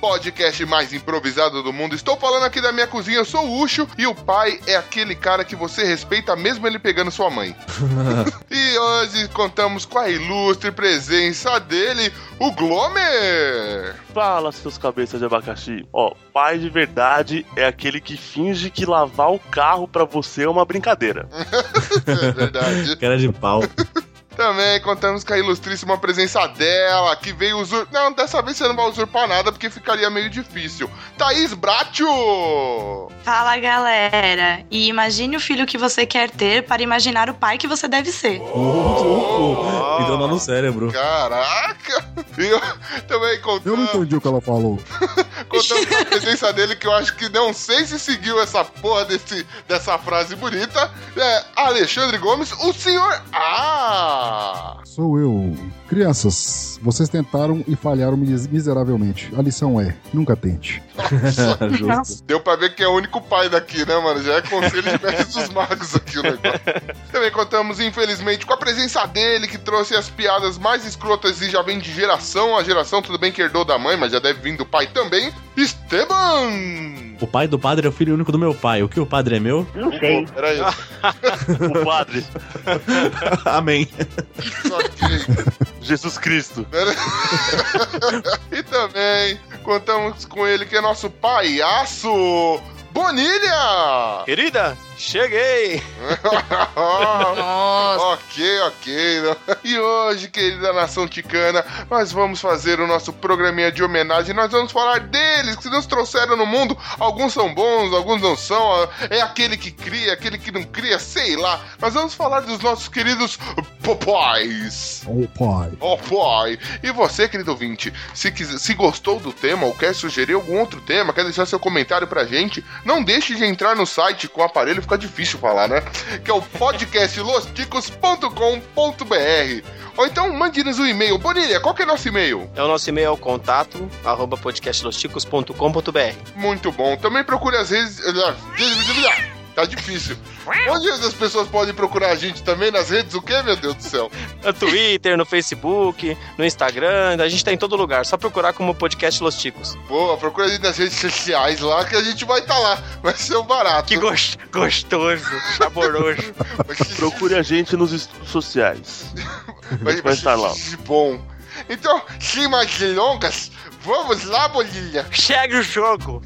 podcast mais improvisado do mundo. Estou falando aqui da minha cozinha, eu sou o Ucho e o pai é aquele cara que você respeita mesmo ele pegando sua mãe. e hoje contamos com a ilustre presença dele, o Glomer. Fala, seus cabeças de abacaxi. Ó, pai de verdade é aquele que finge que lavar o carro para você é uma brincadeira. é verdade. cara de pau. Também contamos com a ilustríssima presença dela, que veio usurpar. Não, dessa vez você não vai usurpar nada, porque ficaria meio difícil. Thaís Bratio! Fala, galera. E imagine o filho que você quer ter para imaginar o pai que você deve ser. Oh, oh, oh. no cérebro. Caraca! Eu também contamos... Eu não entendi o que ela falou. contamos com a presença dele, que eu acho que não sei se seguiu essa porra desse, dessa frase bonita. É Alexandre Gomes, o senhor... Ah! Sou eu. Crianças, vocês tentaram e falharam miseravelmente. A lição é: nunca tente. Deu pra ver que é o único pai daqui, né, mano? Já é conselho de mestres dos magos aqui o negócio. Também contamos, infelizmente, com a presença dele, que trouxe as piadas mais escrotas e já vem de geração a geração. Tudo bem que herdou da mãe, mas já deve vir do pai também. Esteban! O pai do padre é o filho único do meu pai. O que o padre é meu? Não sei. Era isso. o padre. Amém. Jesus Cristo. e também contamos com ele que é nosso palhaço Bonilha! Querida, cheguei! ok, ok. E hoje, querida nação ticana, nós vamos fazer o nosso programinha de homenagem. Nós vamos falar deles que nos trouxeram no mundo. Alguns são bons, alguns não são. É aquele que cria, aquele que não cria, sei lá. Nós vamos falar dos nossos queridos popais. Oh, pai. Oh, pai. E você, querido ouvinte, se, quiser, se gostou do tema ou quer sugerir algum outro tema, quer deixar seu comentário pra gente, não deixe de entrar no site com o aparelho, fica difícil falar, né? Que é o podcastlosticos.com.br. Ou então mande-nos um e-mail. Bonilha, qual que é nosso e-mail? É o nosso e-mail é o contato arroba podcastlosticos.com.br. Muito bom. Também procure as redes. Tá difícil. Onde as pessoas podem procurar a gente também nas redes? O que, meu Deus do céu? No Twitter, no Facebook, no Instagram, a gente tá em todo lugar. Só procurar como podcast Los Ticos. Boa, procura a gente nas redes sociais lá que a gente vai estar tá lá. Vai ser um barato. Que gostoso, saboroso. Procure a gente nos estudos sociais. vai, vai estar lá. Bom. Então, sem mais delongas, vamos lá, Bolilha. Segue o jogo.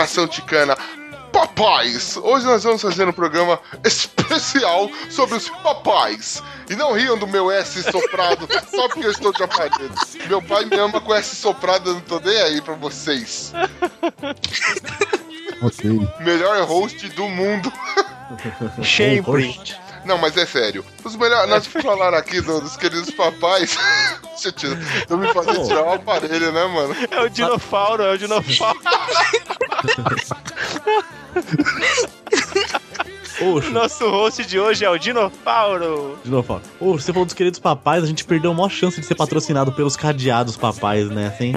Nação ticana. Papais! Hoje nós vamos fazer um programa especial sobre os papais. E não riam do meu S soprado só porque eu estou aparelho. Meu pai me ama com S soprado, eu não tô nem aí pra vocês. ok. Melhor host do mundo. Shaybridge. Não, mas é sério. Os melhores. Nós falaram aqui do, dos queridos papais. Tô me fazendo tirar o aparelho, né, mano? É o dinofauro, é o dinofauro. Oxo. Nosso host de hoje é o Dinofauro. Dinofauro. Ô, você falou dos queridos papais, a gente perdeu a maior chance de ser patrocinado pelos cadeados papais, né? Assim.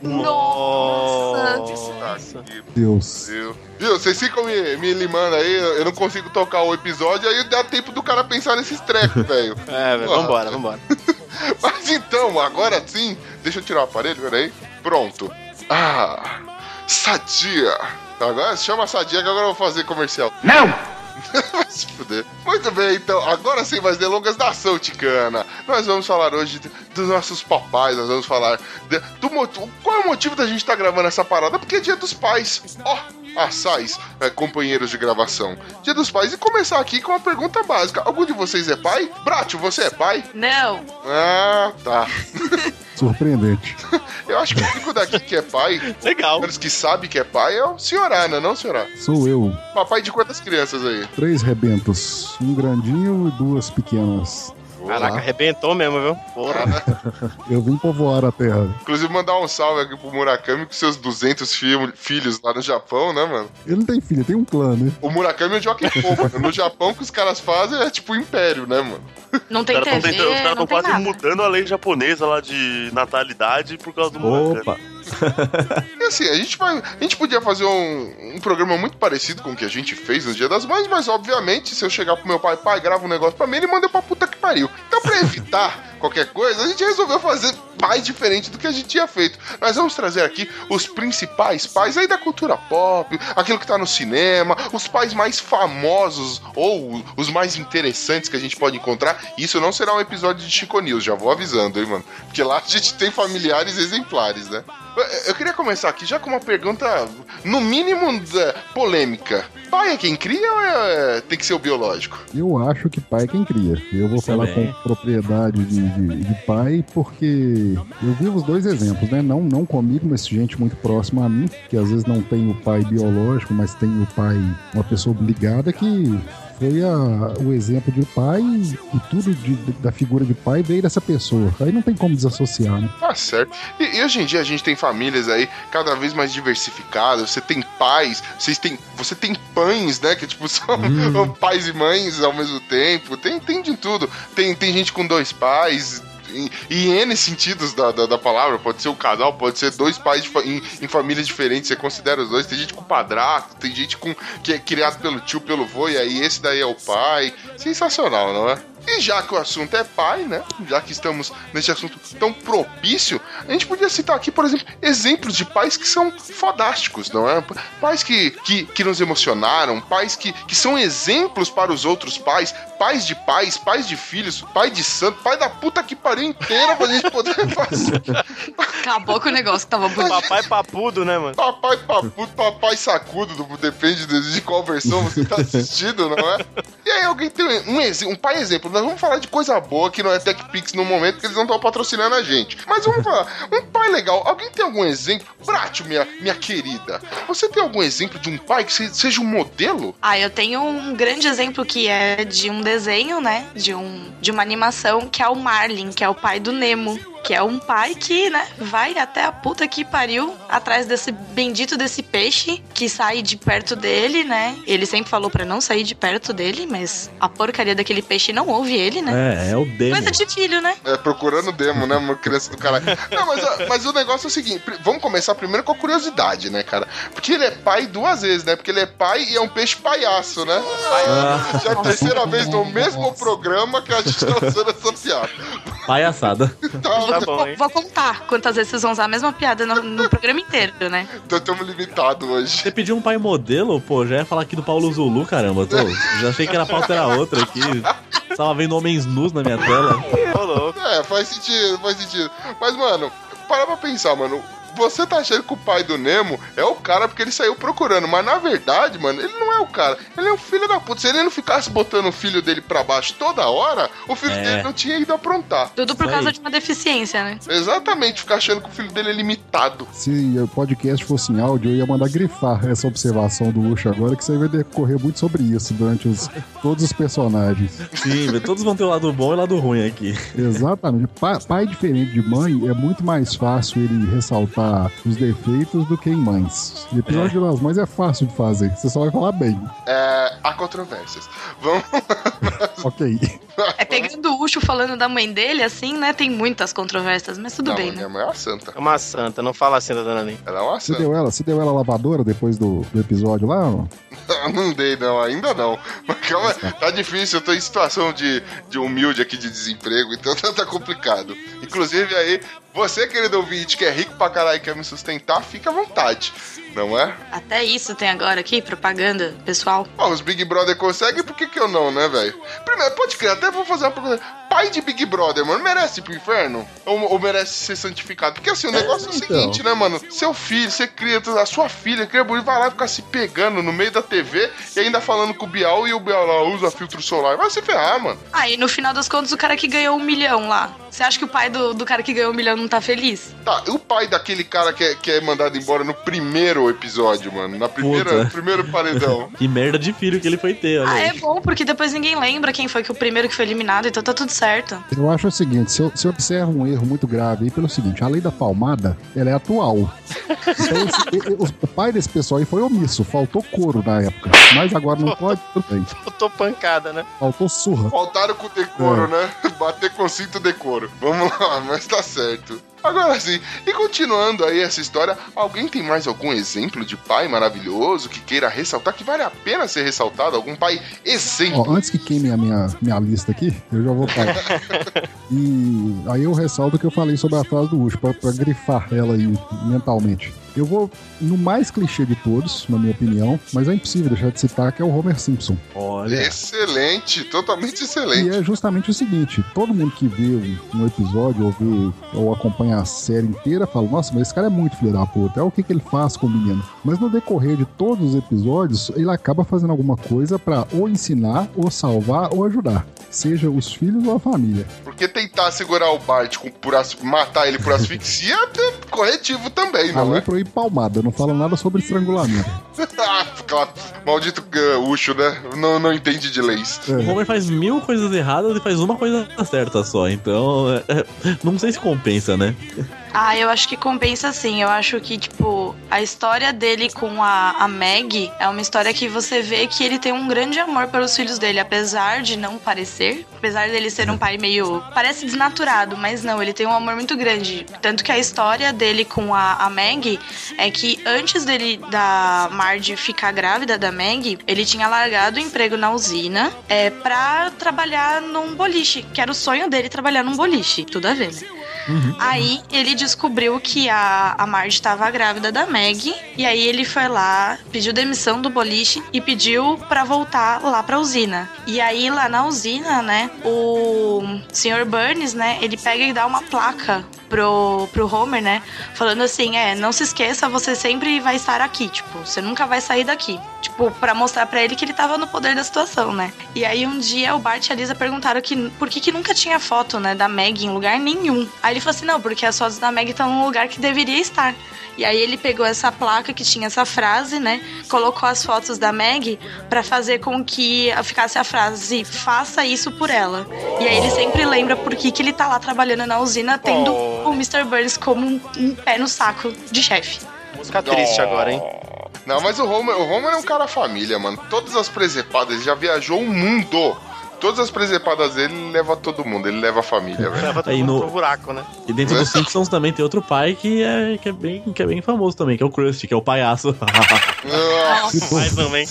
Nossa! Nossa. Deus. Deus. Viu, vocês ficam me, me limando aí, eu não consigo tocar o episódio, aí dá tempo do cara pensar nesses trecos, velho. É, vambora, vambora. Mas então, agora sim, deixa eu tirar o aparelho, peraí. Pronto. Ah, sadia. Agora chama sadia que agora eu vou fazer comercial. Não! Vai se fuder. Muito bem, então, agora sem mais delongas, nação ticana. Nós vamos falar hoje dos nossos papais, nós vamos falar de, do qual é o motivo da gente estar tá gravando essa parada, porque é dia dos pais. Ó, oh, assais, é, companheiros de gravação. Dia dos pais. E começar aqui com uma pergunta básica. Algum de vocês é pai? Bratio, você é pai? Não. Ah, tá. Surpreendente. Eu acho que o único daqui que é pai, Legal. menos que sabe que é pai, é o senhorá, né? Não, senhorá? Sou eu. Papai de quantas crianças aí? Três rebentos. Um grandinho e duas pequenas. Caraca, arrebentou mesmo, viu? Porra. Eu vim povoar a terra. Inclusive, mandar um salve aqui pro Murakami com seus 200 fi- filhos lá no Japão, né, mano? Ele não tem filho, tem um clã, né? O Murakami é o Jockey Pô, mano. No Japão, o que os caras fazem é tipo o império, né, mano? Não tem TV, os caras estão quase nada. mudando a lei japonesa lá de natalidade por causa do Murakami. E assim, a gente vai. A gente podia fazer um, um programa muito parecido com o que a gente fez no Dia das Mães, mas obviamente, se eu chegar pro meu pai, pai, grava um negócio pra mim, ele manda pra puta que pariu. Então, pra evitar qualquer coisa, a gente resolveu fazer mais diferente do que a gente tinha feito. Nós vamos trazer aqui os principais pais aí da cultura pop, aquilo que tá no cinema, os pais mais famosos ou os mais interessantes que a gente pode encontrar. Isso não será um episódio de Chico News, já vou avisando, hein, mano. Porque lá a gente tem familiares exemplares, né? Eu- queria começar aqui já com uma pergunta, no mínimo, polêmica. Pai é quem cria ou é- tem que ser o biológico? Eu acho que pai é quem cria. Eu vou falar Também. com propriedade de, de- de pai, porque eu vi os dois exemplos, né? Não, não comigo, mas gente muito próxima a mim, que às vezes não tem o pai biológico, mas tem o pai, uma pessoa ligada que foi a- o exemplo de pai e tudo de- da figura de pai veio dessa pessoa. Aí não tem como desassociar, né? Tá certo. E, e hoje em dia a gente tem famílias aí cada vez mais diversificadas. Você tem pais, vocês têm, você tem pães, né? Que tipo são pais e mães ao mesmo tempo. Tem, tem de tudo. Tem, tem gente com dois pais. E, e em N sentidos da, da, da palavra, pode ser um casal, pode ser dois pais de em, em famílias diferentes, você considera os dois. Tem gente com padrasto, tem gente com que é criado pelo tio, pelo vô, e aí esse daí é o pai. Sensacional, não é? E já que o assunto é pai, né? Já que estamos nesse assunto tão propício, a gente podia citar aqui, por exemplo, exemplos de pais que são fodásticos, não é? Pais que, que, que nos emocionaram, pais que, que são exemplos para os outros pais, pais de pais, pais de filhos, pai de santo, pai da puta que pariu inteira pra gente poder fazer. Acabou com o negócio que tava bonito. Papai papudo, né, mano? Papai papudo, papai sacudo, do- depende de, de qual versão você tá assistindo, não é? E aí alguém tem um, exe- um pai exemplo. Vamos falar de coisa boa que não é TechPix no momento, porque eles não estão patrocinando a gente. Mas vamos falar, um pai legal. Alguém tem algum exemplo? Prático, minha, minha querida. Você tem algum exemplo de um pai que se- seja um modelo? Ah, eu tenho um grande exemplo que é de um desenho, né? De, um, de uma animação que é o Marlin, que é o pai do Nemo. Que é um pai que, né, vai até a puta que pariu atrás desse bendito desse peixe que sai de perto dele, né? Ele sempre falou pra não sair de perto dele, mas a porcaria daquele peixe não ouve ele, né? é, é o demo. Coisa de filho, né? É, procurando demo, né, uma criança do caralho. Não, mas, mas o negócio é o seguinte: vamos começar primeiro com a curiosidade, né, cara? Porque ele é pai duas vezes, né? Porque ele é pai e é um peixe palhaço, né? Ah, Já é a terceira vez no mesmo programa que a gente tá usando essa piada. palhaçada. Então, Tá bom, hein? Vou contar quantas vezes vocês vão usar a mesma piada no, no programa inteiro, né? então estamos limitados hoje. Você pediu um pai modelo, pô, já ia falar aqui do Paulo Zulu, caramba. Tô, já achei que era a pauta era outra aqui. Tava vendo homens nus na minha tela. Ô, louco. É, faz sentido, faz sentido. Mas, mano, para pra pensar, mano. Você tá achando que o pai do Nemo é o cara porque ele saiu procurando, mas na verdade, mano, ele não é o cara. Ele é um filho da puta. Se ele não ficasse botando o filho dele pra baixo toda hora, o filho É. dele não tinha ido aprontar. Tudo por causa de uma deficiência, né? Exatamente, ficar achando que o filho dele é limitado. Se o podcast fosse em áudio, eu ia mandar grifar essa observação do Ucho agora, que você vai decorrer muito sobre isso durante os, todos os personagens. Sim, todos vão ter o lado bom e o lado ruim aqui. Exatamente. Pa- pai diferente de mãe é muito mais fácil ele ressaltar os defeitos do que em mães. E episódio das mães é fácil de fazer, você só vai falar bem. É, há controvérsias. Vamos. Ok. É pegando o Ucho falando da mãe dele, assim, né? Tem muitas controvérsias, mas tudo Não, bem, minha né? mãe é uma santa. É uma santa, não fala assim da dona Nin. Ela é uma Você santa. deu ela, você deu ela lavadora depois do, do episódio lá? ó? Não dei, não, ainda não. Mas calma, tá difícil, eu tô em situação de, de humilde aqui de desemprego, então tá, tá complicado. Inclusive aí, você, querido ouvinte, que é rico pra caralho e quer me sustentar, fica à vontade, não é? Até isso tem agora aqui, propaganda pessoal. Ó, os Big Brother conseguem, por que que eu não, né, velho? Primeiro, pode crer, até vou fazer uma pergunta. Pai de Big Brother, mano, merece ir pro inferno? Ou, ou merece ser santificado? Porque assim, o negócio é, o então. seguinte, né, mano? Seu filho, você cria, a sua filha cria bonito, vai lá ficar se pegando no meio da TV e ainda falando com o Bial e o Bial lá usa filtro solar. Vai se ferrar, mano. Ah, e no final das contas, o cara que ganhou um milhão lá. Você acha que o pai do, do cara que ganhou um milhão não tá feliz? Tá, e o pai daquele cara que é, que é mandado embora no primeiro episódio, mano? Na primeira, Puta. primeiro paredão. Que merda de filho que ele foi ter, olha Ah, aí. é bom, porque depois ninguém lembra quem foi que o primeiro que foi eliminado, então tá tudo certo. Eu acho o seguinte, se eu, se eu observo um erro muito grave aí pelo seguinte, a lei da palmada, ela é atual. Então, esse- e- e- o pai desse pessoal aí foi omisso, faltou couro na época. Mas agora não pode, tudo. Botou pancada, né? Faltou surra. Faltaram com decoro, né? Bater com cinto decoro. Vamos lá, mas tá certo. Agora sim, e continuando aí essa história, alguém tem mais algum exemplo de pai maravilhoso que queira ressaltar, que vale a pena ser ressaltado? Algum pai exemplo? Ó, antes que queime a minha, minha lista aqui, eu já vou falar. E aí eu ressalto o que eu falei sobre a frase do Ucho, pra, pra grifar ela aí mentalmente. Eu vou no mais clichê de todos, na minha opinião, mas é impossível deixar de citar que é o Homer Simpson. Olha. Excelente, totalmente E excelente. é justamente o seguinte: todo mundo que vê um, episódio ou vê ou acompanha a série inteira fala, nossa, mas esse cara é muito filho da puta. É o que, que ele faz com o menino. Mas no decorrer de todos os episódios, ele acaba fazendo alguma coisa pra ou ensinar, ou salvar, ou ajudar. Seja os filhos ou a família. Porque tentar segurar o Bart com, por as- matar ele por asfixia é corretivo também, não Além é? Palmada, não fala nada sobre estrangulamento. Ah, claro, maldito uh, Ucho, né? Não, não entende de leis. O É. Homer faz mil coisas erradas e faz uma coisa certa só. Então, é, é, não sei se compensa, né? Ah, eu acho que compensa sim. Eu acho que, tipo, a história dele com a, a Meg é uma história que você vê que ele tem um grande amor pelos filhos dele, apesar de não parecer. Apesar dele ser um pai meio. Parece desnaturado, mas não, ele tem um amor muito grande. Tanto que a história dele com a, a Meg é que antes dele, da Marge ficar grávida da Meg, ele tinha largado o emprego na usina é, pra trabalhar num boliche, que era o sonho dele trabalhar num boliche. Tudo a ver, né? Aí ele descobriu que a, a Marge estava grávida da Meg. E aí ele foi lá, pediu demissão do boliche e pediu pra voltar lá pra usina. E aí lá na usina, né, o Sr. Burns, né, ele pega e dá uma placa pro, pro Homer, né, falando assim: é, não se esqueça, você sempre vai estar aqui. Tipo, você nunca vai sair daqui. Tipo, pra mostrar pra ele que ele tava no poder da situação, né. E aí um dia o Bart e a Lisa perguntaram que, por que, que nunca tinha foto, né, da Meg em lugar nenhum. Aí ele falou assim: não, porque as fotos da Meg estão no lugar que deveria estar. E aí ele pegou essa placa que tinha essa frase, né? Colocou as fotos da Meg pra fazer com que ficasse a frase "faça isso por ela". E aí ele sempre lembra por que, que ele tá lá trabalhando na usina, tendo Oh. o Mr. Burns como um, um pé no saco de chefe. Música triste agora, hein? Não, mas o Homer, o Homer é um cara família, mano. Todas as presepadas, ele já viajou o mundo. Todas as presepadas dele, ele leva todo mundo, ele leva a família, velho. Leva todo Aí mundo no- pro buraco, né? E dentro dos Simpsons também tem outro pai que é, que é, bem, que é bem famoso também, que é o Krusty, que é o palhaço. Nossa, um, hein?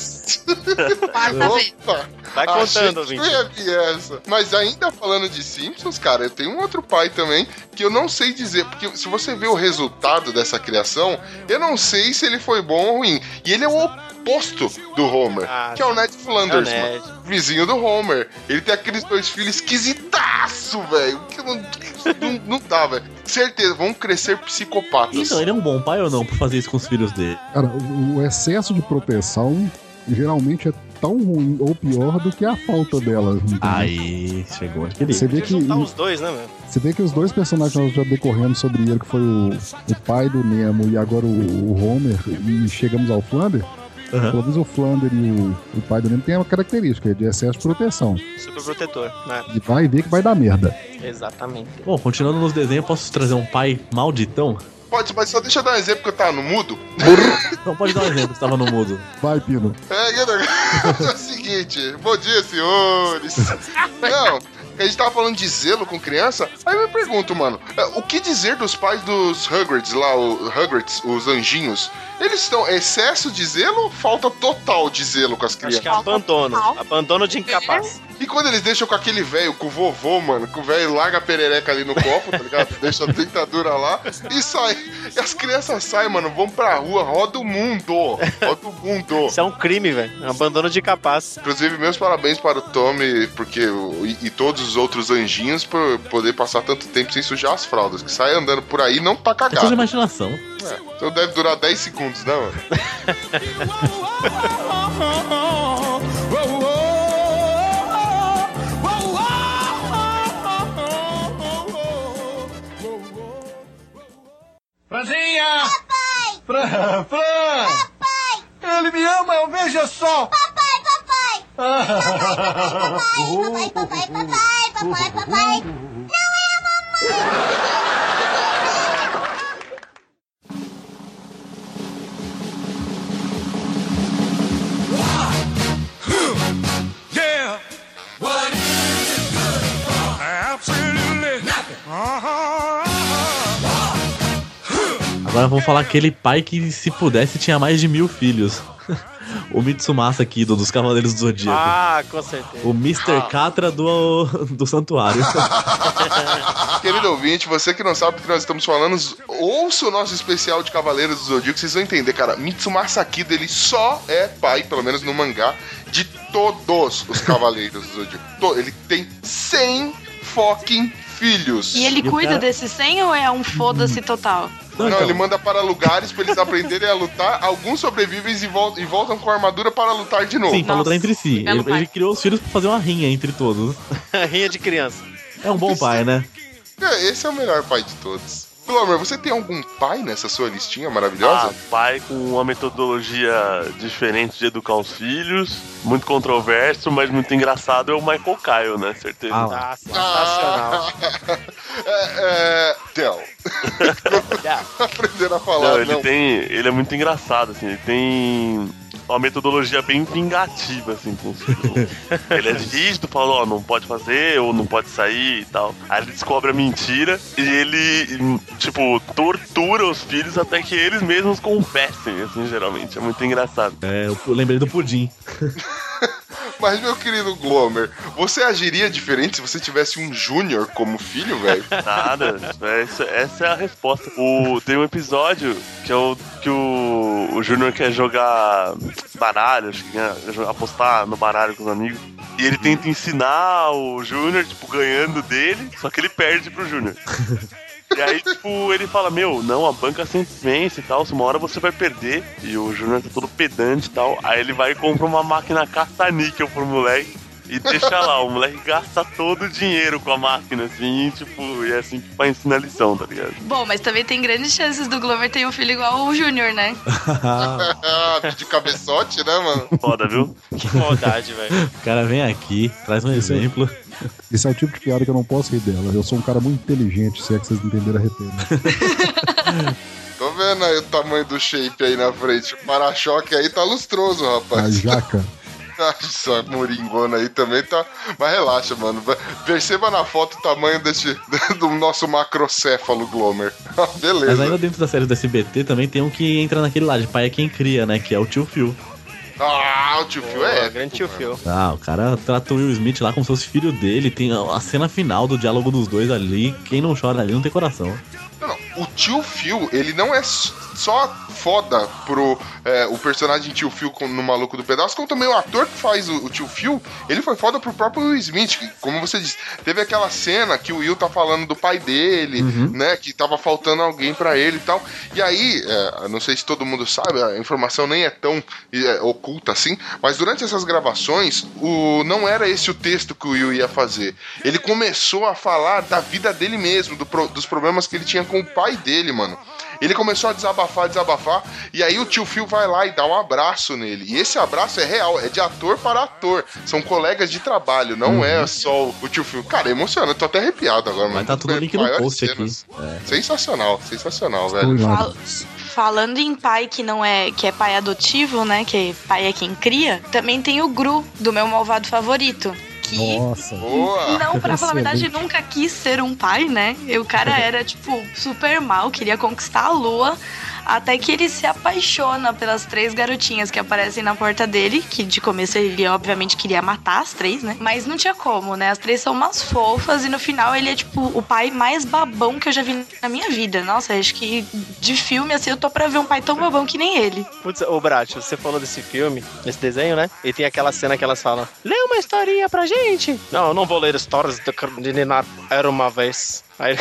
opa! Vai contando, ouvinte. ia vir essa. Mas ainda falando de Simpsons, cara, eu tenho um outro pai também que eu não sei dizer, porque se você vê o resultado dessa criação, eu não sei se ele foi bom ou ruim. E ele é o oposto do Homer, Ah, que é o Ned Flanders, É o mano. Ned. Vizinho do Homer. Ele tem aqueles dois filhos esquisitaço, velho. Que não, não, não dá, velho. Certeza, vão crescer psicopatas. então, ele é um bom pai ou não por fazer isso com os filhos dele? Cara, o, excesso de proteção geralmente é tão ruim ou pior do que a falta dela. entendeu? Aí, chegou aquele. Você vê que os dois, né, meu? Você vê que os dois personagens já decorrendo sobre ele, que foi o, o pai do Nemo e agora o, o Homer, e chegamos ao Flander, Aham. pelo menos o Flander e o, o pai do Nemo tem uma característica de excesso de proteção. Super protetor, né? E vai ver que vai dar merda. Exatamente. Bom, continuando nos desenhos, posso trazer um pai malditão? Pode, mas só deixa eu dar um exemplo que eu tava no mudo. Não, pode dar um exemplo, que estava no mudo. Vai, Pino. É, é o seguinte, bom dia, senhores. Não, a gente tava falando de zelo com criança, aí eu me pergunto, mano, é, o que dizer dos pais dos Hagrids lá, o Hagrids, os anjinhos? Eles estão excesso de zelo ou falta total de zelo com as Acho crianças? que é abandono. Abandono de incapaz. E quando eles deixam com aquele velho, com o vovô, mano, que o velho larga a perereca ali no copo, tá ligado? Deixa a dentadura lá e sai. E as crianças saem, mano, vão pra rua, roda o mundo. Roda o mundo. Isso é um crime, velho. É um abandono de incapaz. Inclusive, meus parabéns para o Tommy porque, e, e todos os outros anjinhos pra poder passar tanto tempo sem sujar as fraldas. Que sai andando por aí não tá cagado. É imaginação. É, então deve durar 10 segundos, né, mano? Franzinha! Papai! Fran! Fran! Papai! Ele me ama, veja só! Papai papai! Papai, Papai, papai, papai, papai! Não é a mamãe! Agora vamos falar aquele pai que, se pudesse, tinha mais de mil filhos. O Mitsumasa aqui, do, dos Cavaleiros do Zodíaco. Ah, com certeza. O Mr. Catra do, do Santuário. Querido ouvinte, você que não sabe do que nós estamos falando, ouça o nosso especial de Cavaleiros do Zodíaco, vocês vão entender, cara. Mitsumasa Kido, ele só é pai, pelo menos no mangá, de todos os Cavaleiros do Zodíaco. Ele tem 100 fucking filhos. E ele cuida cara- desse 100 ou é um foda-se total? Não, então, ele manda para lugares para eles aprenderem a lutar. Alguns sobrevivem e, vol- e voltam com a armadura para lutar de novo. Sim, pra lutar entre si. Ele, ele criou os filhos pra fazer uma rinha entre todos. Rinha de criança. É um bom pai, né? É, esse é o melhor pai de todos. Glomer, você tem algum pai nessa sua listinha Ah, maravilhosa? pai com uma metodologia diferente de educar os filhos, muito controverso, mas muito engraçado, é o Michael Kyle, né? Certeza. Ah, Tá sensacional. É, é. Del. Aprender a falar, Não, não. ele tem. Ele é muito engraçado, assim, ele tem uma metodologia bem vingativa, assim, com os ele é rígido, fala, ó, não pode fazer, ou não pode sair e tal. Aí ele descobre a mentira e ele, tipo, tortura os filhos até que eles mesmos confessem, assim, geralmente. É muito engraçado. É, eu lembrei do Pudim. Mas, meu querido Glomer, você agiria diferente se você tivesse um Júnior como filho, velho? Nada, essa, essa é a resposta. O, tem um episódio que é o que o, o Júnior quer jogar baralho, acho que quer jogar- apostar no baralho com os amigos. E ele tenta ensinar o Júnior, tipo, ganhando dele, só que ele perde pro Júnior. E aí, tipo, ele fala, meu, não, a banca sempre vence e tal, se uma hora você vai perder. E o Júnior tá todo pedante e tal. Aí ele vai e compra uma máquina caça-níquel pro moleque. E deixa lá, o moleque gasta todo o dinheiro com a máquina, assim, e, tipo, e é assim que vai ensinar a lição, tá ligado? Bom, mas também tem grandes chances do Glover ter um filho igual o Júnior, né? Ah, de cabeçote, né, mano? Foda, viu? Que maldade, velho. O cara vem aqui, traz um exemplo. Esse é o tipo de piada que eu não posso rir dela. Eu sou um cara muito inteligente, se é que vocês entenderam a reter. Tô vendo aí o tamanho do shape aí na frente. O para-choque aí tá lustroso, A rapaz. jaca. Essa moringona aí também tá. Mas relaxa, mano. Perceba na foto o tamanho desse, do nosso macrocéfalo Glomer. Beleza. Mas ainda dentro da série do SBT também tem um que entra naquele lá de pai é quem cria, né? Que é o tio Phil. Ah, o tio Phil é. épico, grande tio. Phil. Ah, o cara trata o Will Smith lá como se fosse filho dele. Tem a cena final do diálogo dos dois ali. Quem não chora ali não tem coração. Não, não. O tio Phil, ele não é só foda pro é, o personagem tio Phil no Maluco do Pedaço, como também o ator que faz o, o tio Phil, ele foi foda pro próprio Will Smith, que, como você disse, teve aquela cena que o Will tá falando do pai dele, né, que tava faltando alguém pra ele e tal, e aí, é, não sei se todo mundo sabe, a informação nem é tão é, oculta assim, mas durante essas gravações, o, não era esse o texto que o Will ia fazer, ele começou a falar da vida dele mesmo, do dos problemas que ele tinha com o pai dele, mano. Ele começou a desabafar, desabafar, e aí o tio Phil vai lá e dá um abraço nele. E esse abraço é real, é de ator para ator. São colegas de trabalho, não é só o tio Phil. Cara, emociona, eu tô até arrepiado agora, mano. Vai tá tudo no link no post cenas. aqui. É. Sensacional, sensacional, velho. Oi, Fal- falando em pai que não é que é pai adotivo, né? Que pai é quem cria, também tem o Gru do meu malvado favorito. Que Nossa. Boa! não, pra falar a verdade, nunca quis ser um pai, né? E o cara era, tipo, super mal, queria conquistar a lua. Até que ele se apaixona pelas três garotinhas que aparecem na porta dele, que de começo ele obviamente queria matar as três, né? Mas não tinha como, né? As três são umas fofas e no final ele é tipo o pai mais babão que eu já vi na minha vida. Nossa, acho que de filme assim eu tô pra ver um pai tão babão que nem ele. Putz, ô Brat, você falou desse filme, desse desenho, né? E tem aquela cena que elas falam: Lê uma historinha pra gente. Não, eu não vou ler histórias de, Ninar Era uma vez. Aí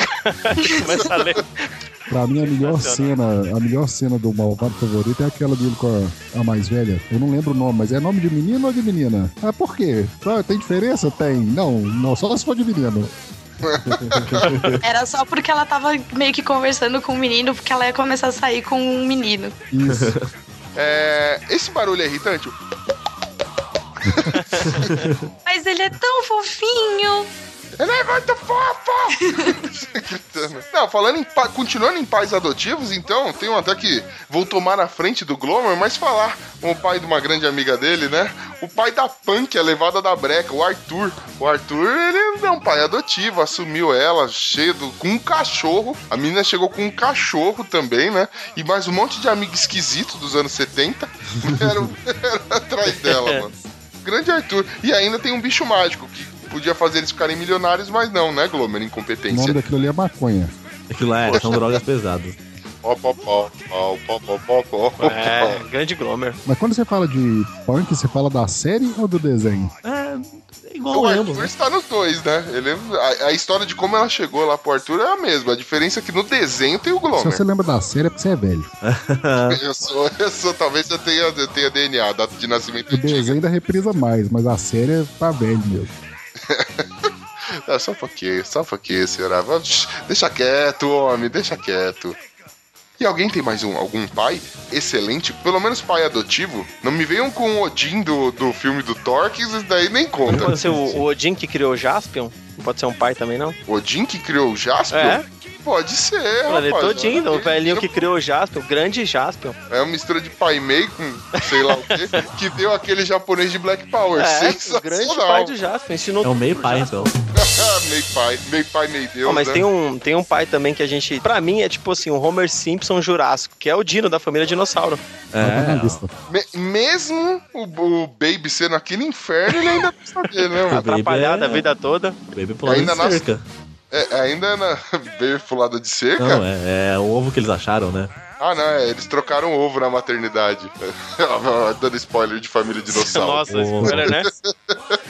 ele começa a ler. Pra mim, a melhor cena, a melhor cena do malvado favorito é aquela dele com a, a mais velha. Eu não lembro o nome, mas é nome de menino ou de menina? Ah, por quê? Ah, tem diferença? Tem. Não, não, só se for de menino. Era só porque ela tava meio que conversando com o menino, porque ela ia começar a sair com um menino. Isso. É, esse barulho é irritante? Mas ele é tão fofinho. Ele é muito fofo! Não, falando em continuando em pais adotivos, então, tem um até que vou tomar a frente do Glomer, mas falar com o pai de uma grande amiga dele, né? O pai da Punk, a levada da breca, o Arthur. O Arthur, ele é um pai adotivo, assumiu ela, cheio do, com um cachorro. A menina chegou com um cachorro também, né? E mais um monte de amigo esquisito dos anos 70 eram, eram atrás dela, mano. Grande Arthur. E ainda tem um bicho mágico que podia fazer eles ficarem milionários, mas não, né, Glomer? O nome Incompetência. daquilo ali é maconha. Aquilo lá é, são drogas pesadas. Ó, pó, pó, ó, pó, pó, pó, pó, pó. É, grande Glomer. Mas quando você fala de punk, você fala da série ou do desenho? É, igual O Arthur né? está nos dois, né? Ele, a, a história de como ela chegou lá pro Arthur é a mesma. A diferença é que no desenho tem o Se Glomer. você lembra da série é porque você é velho. Eu sou, eu sou, talvez eu tenha, eu tenha DNA, data de nascimento O antiga. desenho ainda reprisa mais, mas a série é tá velho mesmo. Ah, só um pouquinho, só um pouquinho, senhora. Vamos- Deixa quieto, homem, deixa quieto. E alguém tem mais um, algum pai excelente? Pelo menos pai adotivo? Não me venham com o Odin do, do filme do Thor, que isso daí nem Não conta. pode ser o, o Odin que criou o Jaspion? Não pode ser um pai também, não? Odin que criou o Jaspion? É. Pode ser. Odin, olha o velhinho que criou o Jaspion, o grande Jaspion. É uma mistura de pai Mei com sei lá o quê, que deu aquele japonês de Black Power. É, o grande pai do Jaspion. Ensinou É o meio pai, Jaspion. então. meio pai, meio pai, meio Deus. Não, mas né? tem um, tem um pai também que a gente. Pra mim é tipo assim, o Homer Simpson Jurássico, que é o Dino da família Dinossauro. É. Me- mesmo o, o Baby sendo aquele inferno, ele ainda precisa dele, né, mano? Atrapalhado é- a vida toda. Baby pulando Ainda de nasce- cerca. É, ainda na Baby pulada de cerca? Não, é, é o ovo que eles acharam, né? Ah, não, é, eles trocaram o ovo na maternidade. Dando spoiler de família dinossauro. Nossa, spoiler, né?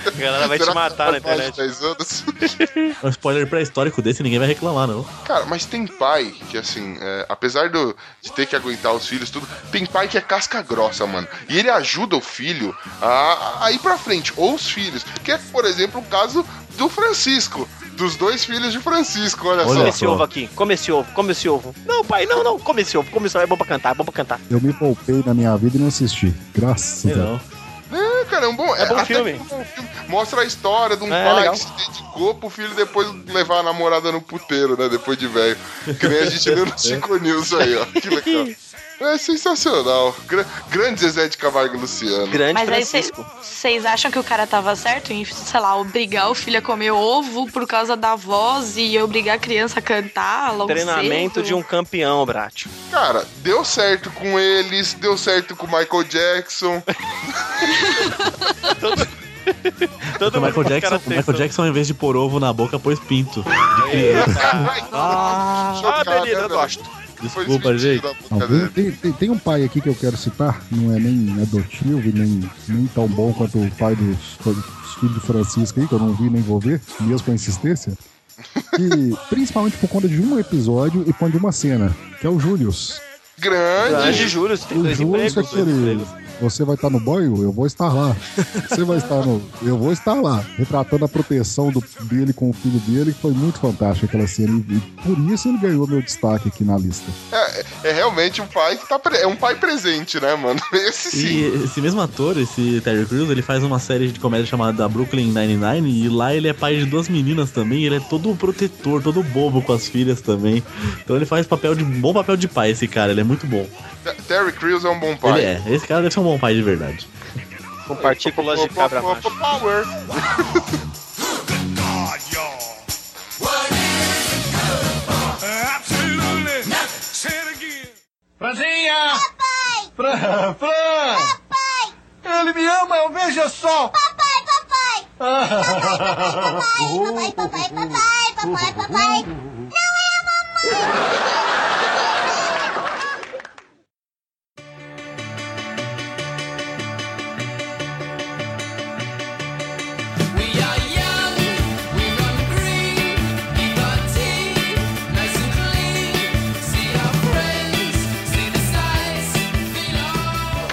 A galera vai te Será que matar na internet. 10 anos? Um spoiler pré-histórico desse, ninguém vai reclamar, não. Cara, mas tem pai que, assim, é, apesar do, de ter que aguentar os filhos, tudo, tem pai que é casca grossa, mano. E ele ajuda o filho a, a ir pra frente, ou os filhos. Que é, por exemplo, o caso do Francisco. Dos dois filhos de Francisco, olha, Olha Come só. esse ovo aqui, come esse ovo, come esse ovo. Não, pai, não, não, come esse ovo, come esse ovo, é bom pra cantar, é bom pra cantar. Eu me poupei na minha vida e não assisti. Graças a Deus. não. É, cara, é um bom, É bom filme. é um bom filme. Mostra a história de um É, pai legal. que se dedicou pro filho depois levar a namorada no puteiro, né? Depois de velho. Que nem a gente viu no Chico News aí, ó. Que legal. É sensacional. Gra grande Zezé de Camargo e Luciano. Grande Mas aí Francisco. vocês acham que o cara tava certo em, sei lá, obrigar o filho a comer ovo por causa da voz e obrigar a criança a cantar logo Treinamento cedo? de um campeão, Brat. Cara, deu certo com eles, deu certo com o Michael Jackson. Todo O mundo Michael Jackson, o Michael. Jackson, ao invés de pôr ovo na boca, pôs pinto. Ah, né, eu gosto. Desculpa, gente. Não, tem, tem- tem- um pai aqui que eu quero citar, não é nem adotivo e nem, nem tão bom quanto o pai dos, dos filhos do Francisco aí, que eu não vi nem vou ver, mesmo com a insistência. E principalmente por conta de um episódio e por conta de uma cena, que é o Július. Grande. Grande Júlio, você tem O dois Július é empregos. aquele. Você vai estar no banho? Eu vou estar lá. Você vai estar no. Eu vou estar lá. Retratando a proteção do- dele com o filho dele, que foi muito fantástico aquela cena. E, e por isso ele ganhou meu destaque aqui na lista. É, é realmente um pai que tá. pre- É um pai presente, né, mano? Esse sim. E esse mesmo ator, esse Terry Crews, ele faz uma série de comédia chamada Brooklyn Nine-Nine e lá ele é pai de duas meninas também. Ele é todo protetor, todo bobo com as filhas também. Então ele faz papel de bom papel de pai, esse cara. Ele é muito bom. Te- Terry Crews é um bom pai. Ele é. Esse cara deve ser um bom pai de verdade. Com partículas de cabra macho. Power. Franzinha! Fran, Fran! Papai! Ele me ama, eu vejo só! Papai, papai! Papai, papai, papai, papai, papai, papai! Não é a mamãe!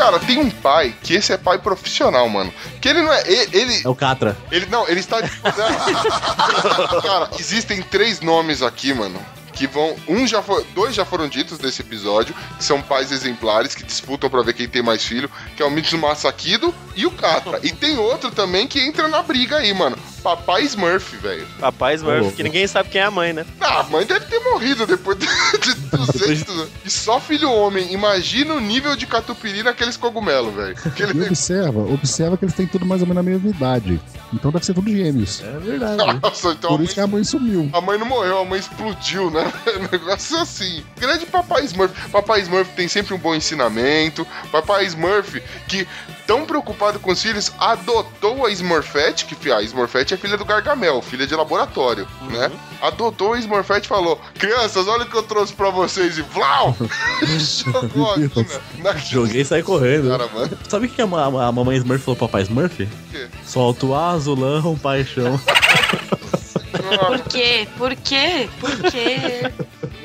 Cara, tem um pai que esse é pai profissional, mano. Que ele não é. Ele. É o Catra. ele não, ele está. Cara, existem três nomes aqui, mano. Que vão. Um já foi. Dois já foram ditos nesse episódio. Que são pais exemplares que disputam pra ver quem tem mais filho. Que é o Mitsuma Sakido e o Katra. E tem outro também que entra na briga aí, mano. Papai Smurf, velho. Papai Smurf, Ô, que ninguém sabe quem é a mãe, né? Ah, a mãe deve ter morrido depois de, de 200 anos. E só filho homem. Imagina o nível de catupiry naqueles cogumelos, velho. E Aquele... observa, observa que eles têm tudo mais ou menos a mesma idade. Então deve ser tudo gêmeos. É verdade. Nossa, então Por mãe, isso que a mãe sumiu. a mãe não morreu, a mãe explodiu, né? Negócio assim. Grande Papai Smurf. Papai Smurf tem sempre um bom ensinamento. Papai Smurf, que tão preocupado com os filhos, adotou a Smurfette, que a Smurfette é filha do Gargamel, filha de laboratório, né? Adotou a Smurfette e falou: Crianças, olha o que eu trouxe pra vocês. E Vlau! Jogou aqui na, na Joguei e saí correndo. Cara, mano. Sabe o que a, ma- a mamãe Smurf falou pro papai Smurf? quê? Solta o azulão, paixão. Por quê? Por quê? Por quê?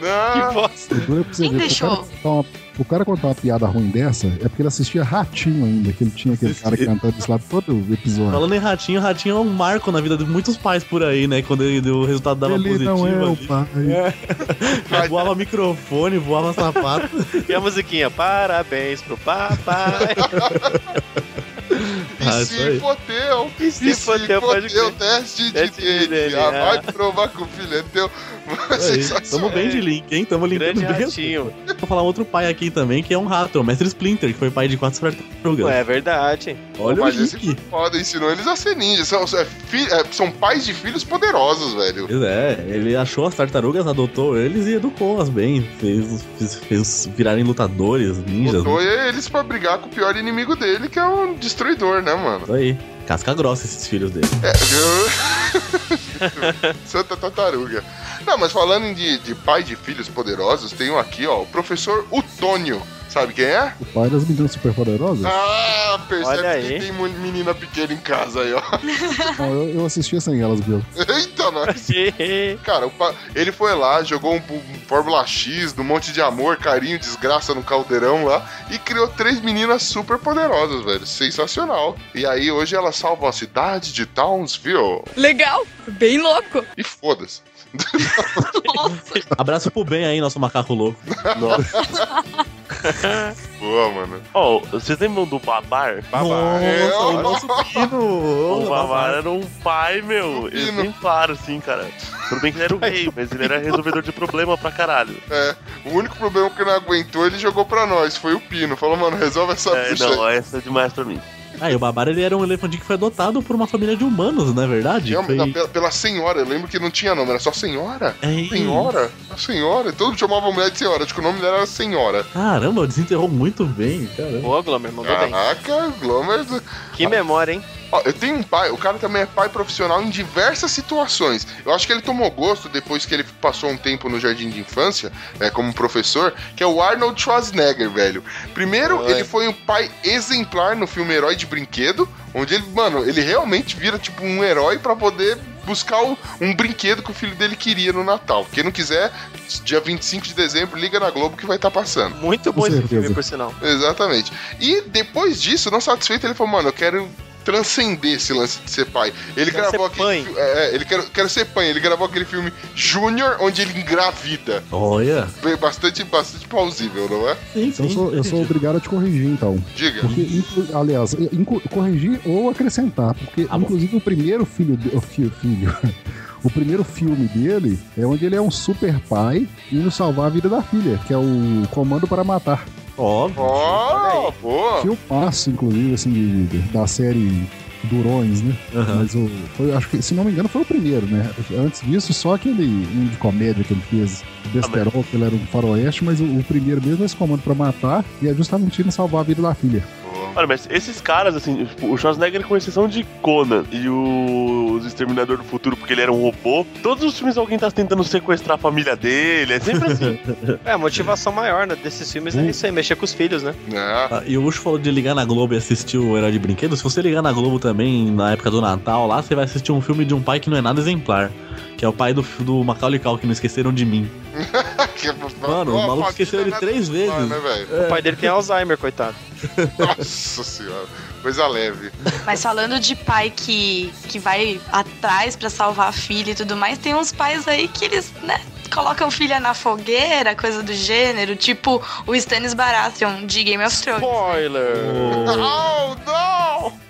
Não, Segura pra você Quem ver. deixou? O cara, contar uma, o cara contar uma piada ruim dessa é porque ele assistia Ratinho ainda, que ele tinha aquele cara cantando isso lá todo o episódio. Falando em ratinho, ratinho é um marco na vida de muitos pais por aí, né? Quando ele, o resultado dava ele positivo. não é o pai. Voava microfone, voava sapato. E a musiquinha, parabéns pro papai. Ah, e isso se aí. fodeu. E se fodeu, pode fodeu, crer. teste de DNA. DNA. Vai provar que o filho é teu. Aí, Sensacional. Tamo bem de link, hein? Tamo linkando Grande bem. ratinho. Vou falar um outro pai aqui também, que é um rato, é o Mestre Splinter, que foi pai de quatro tartarugas. É verdade. Olha o Mas esse link. foi foda, ensinou eles a ser ninjas. São, é, fi- é, são pais de filhos poderosos, velho. Pois é, ele achou as tartarugas, adotou eles e educou-as bem. Fez, fez, fez virarem lutadores, ninjas. Botou eles pra brigar com o pior inimigo dele, que é o destruidor, né, mano? Isso aí. Casca grossa esses filhos dele. É, viu? Santa tartaruga. Não, mas falando de, de pai de filhos poderosos, tem um aqui, ó, o professor Utônio. Sabe quem é? O pai das meninas superpoderosas? Ah, percebe Olha que aí. tem menina pequena em casa aí, ó. Não, eu, eu assistia sem elas, viu? Eita, nós. Cara, o pa- ele foi lá, jogou um, um Fórmula X, um monte de amor, carinho, desgraça no caldeirão lá e criou três meninas super poderosas, velho. Sensacional. E aí hoje elas salvam a cidade de Townsville. Legal, bem louco. E foda-se. Nossa. Abraço pro bem aí, nosso macaco louco. Boa, mano. Ó, vocês lembram do Babar? Babar. É, Nossa, o nosso pino. O Babar era um pai, meu, O Pino. exemplar, assim, cara. Tudo bem que ele era o rei, mas ele era resolvedor de problema pra caralho. É, o único problema que não aguentou, ele jogou pra nós, foi o Pino. Falou, mano, resolve essa É, não, aí. essa é demais pra mim. Ah, e o Babar ele era um elefantinho que foi adotado por uma família de humanos, não é verdade? Não, Foi... não, pela, pela senhora, eu lembro que não tinha nome, era só senhora. É, Senhora? A senhora? Todo mundo chamava a mulher de senhora, acho que o nome dela era senhora. Caramba, desenterrou muito bem, caramba. Boa, Glomer, mandou bem. Caraca, Glomer. Que memória, hein? Ó, eu tenho um pai, o cara também é pai profissional em diversas situações. Eu acho que ele tomou gosto depois que ele passou um tempo no jardim de infância, né, como professor, que é o Arnold Schwarzenegger, velho. Primeiro, Oi. ele foi um pai exemplar no filme Herói de Brinquedo, onde ele, mano, ele realmente vira tipo um herói pra poder buscar o- um brinquedo que o filho dele queria no Natal. Quem não quiser, dia 25 de dezembro, liga na Globo que vai estar passando. Muito bom esse filme, por sinal. Exatamente. E depois disso, não satisfeito, ele falou, mano, eu quero transcender esse lance de ser pai. Ele Quero gravou ser aquele fi- é, ele quer, quero ser pai. Ele gravou aquele filme Júnior, onde ele engravida. Olha, Bem, Bastante, bastante plausível, não é? sim, Então eu sim. sou, eu sou obrigado a te corrigir, então. Diga. Porque, aliás, corrigir ou acrescentar. Porque, bom. inclusive, o primeiro filho, de- o fi- filho. O primeiro filme dele é onde ele é um super pai indo salvar a vida da filha, que é o Comando para Matar. Óbvio. Ó, boa. Filmaço, inclusive, assim, de- de- da série Durões, né? Aham. Mas o, foi, acho que, se não me engano, foi o primeiro, né? Antes disso, só aquele um de comédia que ele fez, Besterol, que ele era um faroeste, mas o, o primeiro mesmo é esse comando pra matar e é justamente ele salvar a vida da filha. Olha, mas esses caras, assim, tipo, o Schwarzenegger, com exceção de Conan e o- os Exterminador do Futuro, porque ele era um robô, todos os filmes alguém tá tentando sequestrar a família dele, é sempre assim. É, a motivação maior né, desses filmes é isso aí, mexer com os filhos, né? É. Ah, E o Ucho falou de ligar na Globo e assistir o Herói de Brinquedo. Se você ligar na Globo também, na época do Natal, lá você vai assistir um filme de um pai que não é nada exemplar. Que é o pai do, do Macaulay Culkin, não esqueceram de mim. Que- Mano, o maluco esqueceu ele é três lá, vezes. né, velho? O pai dele tem Alzheimer, coitado. Nossa senhora. Coisa leve. Mas falando de pai que, que vai atrás pra salvar a filha e tudo mais, tem uns pais aí que eles, né, colocam filha na fogueira, coisa do gênero, tipo o Stannis Baratheon de Game of Thrones. Spoiler! Oh, não!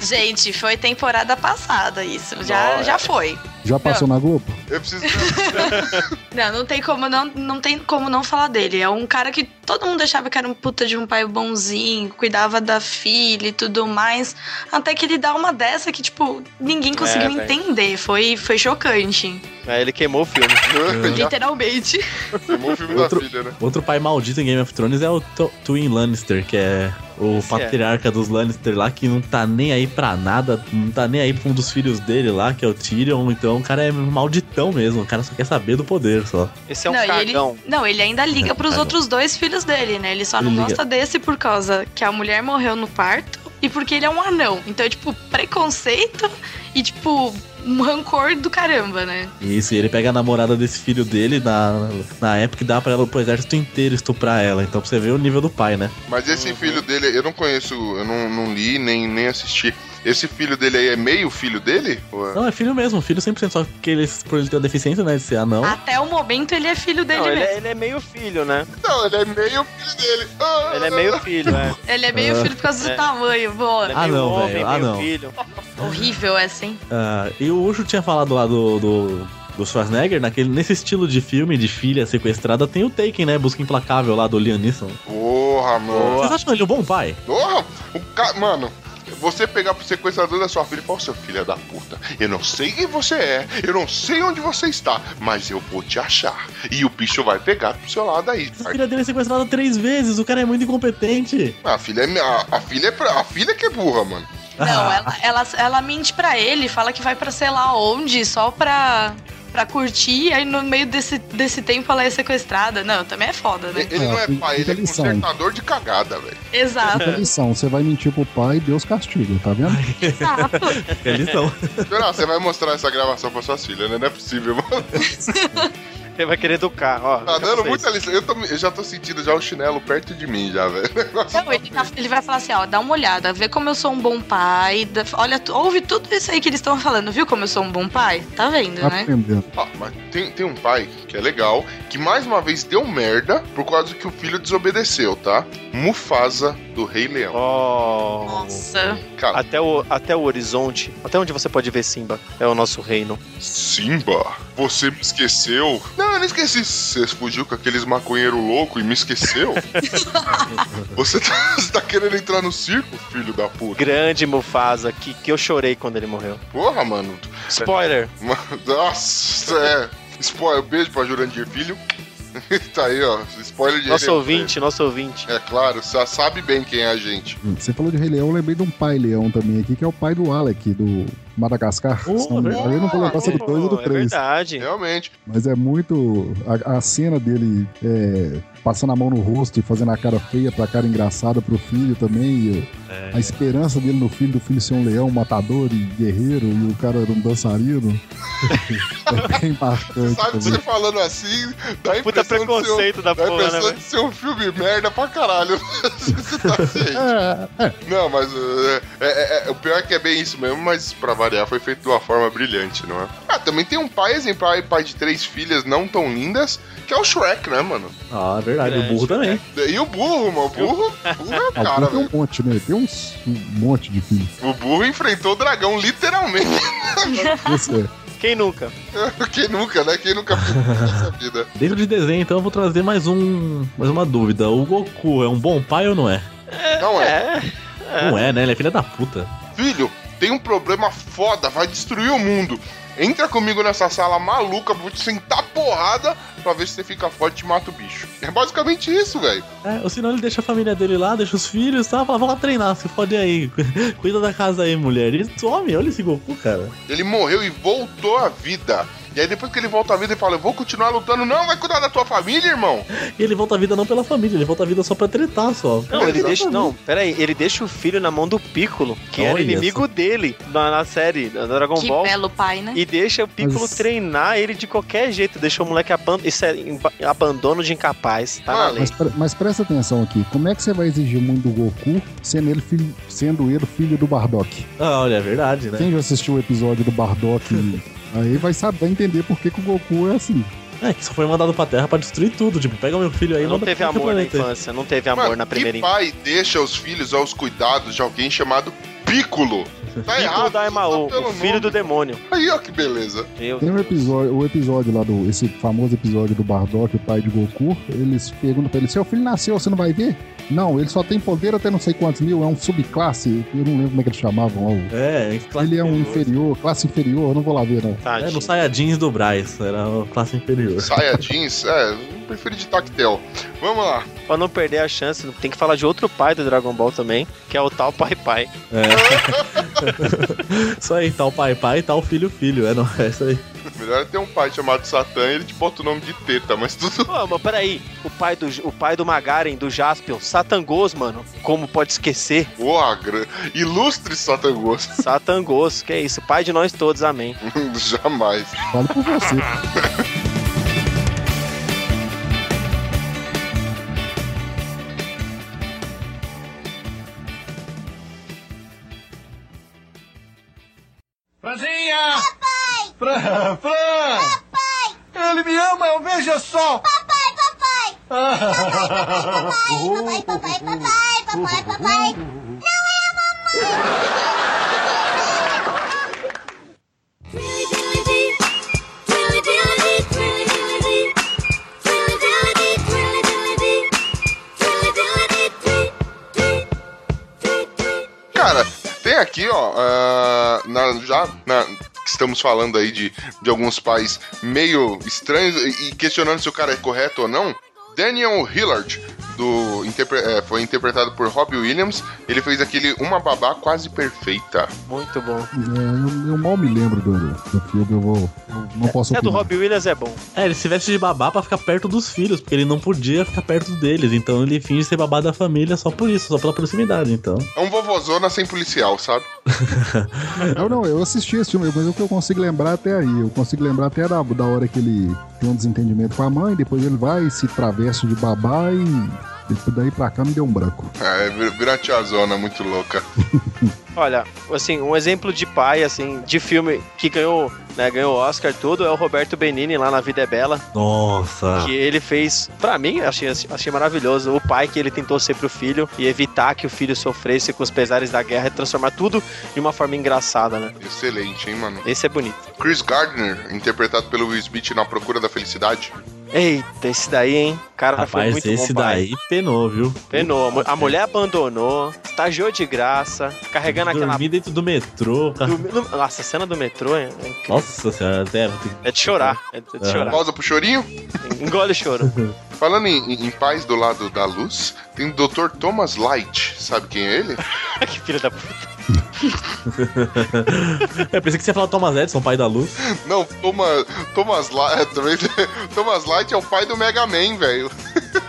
Gente, foi temporada passada isso, já, Nossa. já foi. Já passou na Globo? Eu preciso. Não, não tem como não, não tem como não falar dele. É um cara que todo mundo achava que era um puta de um pai bonzinho, cuidava da filha e tudo mais, até que ele dá uma dessa que tipo ninguém conseguiu velho. entender. Foi foi chocante, Aí ele queimou o filme. Literalmente. filmou o filme Outro- da filha, né? Outro pai maldito em Game of Thrones é o To- Twin Lannister, que é o Esse é. patriarca dos Lannister lá, que não tá nem aí pra nada, não tá nem aí pra um dos filhos dele lá, que é o Tyrion. Então o cara é malditão mesmo, o cara só quer saber do poder só. Esse é um não, e ele, cagão. não, ele ainda liga pros Cagão. outros dois filhos dele, né? Ele só não Ele liga. gosta desse por causa que a mulher morreu no parto e porque ele é um anão. Então é tipo preconceito e tipo um rancor do caramba, né? Isso, e ele pega a namorada desse filho dele na, na época e dá pra ela pro exército inteiro estuprar ela. Então pra você ver o nível do pai, né? Mas esse filho dele, eu não conheço, eu não, não li nem, nem assisti. Esse filho dele aí é meio filho dele? Ou é- Não, é filho mesmo, filho 100%, só que ele, por ele ter a deficiência, né, de ser anão. Até o momento ele é filho dele Não, ele mesmo. é, ele é meio filho, né? Não, ele é meio filho dele. Ah, Ele é meio filho, é. Ele é meio Ah. filho por causa do É. tamanho, boa. Ele é Ah, não, velho. Ah, não. filho. Horrível essa, hein? Ah, e o Ucho tinha falado lá do, do, do Schwarzenegger, naquele, nesse estilo de filme de filha sequestrada, tem o Taken, né? Busca Implacável lá do Liam Neeson. Porra, mano. Vocês acham ele um bom pai? Porra, o ca... mano. Você pegar pro sequestrador da sua filha e falar, "Ô, seu filho da puta, eu não sei quem você é, eu não sei onde você está, mas eu vou te achar. E o bicho vai pegar pro seu lado aí. A filha dele é sequestrada três vezes, o cara é muito incompetente. A filha é, a, a filha é pra- a filha que é burra, mano. Não, ela, ela, ela mente pra ele, fala que vai pra sei lá onde, só pra, pra curtir, aí no meio desse, desse tempo ela é sequestrada. Não, também é foda, né? Ele não é Ah, pai, ele é lição. consertador de cagada, velho. Exato, Fica lição, você vai mentir pro pai, Deus castiga, tá vendo? exato. Eles são. Não, você vai mostrar essa gravação pra suas filhas, né? Não é possível, mano. Ele vai querer educar, ó. Tá dando muita lição. Eu, tô- eu já tô sentindo já o chinelo perto de mim, já, velho. Não, ele, tá- ele vai falar assim, ó, dá uma olhada, vê como eu sou um bom pai. olha, ouve tudo isso aí que eles estão falando, viu como eu sou um bom pai? Tá vendo, Tá né? aprendendo. Ah, mas tem, tem um pai que é legal, que mais uma vez deu merda por causa que o filho desobedeceu, tá? Mufasa do Rei Leão. Ó. Nossa. Cara, Até o, até o horizonte, até onde você pode ver Simba, é o nosso reino. Simba, você me esqueceu? Não, eu não esqueci. Você fugiu com aqueles maconheiros loucos e me esqueceu? você, tá, você tá querendo entrar no circo, filho da puta? Grande Mufasa, que, que eu chorei quando ele morreu. Porra, mano. Spoiler! Nossa, é. Spoiler, beijo pra Jurandir Filho. tá aí, ó. Spoiler de Nosso Rei Leão. ouvinte, nosso ouvinte. É claro, você sabe bem quem é a gente. Você falou de Rei Leão, eu lembrei de um pai leão também aqui, que é o pai do Alec, do Madagascar. Oh, Se não me engano, eu não vou lembrar se é do 2 ou do é 3. verdade. Realmente. Mas é muito. A, a cena dele é, passando a mão no rosto e fazendo a cara feia pra cara engraçada pro filho também. e A esperança dele no filho, do filho ser um leão, matador e guerreiro, e o cara era um dançarino. é bem marcante. Sabe, também. você falando assim, dá a Puta impressão de ser preconceito da dá a porra, né, impressão velho? de ser um filme merda pra caralho. você tá ciente. É, é, Não, mas é, é- é- o pior é que é bem isso mesmo, mas pra variar foi feito de uma forma brilhante, não é? Ah, também tem um pai exemplar, pai de três filhas não tão lindas, que é o Shrek, né, mano? Ah, é verdade, o burro também. E o burro, mano, o burro, o burro é o cara, tem um velho. monte, né? Tem uns, um monte de filhos. O burro enfrentou o dragão, literalmente. Esse é. Quem nunca? Quem nunca, né? Quem nunca fez nessa vida? Dentro de desenho, então eu vou trazer mais um. Mais uma dúvida. O Goku é um bom pai ou não é? Não é. É. Não é, né? Ele é filha da puta. Filho, tem um problema foda, vai destruir o mundo. Entra comigo nessa sala maluca, vou te sentar porrada pra ver se você fica forte e mata o bicho. É basicamente isso, velho. É, ou senão ele deixa a família dele lá, deixa os filhos e tal, fala, vamos lá treinar, se fode aí. Cuida da casa aí, mulher. Ele some, olha esse Goku, cara. Ele morreu e voltou à vida. E aí depois que ele volta à vida, ele fala: Eu vou continuar lutando. Não, vai cuidar da tua família, irmão. E ele volta à vida não pela família, ele volta à vida só pra tretar só. Não, ele deixa. Não, pera aí, ele deixa o filho na mão do Piccolo, que era Olha inimigo dele na, na série da Dragon Que Ball. belo pai, né? E deixa o Piccolo Mas- treinar ele de qualquer jeito. Deixa o moleque aban isso é abandono de incapaz. Tá na Mano, lei. Mas, pre- mas presta atenção aqui, como é que você vai exigir muito do Goku sendo ele filho, sendo ele filho do Bardock? Ah, olha, é verdade, né? Quem já assistiu o episódio do Bardock aí vai saber, entender por que, que o Goku é assim. É, que só foi mandado pra Terra pra destruir tudo. Tipo, pega meu filho aí Não manda teve amor na infância, não teve amor Mano, na primeira infância. pai deixa os filhos aos cuidados de alguém chamado Piccolo? Tá Piccolo errado. Daimao, só pelo o filho nome. do demônio. Aí, ó, que beleza. Meu Tem um episódio, o episódio lá do. Esse famoso episódio do Bardock, o pai de Goku, eles perguntam pra ele: seu filho nasceu, você não vai ver? Não, ele só tem poder até não sei quantos mil, é um subclasse, eu não lembro como é que eles chamavam. ó, o- É, classe Ele é um inferior. inferior, classe inferior, eu não vou lá ver, não. É, Tadinho. no Saiyajins do Braz, era a classe inferior. Saia jeans, é, eu prefiro de tactel. Vamos lá. Pra não perder a chance, tem que falar de outro pai do Dragon Ball também, que é o tal Pai Pai. Isso aí, tal pai pai, tal filho filho. É, não, é isso aí. Melhor é ter um pai chamado Satã e ele te bota o nome de teta, mas tudo. Pô, mas peraí, o pai do, o pai do Magaren, do Jaspion, Satangos, mano, como pode esquecer? Boa, ilustre Satangos. Satangos, que é isso, pai de nós todos, amém. Jamais. Falo por você. Fran, Fran! Papai! Ele me ama, eu vejo só! Papai, papai! Papai, papai, papai, papai, papai, papai! Cara, tem aqui, ó, ah, na- já na- que estamos falando aí de, de alguns pais meio estranhos e questionando se o cara é correto ou não. Daniel Hillard, do, interpre- é, foi interpretado por Robbie Williams. Ele fez aquele Uma Babá Quase Perfeita. Muito bom. É, eu, eu mal me lembro do, do filme, eu vou. eu não posso É do opinar. Robbie Williams é bom. É, ele se veste de babá pra ficar perto dos filhos, porque ele não podia ficar perto deles. Então ele finge ser babá da família só por isso, só pela proximidade. Então. É um vovozona sem policial, sabe? Eu não, eu assisti esse filme, mas o que eu consigo lembrar até aí. Eu consigo lembrar até da, da hora que ele tem um desentendimento com a mãe, depois ele vai e se traveste de babá e. Depois daí pra cá me deu um branco. É, vira uma tiazona muito louca. Olha, assim, um exemplo de pai, assim, de filme que ganhou, né, ganhou Oscar tudo, é o Roberto Benini lá na Vida é Bela, Nossa. que ele fez, pra mim, achei, achei maravilhoso, o pai que ele tentou ser pro filho e evitar que o filho sofresse com os pesares da guerra e transformar tudo de uma forma engraçada, né? Excelente, hein, mano? Esse é bonito. Chris Gardner, interpretado pelo Will Smith na Procura da Felicidade. Eita, esse daí, hein? Cara, foi Rapaz, muito esse bom, pai. daí penou, viu? Penou. A mu- A mulher abandonou, estagiou de graça, carregando aquela. Dormir dentro do metrô. do- no- Nossa, a cena do metrô é, é incrível. Nossa senhora, até. É de chorar. É de É. chorar. Pausa pro chorinho. Engole o choro. Falando em, em- em paz do lado da luz, tem o Dr. Thomas Light. Sabe quem é ele? que filho da puta. Eu pensei que você ia falar Thomas Edison, pai da luz. Não, Thomas, Thomas Light. Também, Thomas Light é o pai do Mega Man, velho.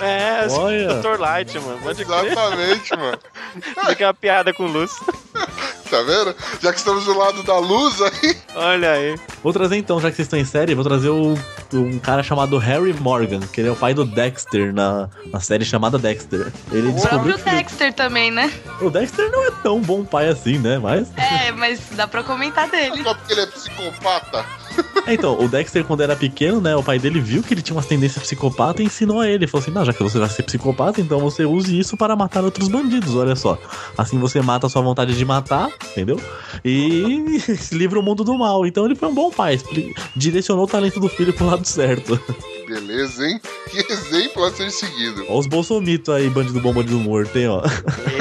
É, Olha. Dr. Light, mano. Pode crer. Exatamente, mano. Isso aqui é uma piada com luz. Tá vendo? Já que estamos do lado da luz aí. Olha aí. Vou trazer então, já que vocês estão em série, vou trazer o- um cara chamado Harry Morgan, que ele é o pai do Dexter na, na série chamada Dexter. Ele O descobriu próprio que ele- Dexter também, né? o Dexter não é tão bom pai assim, né? Mas. É, mas dá pra comentar dele. Só porque ele é psicopata. É, então, o Dexter, quando era pequeno, né? O pai dele viu que ele tinha umas tendências psicopata e ensinou a ele. Falou assim: não, já que você vai ser psicopata, então você use isso para matar outros bandidos, olha só. Assim você mata a sua vontade de matar, entendeu? E se livra o mundo do mal. Então ele foi um bom pai, direcionou o talento do filho pro lado certo. Beleza, hein? Que exemplo a ser seguido. Ó os bolsomitos aí, bandido bom, bandido morto, hein, ó.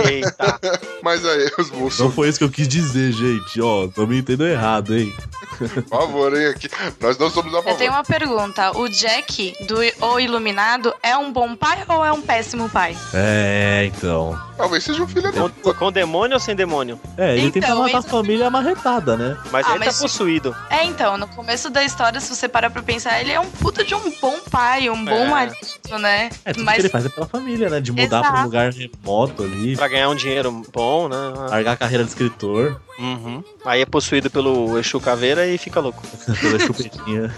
Eita. Mas aí, os Não bolsos, foi isso que eu quis dizer, gente, ó. Tô me entendendo errado, hein. por favor, hein? Aqui. Nós não somos a Eu favor. tenho uma pergunta. O Jack do O Iluminado é um bom pai ou é um péssimo pai? É, então. Talvez seja um filho da Com, com demônio ou sem demônio? É, ele tenta Então, matar a família amarretada, né? Mas Ah, ele mas- tá possuído. É, então, no começo da história, se você parar pra pensar, ele é um puta de um bom pai, um bom É. marido, né? É, tudo Mas que ele faz é pela família, né? De mudar pra um Exato. lugar remoto ali, Pra ganhar um dinheiro bom, né? largar a carreira de escritor, Uhum. Aí é possuído pelo Exu Caveira e fica louco. pela chupetinha.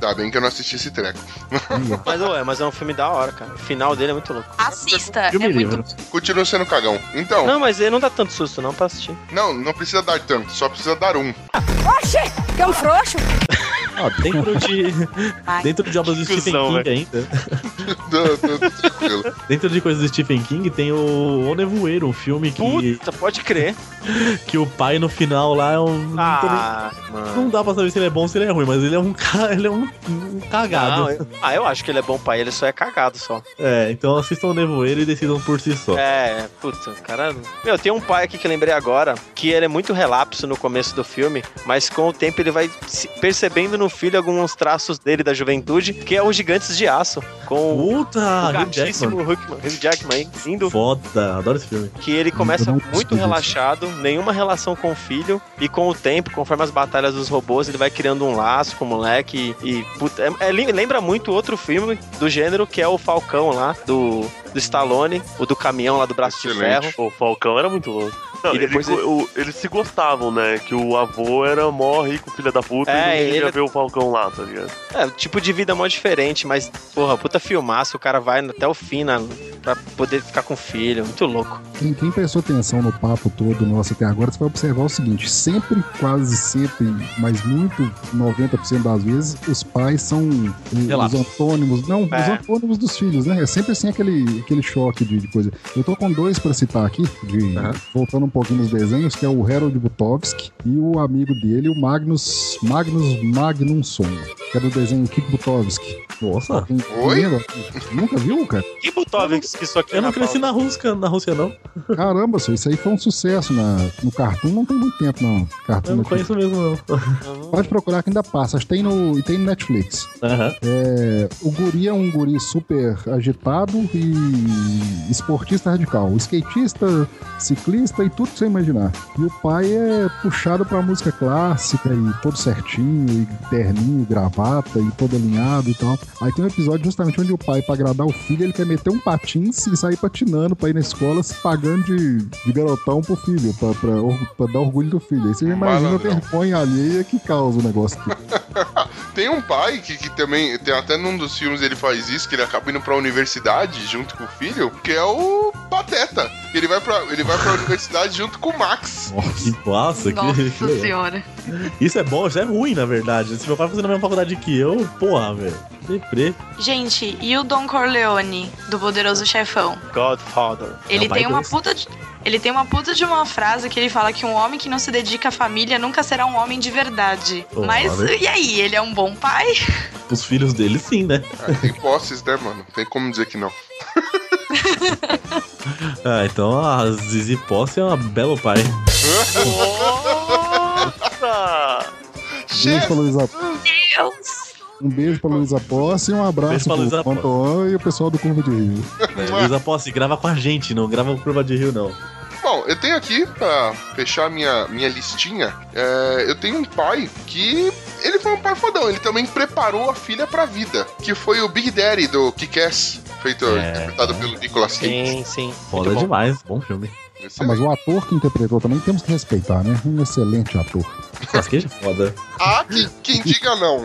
Tá bem que eu não assisti esse treco. Mas, ué, mas é um filme da hora, cara. O final dele é muito louco. assista, Filme é muito livre. Continua sendo cagão. Então, Não, mas ele não dá tanto susto não pra assistir. não, não precisa dar tanto, só precisa dar um. Oxê, que é um frouxo. Ó, dentro de. Ai. dentro de obras do Stephen King ainda. Tô- tô- tô tranquilo. Dentro de coisas do Stephen King tem o O Nevoeiro, um filme que, Puta, pode crer. que o pai no final lá é um. não Ah, Não mano. dá pra saber se ele é bom ou se ele é ruim, mas ele é um cara, ele é um, um cagado. Não, eu- ah, eu acho que ele é bom pai, ele só é cagado só. É, então assistam o Nevoeiro e decidam por si só. É, puta, cara. Meu, tem um pai aqui que eu lembrei agora, que ele é muito relapso no começo do filme, mas com o tempo ele vai se- percebendo no filho alguns traços dele da juventude, que é o Gigantes de Aço, com o Puta, Hugh gatíssimo Jackman. Hugh Hugh Jackman aí, lindo. Foda, adoro esse filme. que ele começa muito descobri relaxado, nenhuma relação com o filho, e com o tempo, conforme as batalhas dos robôs, ele vai criando um laço com o moleque. E, e, puta, é- é- lembra muito outro filme do gênero que é o Falcão lá, do, do Stallone, o do caminhão lá do braço de Excelente. ferro. Pô, o Falcão era muito louco. Não, E depois ele- ele- o- eles se gostavam, né? Que o avô era mó rico, filho da puta, É, e não queria ele- ver o Falcão lá, tá ligado? É, tipo de vida mó diferente, mas, porra, puta filmaço, o cara vai até o fim na, pra poder ficar com o filho. Muito louco. Quem, quem prestou atenção no papo todo nosso até agora, você vai observar o seguinte: sempre, quase sempre, mas muito, 90% das vezes, os pais são os Relapso. antônimos. Não, os É. antônimos dos filhos, né? É sempre assim aquele, aquele choque de, de coisa. Eu tô com dois pra citar aqui, de- Aham. voltando um pouquinho nos desenhos, que é o Harold Butovski e o amigo dele, o Magnus, Magnus Magnusson, que é do desenho Kik Butovski. Nossa, Quem- Oi? lembra? Nunca viu, cara? Que Butovix que isso aqui eu não na cresci na Rússia, na Rússia não. Caramba, senhor, isso aí foi um sucesso na, no Cartoon, não tem muito tempo, não. Cartoon Eu não aqui. conheço mesmo não. Pode procurar que ainda passa, acho que tem no, e tem no Netflix. Aham. É, o guri é um guri super agitado e esportista radical. Skatista, ciclista e tudo que você imaginar. E o pai é puxado pra música clássica e todo certinho, e terninho, gravata e todo alinhado e tal. Aí tem um episódio justamente onde o pai, pra agradar o filho, ele quer meter um patins e sair patinando pra ir na escola, se pagando de, de garotão pro filho, pra, pra, pra dar orgulho do filho. Aí você já imagina a Malandrão. vergonha alheia que causa o negócio. Tem um pai que, que também, tem até num dos filmes ele faz isso, que ele acaba indo pra universidade junto com o filho, que é o Pateta. Ele vai pra, ele vai pra universidade junto com o Max. Que Nossa, que, Nossa que senhora. Isso é bom, isso é ruim, na verdade. Se meu pai fosse na mesma faculdade que eu, porra, velho. Deprê. Gente, e o Don Corleone, do Poderoso Chefão? Godfather. Ele É o pai tem uma puta de... Ele tem uma puta de uma frase que ele fala que um homem que não se dedica à família nunca será um homem de verdade. Pô, Mas, e aí? Ele é um bom pai? Os filhos dele, sim, né? Ah, tem posses, né, mano? Tem como dizer que não. Ah, então a Zizi Posse é uma belo pai. Nossa! Um beijo pra Luísa, Deus! um beijo pra Luísa Posse e um abraço Luísa pro Antoine e o pessoal do Curva de Rio. É, Luísa Posse, grava com a gente, não grava com Curva de Rio, não. Bom, eu tenho aqui, pra fechar minha, minha listinha, é, eu tenho um pai que. Ele foi um pai fodão, ele também preparou a filha pra vida, que foi o Big Daddy do Kick-Ass, feito, É. interpretado pelo Nicolas Cage. Sim, sim. Foda bom. demais, bom filme. Ah, mas o ator que interpretou também temos que respeitar, né? Um excelente ator. Nicolas Cage é foda. Há quem, quem diga não.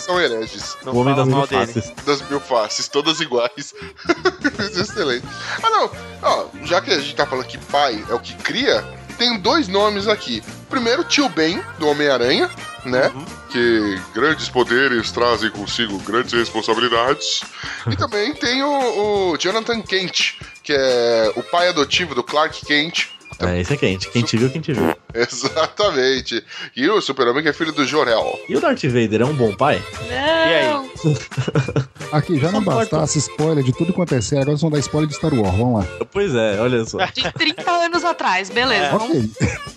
São hereges. Não o homem das mil dele. faces. Das mil faces, todas iguais. Excelente. Ah, não. Ó, já que a gente tá falando que pai é o que cria, tem dois nomes aqui. Primeiro, tio Ben, do Homem-Aranha, né? Que grandes poderes trazem consigo grandes responsabilidades. e também tem o, o Jonathan Kent, que é o pai adotivo do Clark Kent. É, esse é quente. Quem te viu, quem te viu. Exatamente. E o Super-Homem, que é filho do Jor-El. E o Darth Vader é um bom pai? Não! Aqui, já não bastasse spoiler de tudo quanto é sério, agora vamos dar spoiler de Star Wars, vamos lá. Pois é, olha só. De 30 anos atrás, beleza. Ok.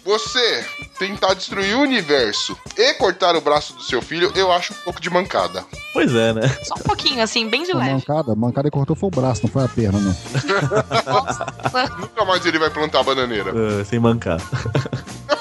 Você tentar destruir o universo e cortar o braço do seu filho, eu acho um pouco de mancada. Pois é, né? Só um pouquinho, assim, bem de leve. mancada, mancada ele cortou foi o braço, não foi a perna, não. Nunca mais ele vai plantar bananeira. É, sem mancar.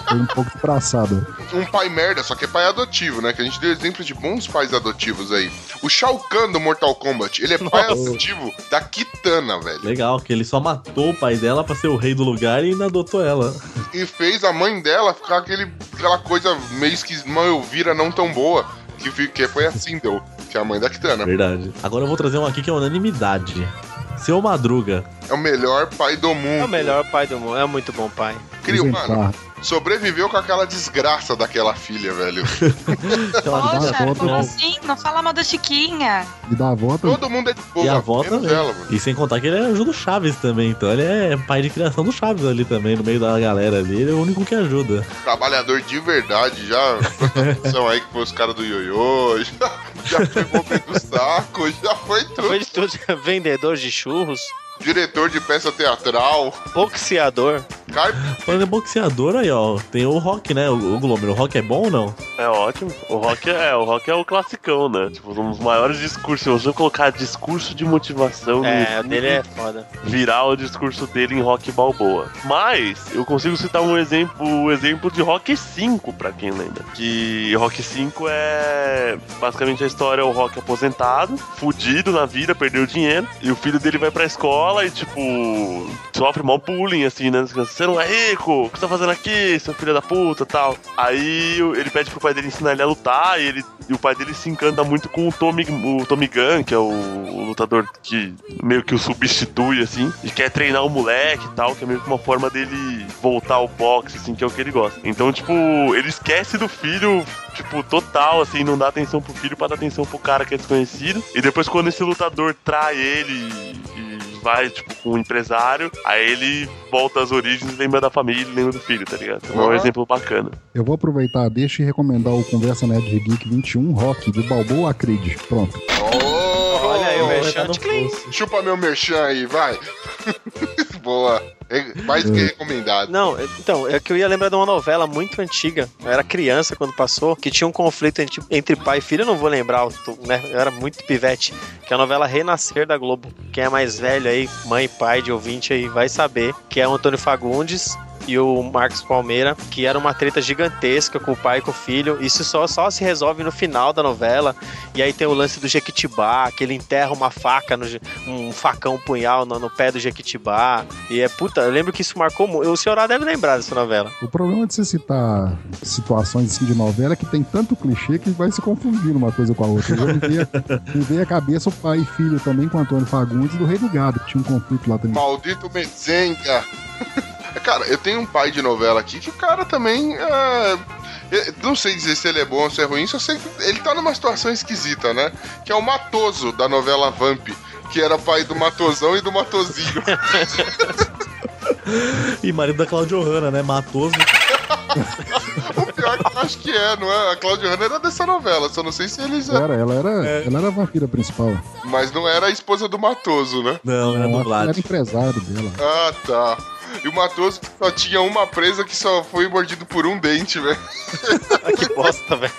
Foi um pouco de braçada. Um pai merda, só que é pai adotivo, né? Que a gente deu exemplo de bons pais adotivos aí. O Shao Kahn do Mortal Kombat, ele é pai adotivo da Kitana, velho. Legal, que ele só matou o pai dela pra ser o rei do lugar e ainda adotou ela. E fez a mãe dela ficar aquele, aquela coisa meio que mãe Elvira não tão boa. Que, que foi a Sindel, que é a mãe da Kitana. Verdade. Agora eu vou trazer um aqui que é unanimidade. Seu Madruga. É o melhor pai do mundo. É o melhor pai do mundo. É muito bom pai. Criou, Exemplar. mano, sobreviveu com aquela desgraça daquela filha, velho. Poxa, como toda. assim? Não fala mal da Chiquinha. E da avó também. Todo mundo é de boa. E a avó também. E sem contar que ele ajuda o Chaves também. Então ele é pai de criação do Chaves ali também, no meio da galera ali. Ele é o único que ajuda. Trabalhador de verdade, já. Atenção aí que foi os caras do ioiô, já, já foi homem do saco, já foi tudo. Foi de tudo. Vendedor de churros, Diretor de peça teatral, boxeador. cai Falando em boxeador aí, ó. Tem o Rock, né? O, o Glomer. O Rock é bom ou não? É ótimo. O rock é, o rock é o classicão, né? Tipo, um dos maiores discursos. Se você colocar discurso de motivação É, dele é foda. virar o discurso dele em Rock Balboa. Mas eu consigo citar um exemplo, o exemplo de Rock 5, pra quem lembra. Que Rock 5 é basicamente a história é o Rock aposentado, fudido na vida, perdeu dinheiro, e o filho dele vai pra escola e tipo sofre mal bullying assim, né? Você não é rico, o que você tá fazendo aqui, seu filho da puta, tal. Aí ele pede pro pai dele ensinar ele a lutar e ele e o pai dele se encanta muito com o Tommy, o Tommy Gunn, que é o, o lutador que meio que o substitui, assim, e quer treinar o moleque e tal, que é meio que uma forma dele voltar ao boxe, assim, que é o que ele gosta. Então, tipo, ele esquece do filho, tipo, total, assim, não dá atenção pro filho pra dar atenção pro cara que é desconhecido. E depois, quando esse lutador trai ele e vai, tipo, com um empresário, aí ele volta às origens, lembra da família e lembra do filho, tá ligado? É um Uhum. exemplo bacana. Eu vou aproveitar, deixa e recomendar o Conversa Nerd Geek 21 Rock, de Balboa Acred. Pronto. Oh, Olha aí o merchan tá de. Chupa meu merchan aí, vai. Boa. É mais que recomendado. Não, então, é que eu ia lembrar de uma novela muito antiga. Eu era criança quando passou, que tinha um conflito entre, entre pai e filho. Eu não vou lembrar, eu tô- né? Eu era muito pivete. Que é a novela Renascer da Globo. Quem é mais velho aí, mãe e pai de ouvinte aí, vai saber. Que é o Antônio Fagundes e o Marcos Palmeira, que era uma treta gigantesca com o pai e com o filho. Isso só, só se resolve no final da novela. E aí tem o lance do Jequitibá, que ele enterra uma faca, no, um facão, um punhal no, no pé do Jequitibá. E é puta, eu lembro que isso marcou muito. O senhorá deve lembrar dessa novela. O problema de você citar situações assim de novela é que tem tanto clichê que vai se confundindo uma coisa com a outra. Eu me veio, me veio a cabeça o pai e filho também com o Antônio Fagundes do Rei do Gado, que tinha um conflito lá também. Maldito Mezenga. Cara, eu tenho um pai de novela aqui que o cara também. é, eu não sei dizer se ele é bom ou se é ruim, só sei que ele tá numa situação esquisita, né? Que é o Matoso da novela Vamp, que era pai do Matosão e do Matozinho. E marido da Claudio Hanna, né? Matoso. o pior que eu acho que é, não é? A Cláudia Hanna era dessa novela, só não sei se eles. Era, ela era, ela era a vampira principal. Mas não era a esposa do Matoso, né? Não, era Ela era empresário dela. Ah, tá. E o Matoso só tinha uma presa que só foi mordido por um dente, velho. que bosta, velho.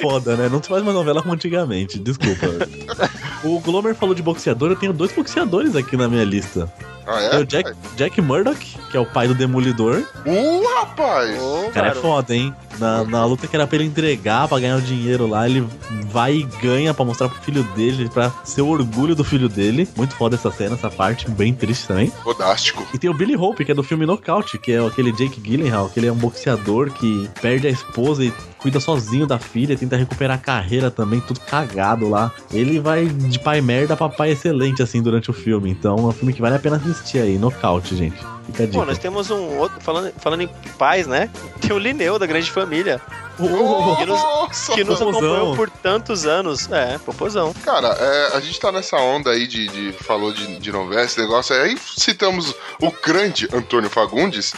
Foda, né? Não se faz mais novela como antigamente, desculpa. o Glomer falou de boxeador, eu tenho dois boxeadores aqui na minha lista. Ah, É é? o Jack, Jack Murdoch, que é o pai do Demolidor. Uh, rapaz! O cara é foda, hein? Na, na luta que era pra ele entregar, pra ganhar o dinheiro lá, ele vai e ganha pra mostrar pro filho dele, pra ser o orgulho do filho dele. Muito foda essa cena, essa parte, bem triste também. Fodástico. E tem o Billy Hope, que é do filme Knockout, que é aquele Jake Gyllenhaal, que ele é um boxeador que perde a esposa e cuida sozinho da filha, tenta recuperar a carreira também, tudo cagado lá. Ele vai de pai merda pra pai excelente, assim, durante o filme. Então é um filme que vale a pena assistir aí, Knockout, gente. Fica a dica. nós temos um outro, falando, falando em pais, né? Tem o Lineu da Grande Família, que nos, Nossa, que nos acompanhou por tantos anos. É, popozão. Cara, é, a gente tá nessa onda aí de, de falou de, de novela, esse negócio aí. Citamos o grande Antônio Fagundes.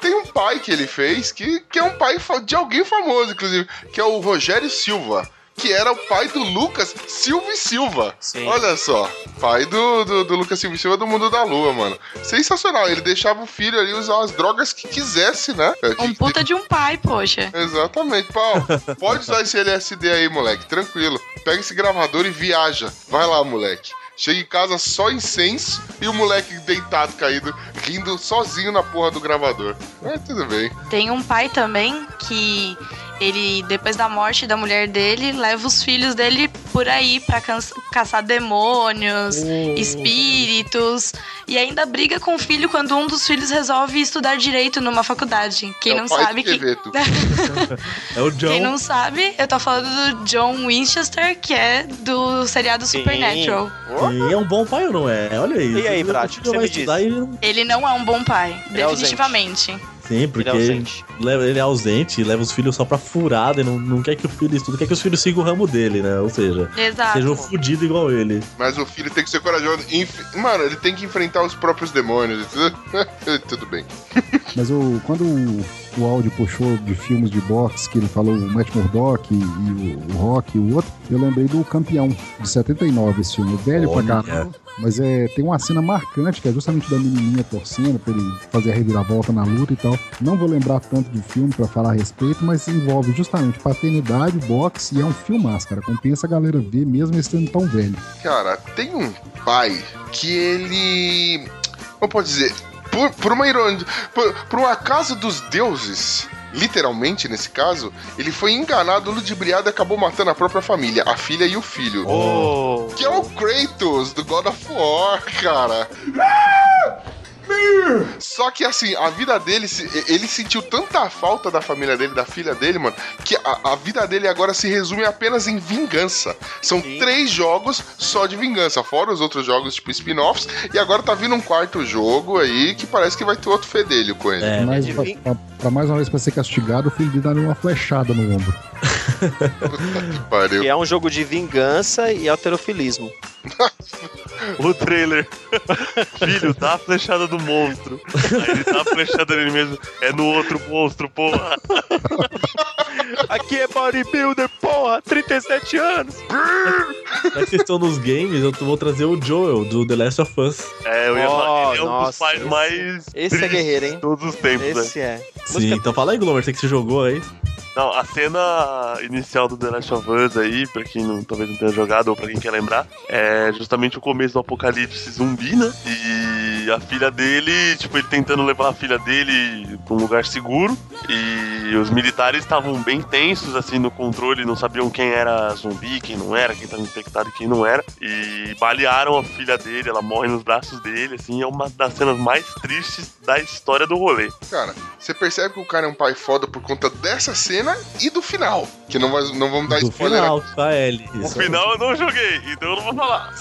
Tem um pai que ele fez que, que é um pai de alguém famoso, inclusive, que é o Rogério Silva. que era o pai do Lucas Silva e Silva. Sim. Olha só, pai do, do, do Lucas Silva e Silva do Mundo da Lua, mano. Sensacional, ele deixava o filho ali usar as drogas que quisesse, né? É, Um puta de um pai, poxa. Exatamente, Paulo. Pode usar esse LSD aí, moleque, tranquilo. Pega esse gravador e viaja. Vai lá, moleque. Chega em casa só incenso e o moleque deitado, caído, rindo sozinho na porra do gravador. É, tudo bem. Tem um pai também que ele, depois da morte da mulher dele, leva os filhos dele por aí pra caçar demônios, espíritos. E ainda briga com o filho quando um dos filhos resolve estudar direito numa faculdade. Quem É não sabe que. É o John. Quem não sabe, eu tô falando do John Winchester, que é do seriado Sim. Supernatural. E é um bom pai ou não é? Olha isso. E aí, O Brat, filho o que você vai me estudar e ele não- é um bom pai, é ausente. Sim, porque Ele é ausente. leva, ele é ausente, leva os filhos só pra furada e não, não quer que o filho estude, quer que os filhos sigam o ramo dele, né? Ou seja, Exato. sejam fudidos igual ele. Mas o filho tem que ser corajoso. Enf- Mano, ele tem que enfrentar os próprios demônios. tudo bem. Mas o, quando o, o áudio puxou de filmes de boxe, que ele falou o Matt Murdock e, e o, o Rock e o outro, eu lembrei do Campeão, de 79, esse filme. Velho Olha. pra caramba. Mas é, tem uma cena marcante, que é justamente da menininha torcendo pra ele fazer a reviravolta na luta e tal. Não vou lembrar tanto do filme pra falar a respeito, mas envolve justamente paternidade, boxe, e é um filmaço, cara. Compensa a galera ver, mesmo ele sendo tão velho. Cara, tem um pai que ele. Como pode dizer? Por, por uma ironia. Por, por um acaso dos deuses. Literalmente, nesse caso, ele foi enganado, ludibriado e acabou matando a própria família, a filha e o filho. Oh. Que é o Kratos, do God of War, cara. Só que assim, a vida dele, ele sentiu tanta falta da família dele, da filha dele, mano, que a, a vida dele agora se resume apenas em vingança. São Sim. três jogos só de vingança, fora os outros jogos, tipo spin-offs, e agora tá vindo um quarto jogo aí que parece que vai ter outro fedelho com ele. É, Mas pra, pra- pra mais uma vez pra ser castigado, o filho de dar uma flechada no ombro. Pariu. Que é um jogo de vingança e alterofilismo. O trailer. Filho, dá a flechada do monstro. Aí ele dá a flechada nele mesmo. É no outro monstro, porra. Aqui é bodybuilder, porra, 37 anos. Já que vocês estão nos games, eu vou trazer o Joel, do The Last of Us. É, eu ia Oh, falar. Ele é um dos nossa, pais esse- mais. esse é guerreiro, hein? de Todos os tempos, né? Esse é. Sim, então fala aí, Glomer, você que você jogou aí. Não, a cena inicial do The Last of Us aí, pra quem não, talvez não tenha jogado ou pra quem quer lembrar, é justamente o começo do apocalipse zumbi, né? E a filha dele, tipo, ele tentando levar a filha dele pra um lugar seguro. E os militares estavam bem tensos, assim, no controle, não sabiam quem era zumbi, quem não era, quem tava infectado e quem não era. E balearam a filha dele, ela morre nos braços dele, assim, é uma das cenas mais tristes da história do rolê. Cara, você percebe que o cara é um pai foda por conta dessa cena e do final. Que não, vai, não vamos dar Do spoiler final, com a Ellie. O final eu não joguei, então eu não vou falar.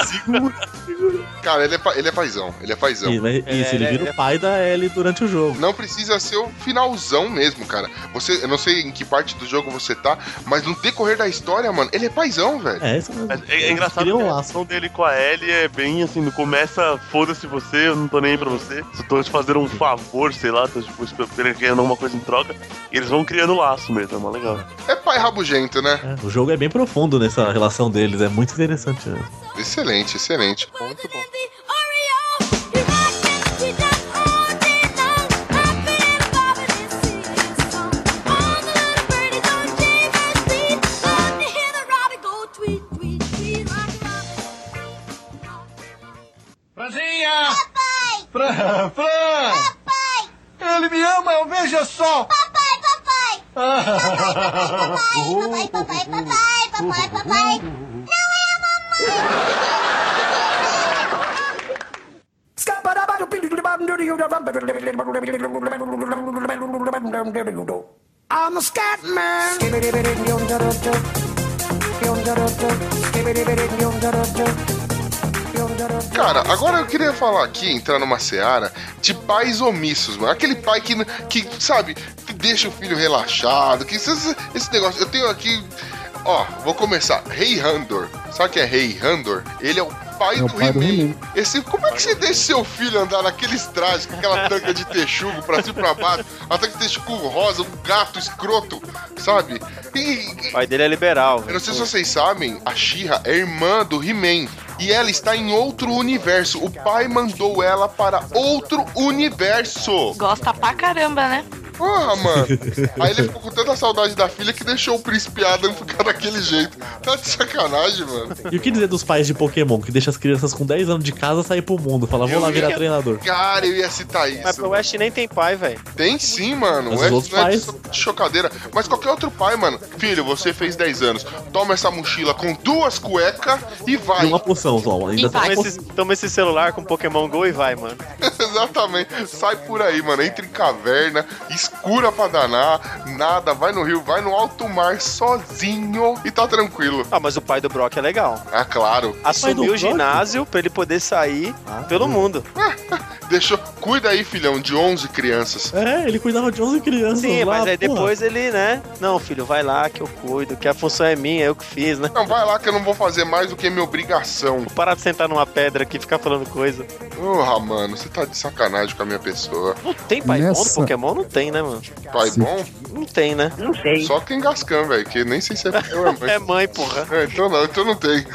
Cara, ele é, ele é paizão, ele é paizão. Sim, mas Isso, ele ele é- vira o pai da Ellie durante o jogo. Não precisa ser o finalzão mesmo, cara. Você, eu não sei em que parte do jogo você tá, mas no decorrer da história, mano, ele é paizão, velho. É, isso mesmo. É, é engraçado que a laço. relação dele com a Ellie é bem assim, no começa, foda-se você, eu não tô nem aí pra você. Só tô te fazendo um favor, sei lá, tô tipo, esperando querendo alguma coisa em troca. E eles vão criando laço mesmo, é mó legal. É pai rabugento, né? É, o jogo é bem profundo nessa relação deles, é muito interessante. né? Excelente, excelente. Muito bom. Franzinha! Fran, Fran! Ele me ama, eu veja só! Papai, papai! Papai, papai, papai, papai, papai, I'm a scat man. Cara, agora eu queria falar aqui, entrar numa seara de pais omissos, mano. Aquele pai que, que sabe, que deixa o filho relaxado, que esse, esse negócio. Eu tenho aqui. Ó, vou começar. Rei Handor. Sabe quem é Rei Handor? Ele é o pai É o do pai do He-Man. Esse, como é que você deixa seu filho andar naqueles trajes com aquela tanga de texugo pra cima e pra baixo? Uma tanga de texugo rosa, um gato escroto, sabe? E, O pai dele é liberal. eu velho. não sei se vocês sabem, a She-Ra é irmã do He-Man. E ela está em outro universo. O pai mandou ela para outro universo. Gosta pra caramba, né? Porra, mano. Aí ele ficou com tanta saudade da filha que deixou o príncipe Adam ficar daquele jeito. Tá de sacanagem, mano. E o que dizer dos pais de Pokémon, que deixa as crianças com 10 anos de casa sair pro mundo? Fala, vou Eu lá virar ia- treinador. Cara, eu ia citar Mas isso. pro Ash nem tem pai, velho. Tem sim, mano. Mas O os outros Ed não é pais? de chocadeira. Mas qualquer outro pai, mano. Filho, você fez 10 anos. Toma essa mochila com duas cuecas e vai. E uma poção só, ainda E tem vai. uma Toma esse, toma esse celular com Pokémon Go e vai, mano. Exatamente. Sai por aí, mano. Entra em caverna, escura pra danar, nada, vai no rio, vai no alto mar sozinho e tá tranquilo. Ah, mas o pai do Brock é legal. Ah, claro. Assumiu o ginásio pra ele poder sair pelo mundo. Deixou. Cuida aí, filhão, de 11 crianças. É, ele cuidava de 11 crianças. Sim, lá, mas aí porra. depois ele, né? Não, filho, vai lá que eu cuido, que a função é minha, eu que fiz, né? Não, vai lá que eu não vou fazer mais do que minha obrigação. Vou parar de sentar numa pedra aqui e ficar falando coisa. Porra, mano, você tá de sacanagem com a minha pessoa. Não tem pai bom no Nessa- Pokémon? Não tem, né, mano? Pai Sim. bom? Não tem, né? Só quem gascam, velho, que nem sei se é pai ou é mãe. É mãe, porra. É, então não, então não tem.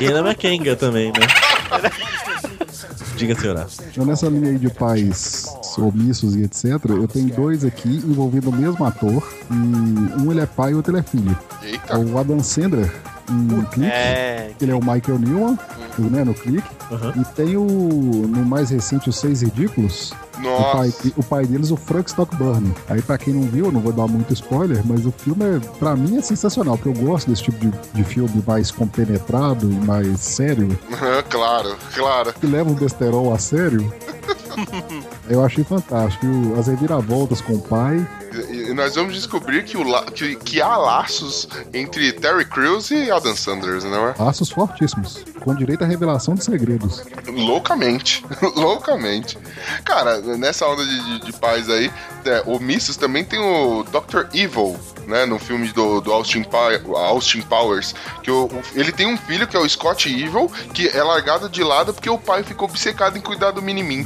E ainda é Kenga também, né? Diga, senhora. Eu nessa linha aí de pais omissos e etc, eu tenho dois aqui envolvendo o mesmo ator. E um ele é pai e outro ele é filho. Eita. o Adam Sandler em Clique. É. Ele é o Michael Newman, né, no Clique. Aham. E tem o, no mais recente, Os Seis Ridículos, o pai, Nossa. o pai deles, o Frank Stockburn. Aí, pra quem não viu, eu não vou dar muito spoiler, mas o filme, é, pra mim, é sensacional, porque eu gosto desse tipo de, de filme mais compenetrado e mais sério, claro, claro. que leva o besterol a sério. eu achei fantástico. O- as reviravoltas com o pai. E nós vamos descobrir que, o la- que, que há laços entre Terry Crews e Adam Sanders, não é? Laços fortíssimos, com direito à revelação de segredos. Loucamente. Loucamente. Cara, nessa onda de, de, de pais aí, é, omissos também tem o Dr. Evil, né? No filme do, do Austin, Pa- Austin Powers. Que o, o- ele tem um filho que é o Scott Evil, que é largado de lado porque o pai ficou obcecado em cuidar do Minimin.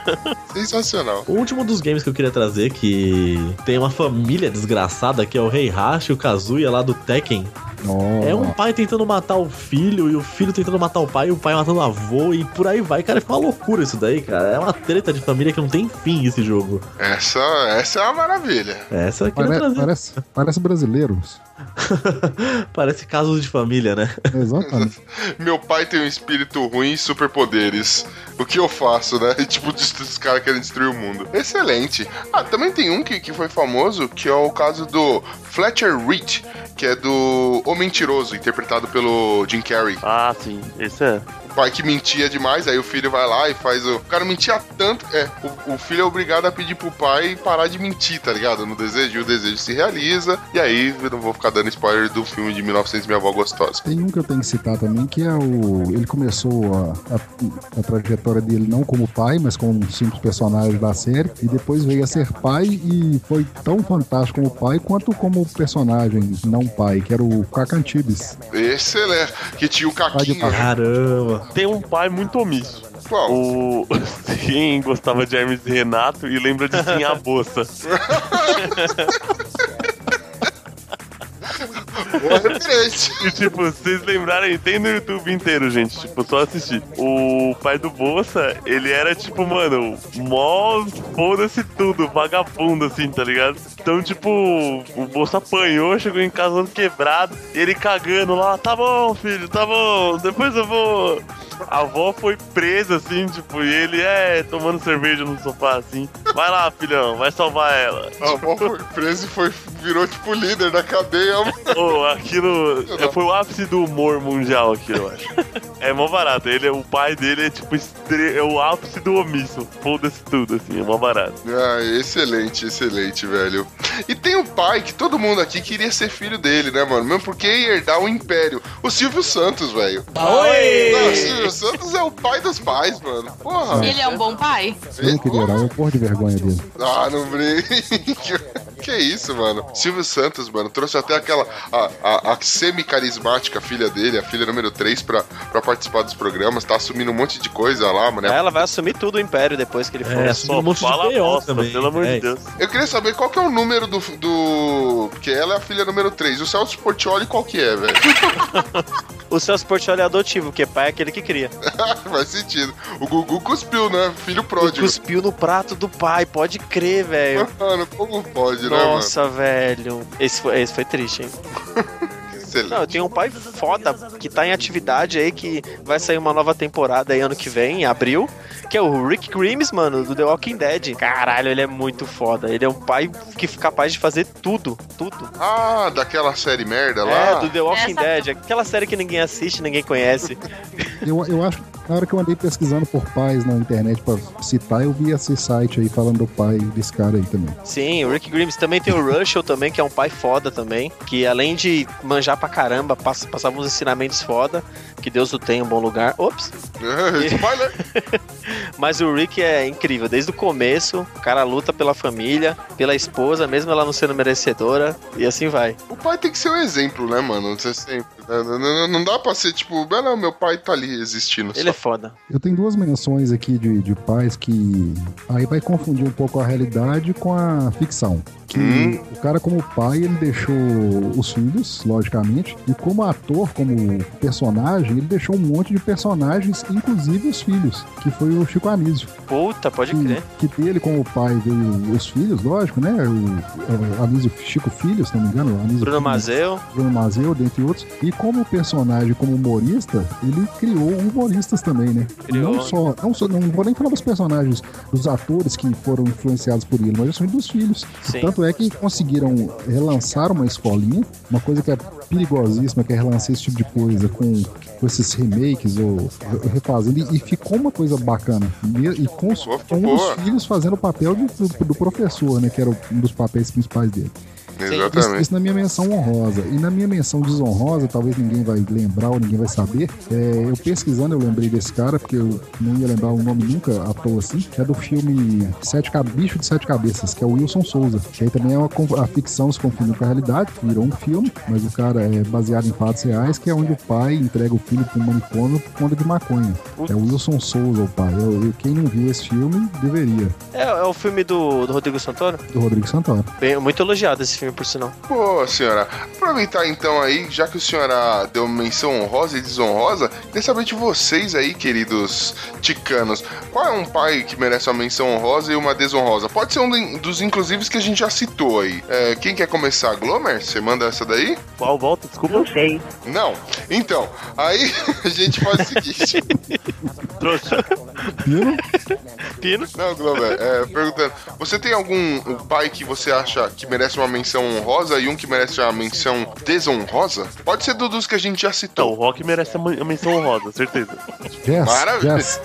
Sensacional. O último dos games que eu queria trazer, que tem uma família desgraçada, que é o Rei Hashi, o Kazuya lá do Tekken. Oh, É um pai tentando matar o filho, e o filho tentando matar o pai, e o pai matando o avô, e por aí vai. Cara, fica uma loucura isso daí, cara. É uma treta de família que não tem fim esse jogo. Essa, essa é uma maravilha. Essa queria Pare- trazer. parece, parece brasileiros. Parece casos de família, né? Exatamente. Meu pai tem um espírito ruim e superpoderes. O que eu faço, né? E, tipo, os caras querem destruir o mundo. Excelente. Ah, também tem um que, que foi famoso, que é o caso do Fletcher Reed, que é do O Mentiroso, interpretado pelo Jim Carrey. Ah, sim, esse é. Pai que mentia demais, aí o filho vai lá e faz o. O cara mentia tanto. É, o, o filho é obrigado a pedir pro pai parar de mentir, tá ligado? No desejo, e o desejo se realiza. E aí, eu não vou ficar dando spoiler do filme de 1900 Minha Avó Gostosa. Tem um que eu tenho que citar também, que é o. Ele começou a, a- a trajetória dele não como pai, mas como um simples personagem da série, e depois veio a ser pai e foi tão fantástico como pai quanto como personagem não pai, que era o Cacantibes. Excelente. Que tinha o Caquinho. Caramba. Tem um pai muito omisso. Qual? O. Quem gostava de Hermes e Renato e lembra de Sim a Bolsa. Boa referência. E, tipo, vocês lembrarem, tem no YouTube inteiro, gente. Tipo, só assistir. O pai do Bolsa, ele era, tipo, mano, mó foda-se tudo, vagabundo, assim, tá ligado? Então, tipo, o Bolsa apanhou, chegou em casa todo quebrado, e ele cagando lá, tá bom, filho, tá bom, depois eu vou. A avó foi presa, assim, tipo, e ele é tomando cerveja no sofá, assim. Vai lá, filhão, vai salvar ela. A avó foi preso e foi, virou tipo líder da cadeia. Ô, aquilo é, foi o ápice do humor mundial, aquilo, eu acho. É mó barato. Ele, é- o pai dele é tipo estre... é o ápice do omisso. Foda-se tudo, assim, é mó barato. Ah, excelente, excelente, velho. E tem o pai que todo mundo aqui queria ser filho dele, né, mano? Mesmo porque ia herdar o império. O Silvio Santos, velho. Não, o Silvio Santos é o pai dos pais, mano. Porra. Ele é um bom pai? Eu não queria, não, eu porra de vergonha dele. Ah, não brinque. Que que isso, mano? Silvio Santos, mano, trouxe até aquela. A, a, a semi-carismática filha dele, a filha número 3, pra, pra participar dos programas. Tá assumindo um monte de coisa lá, mano. Ela vai assumir tudo o Império depois que ele for. É, Só um monte de fala PO bosta, também. pelo amor É. de Deus. Eu queria saber qual que é o número do. do... Porque ela é a filha número 3. O Celso Portioli qual que é, velho? O Celso Portioli é adotivo, porque pai é aquele que cria. Faz sentido. O Gugu cuspiu, né? Filho pródigo. Cuspiu no prato do pai, pode crer, velho. Mano, como pode, né, mano? Nossa, velho. Esse foi, esse foi triste, hein? Excelente. Não, eu tenho um pai foda que tá em atividade aí, que vai sair uma nova temporada aí ano que vem, em abril, que é o Rick Grimes, mano, do The Walking Dead. Caralho, ele é muito foda. Ele é um pai que é capaz de fazer tudo, tudo. Ah, daquela série merda lá? É, do The Walking Essa- Dead, aquela série que ninguém assiste, ninguém conhece. Eu, eu acho na hora que eu andei pesquisando por pais na internet pra citar, eu vi esse site aí falando do pai desse cara aí também. Sim, o Rick Grimes também tem o Russell também, que é um pai foda também, que além de manjar pra caramba, passa, passava uns ensinamentos foda, que Deus o tenha um bom lugar. Ops! Spoiler! Mas o Rick é incrível, desde o começo, o cara luta pela família, pela esposa, mesmo ela não sendo merecedora, e assim vai. O pai tem que ser um exemplo, né, mano? Você sempre. Não, não- não dá pra ser tipo, ah, não, meu pai tá ali existindo. Ele só. é foda. Eu tenho duas menções aqui de, de pais que aí vai confundir um pouco a realidade com a ficção. Que Hum. o cara, como pai, ele deixou os filhos, logicamente, e como ator, como personagem, ele deixou um monte de personagens, inclusive os filhos, que foi o Chico Anísio. Puta, pode crer. Que, que dele, como pai, veio os filhos, lógico, né? O, o Anísio Chico Filho, se não me engano. Anísio Bruno Filho, Mazeu, Bruno Mazeu, dentre outros. E como personagem, como humorista, ele criou humoristas também, né? Criou. Não só, não só, não vou nem falar dos personagens, dos atores que foram influenciados por ele, mas justamente dos filhos. sim. Tanto é que conseguiram relançar uma escolinha, uma coisa que é perigosíssima, que é relançar esse tipo de coisa com, com esses remakes ou refazendo, e, e ficou uma coisa bacana. E, e com, os- com dos filhos fazendo o papel de- do, do professor, né? Que era um dos papéis principais dele. Isso, Exatamente. isso na minha menção honrosa. E na minha menção desonrosa, talvez ninguém vai lembrar ou ninguém vai saber. é, eu pesquisando, eu lembrei desse cara, porque eu não ia lembrar o nome nunca à toa assim. que É do filme Sete Cab- Bicho de Sete Cabeças, que é o Wilson Souza. Que aí também é uma, a ficção se confundiu com a realidade, virou um filme, mas o cara é baseado em fatos reais, que é onde o pai entrega o filho para um manicômio por conta de maconha. É o Wilson Souza, o pai. Eu, eu- quem não viu esse filme, deveria. É, é o filme do, do Rodrigo Santoro? Do Rodrigo Santoro. Bem, muito elogiado esse filme, por sinal. Pô, senhora, aproveitar então aí, já que a senhora deu menção honrosa e desonrosa, queria saber de vocês aí, queridos ticanos. Qual é um pai que merece uma menção honrosa e uma desonrosa? Pode ser um do- dos inclusives que a gente já citou aí. É, quem quer começar? Glomer? Você manda essa daí? Qual volta? Desculpa. sei. Não. Então, aí a gente faz o seguinte. Trouxa. Pino? Não, Glover, é, perguntando. Você tem algum um pai que você acha que merece uma menção honrosa e um que merece uma menção desonrosa? Pode ser do- dos que a gente já Então, o citou. Rock merece a men- a menção honrosa, certeza. Jess, Maravilha. Jess.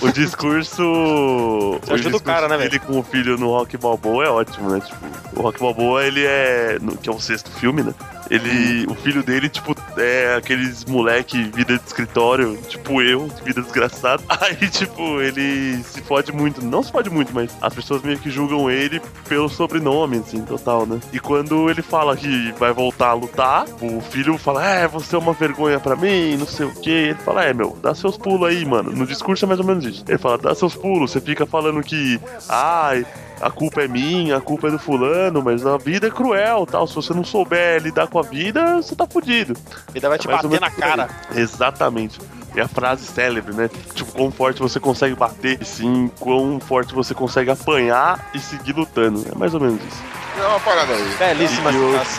O discurso. Você ajuda o cara, né, velho? Ele com o filho no Rock Balboa é ótimo, né? Tipo, o Rock Balboa, ele é. no- que é o sexto filme, né? Ele. O filho dele, tipo, é aqueles moleque vida de escritório, tipo eu, vida desgraçada. Aí, tipo, ele se fode muito. Não se fode muito, mas as pessoas meio que julgam ele pelo sobrenome, assim, total, né? E quando ele fala que vai voltar a lutar, o filho fala: É, você é uma vergonha pra mim, não sei o que. Ele fala: É, meu, dá seus pulos aí, mano. No discurso é mais ou menos isso. Ele fala: Dá seus pulos, você fica falando que. Ai. A culpa é minha, a culpa é do fulano, mas a vida é cruel, tal. Se você não souber lidar com a vida, você tá fudido. A vida vai te É bater na cara. Exatamente. É a frase célebre, né? Tipo, quão forte você consegue bater, e sim, quão forte você consegue apanhar e seguir lutando. É mais ou menos isso. É uma parada aí. Belíssima eu- Gomes.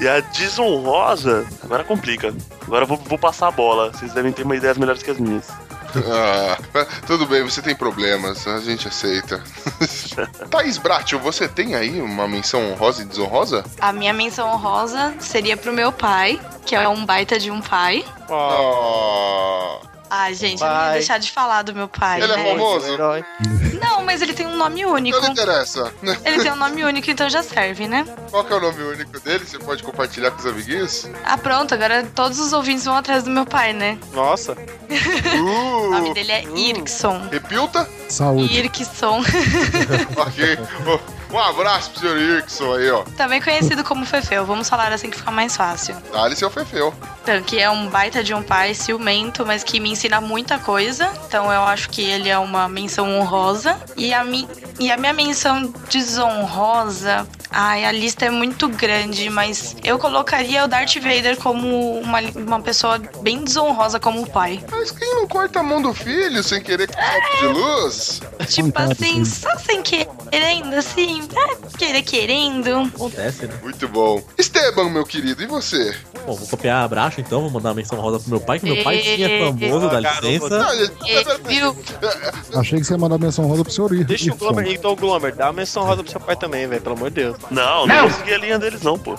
E a desonrosa, agora complica. Agora eu vou, vou passar a bola. Vocês devem ter uma ideias melhores que as minhas. Ah, tudo bem, você tem problemas, a gente aceita. Thaís Bratio, você tem aí uma menção honrosa e desonrosa? A minha menção honrosa seria pro meu pai, que é um baita de um pai. Oh. Ai, gente, eu não ia deixar de falar do meu pai, Ele é né? famoso? Herói. Não, mas ele tem um nome único. Não interessa. Ele tem um nome único, então já serve, né? Qual que é o nome único dele? Você pode compartilhar com os amiguinhos? Ah, pronto, agora todos os ouvintes vão atrás do meu pai, né? Nossa. O nome Uh, dele é Irkson. repilta? Saúde. Irkson. ok. Um abraço pro senhor Irkson aí, ó. Também conhecido como Fefeu. Vamos falar assim que fica mais fácil. Dá-lhe seu fefeu. Então, que é um baita de um pai ciumento, mas que me ensina muita coisa. Então eu acho que ele é uma menção honrosa. E a, mi e a minha menção desonrosa. Ai, a lista é muito grande, mas eu colocaria o Darth Vader como uma, uma pessoa bem desonrosa como pai. Mas quem não corta a mão do filho sem querer com copo de luz? Tipo assim, dele. só sem querendo, assim, é, querer querendo. Acontece, né? Muito bom. Esteban, meu querido, e você? Bom, vou copiar então, vou mandar uma menção rosa pro meu pai, que meu pai sim é Ê, famoso, dá licença. Não, viu? Achei que você ia mandar menção rosa pro senhor Ir. Deixa o. Glomer, então o Glomer, dá uma menção rosa pro seu pai também, velho, pelo amor de Deus. Não, não, vou seguir a linha deles, não, pô.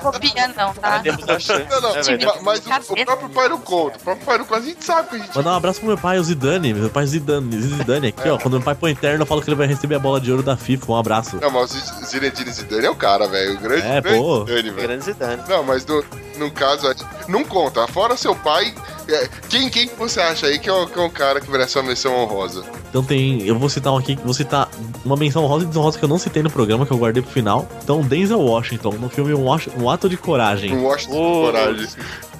Copia não, tá? Temos a chance. Não, não, velho? ma- mas o, o próprio pai não conta. O próprio pai não conta. A gente sabe que a gente. Mandar um abraço pro meu pai, o Zidane. Meu pai Zidane, Zidane aqui, ó. Quando meu pai põe terno, eu falo que ele vai receber a bola de ouro da FIFA. Um abraço. Não, mas o Zinedine Zidane é o cara, velho. O grande, É, grande pô. Zidane, velho. Grande Zidane. Não, mas no, no caso, aí, não conta. Fora seu pai, é, quem, quem que você acha aí que é, o, que é um cara que merece uma menção honrosa? Então tem. Eu vou citar um aqui, vou citar uma menção rosa e desonrosa que eu não citei no programa, que eu guardei pro final. Então, Denzel Washington, no filme Um, um Ato de Coragem. Um Washington Ô, de coragem.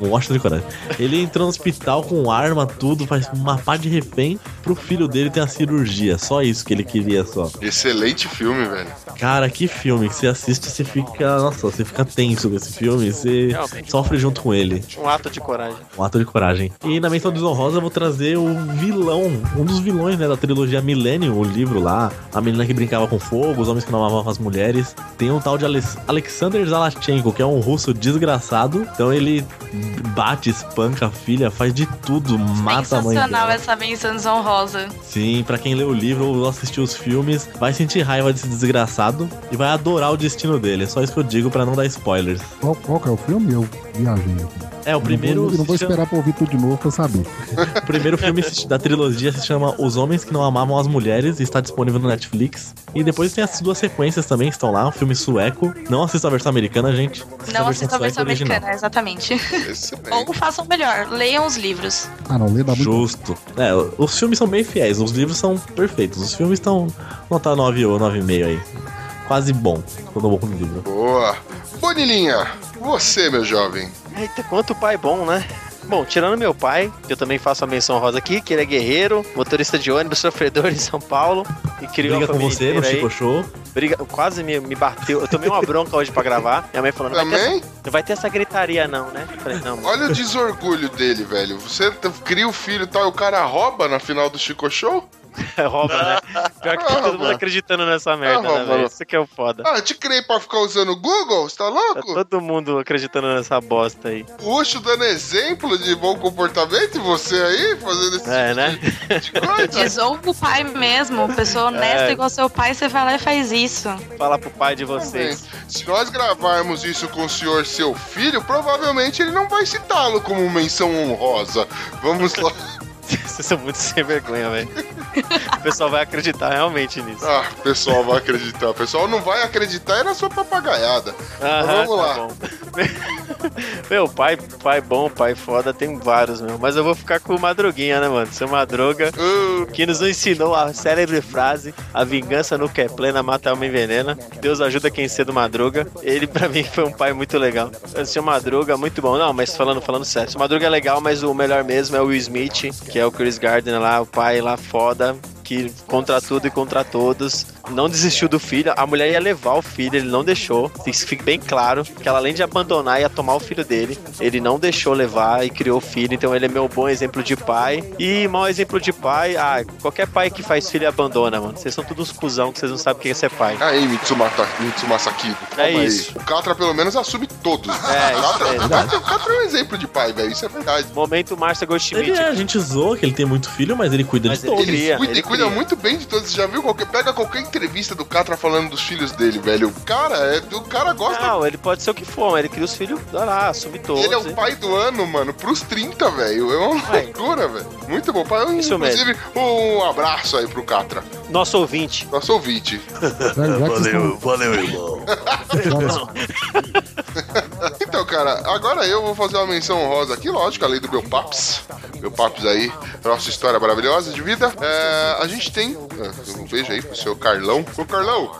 Um Washington de Coragem. Ele entrou no hospital com arma, tudo, faz uma pá de refém pro filho dele ter a cirurgia. Só isso que ele queria só. Excelente filme, velho. Cara, que filme que você assiste, você fica. Nossa, você fica tenso com esse filme, você Realmente. Sofre junto com ele. Um ato de coragem. Um ato de coragem. E na menção desonrosa eu vou trazer o vilão, um dos vilões, né, da trilogia Millennium, o livro lá, a menina que brincava com fogo, os homens que não amavam as mulheres. Tem um tal de Alex- Alexander Zalachenko, que é um russo desgraçado. Então ele bate, espanca a filha, faz de tudo, mata a mãe Sensacional essa menção desonrosa. Sim, pra quem lê o livro ou assistiu os filmes, vai sentir raiva desse desgraçado e vai adorar o destino dele. É só isso que eu digo pra não dar spoilers. Qual, qual que é o filme? Eu viajei aqui. É, o primeiro. Eu não vou, não vou se chama- esperar pra ouvir tudo de novo pra saber. O primeiro filme da trilogia se chama Os Homens que Não Amavam as Mulheres e está disponível no Netflix. E depois tem as duas sequências também que estão lá, um filme sueco. Não assista a versão americana, gente. Não assista a versão sueca original. americana, exatamente. Excelente. Ou façam melhor, leiam os livros. Ah, não, lê dá muito. Justo. É, os filmes são bem fiéis, os livros são perfeitos. Os filmes estão nota 9 ou 9,5 aí. Quase bom, quando eu vou com o livro. Boa. Bonilinha, você, meu jovem. Eita, quanto pai bom, né? Bom, tirando meu pai, que eu também faço a menção rosa aqui, que ele é guerreiro, motorista de ônibus, sofredor em São Paulo e criou Briga com você no. Chico Show. Briga, quase me, me bateu. Eu tomei uma bronca hoje pra gravar. Minha mãe falou: não vai, ter Também? essa, não vai ter essa gritaria, não, né? Eu falei, não, mãe. Olha o desorgulho dele, velho. Você cria o filho e tal, e o cara rouba na final do Chico Show? rouba, né? Pior que tá todo mundo acreditando nessa merda, né, velho? Isso que é o foda. Ah, te criei pra ficar usando o Google? Você tá Tá louco? todo mundo acreditando nessa bosta aí. Puxo dando exemplo de bom comportamento e você aí fazendo esse É, né? tipo de coisa? Desouve o pai mesmo, pessoa honesta É. igual seu pai, você vai lá e faz isso. Fala pro pai de vocês. Se nós gravarmos isso com o senhor seu filho, provavelmente ele não vai citá-lo como menção honrosa. Vamos lá. Vocês são muito sem vergonha, velho. O pessoal vai acreditar realmente nisso. Ah, o pessoal vai acreditar. O pessoal não vai acreditar é na sua papagaiada. Aham, vamos lá. Bom. Meu, pai, pai bom, pai foda, tem vários, meu. Mas eu vou ficar com o Madruguinha, né, mano? Seu Madruga, Uh, que nos ensinou a célebre frase: a vingança nunca é plena, mata a alma envenena. Deus ajuda quem cedo madruga. Ele, pra mim, foi um pai muito legal. Seu Madruga, muito bom. Não, mas falando, falando sério, seu Madruga é legal, mas o melhor mesmo é o Will Smith, que é o Chris Gardner lá, o pai lá foda. Que contra tudo e contra todos não desistiu do filho. A mulher ia levar o filho, ele não deixou. Isso fica bem claro que ela, além de abandonar, ia tomar o filho dele. Ele não deixou levar e criou o filho. Então ele é meu bom exemplo de pai. E mau exemplo de pai, ah, qualquer pai que faz filho abandona, mano. Vocês são todos cuzão que vocês não sabem o que é ser pai. aí, Mitsumata, Mitsumasa Kido. Calma aí. isso. O Catra, pelo menos, assume todos. É, o, Catra, isso o, Catra, o Catra é um exemplo de pai, velho. Isso é verdade. Momento Márcia Goldschmidt. Ele é, a gente zoa que ele tem muito filho, mas ele cuida Mas de ele todos. cria, cuida, ele ele cuida cuida muito bem de todos. Você já viu? Qualquer, pega qualquer entrevista do Catra falando dos filhos dele, velho. O cara, é, o cara gosta. Não, ele pode ser o que for, mas ele cria os filhos, olha lá, assume todos. Ele é o pai do ano, mano, pros 30, velho. É uma Ai. loucura, velho. Muito bom. Pai, Isso Inclusive, um abraço aí pro Catra, Nosso ouvinte. nosso ouvinte. Valeu, valeu, irmão. Então, cara, agora eu vou fazer uma menção honrosa aqui, lógico, além do meu Paps. Meu Paps aí, nossa história maravilhosa de vida. É, a gente tem. é, Um beijo aí pro seu Carlão. Ô, Carlão!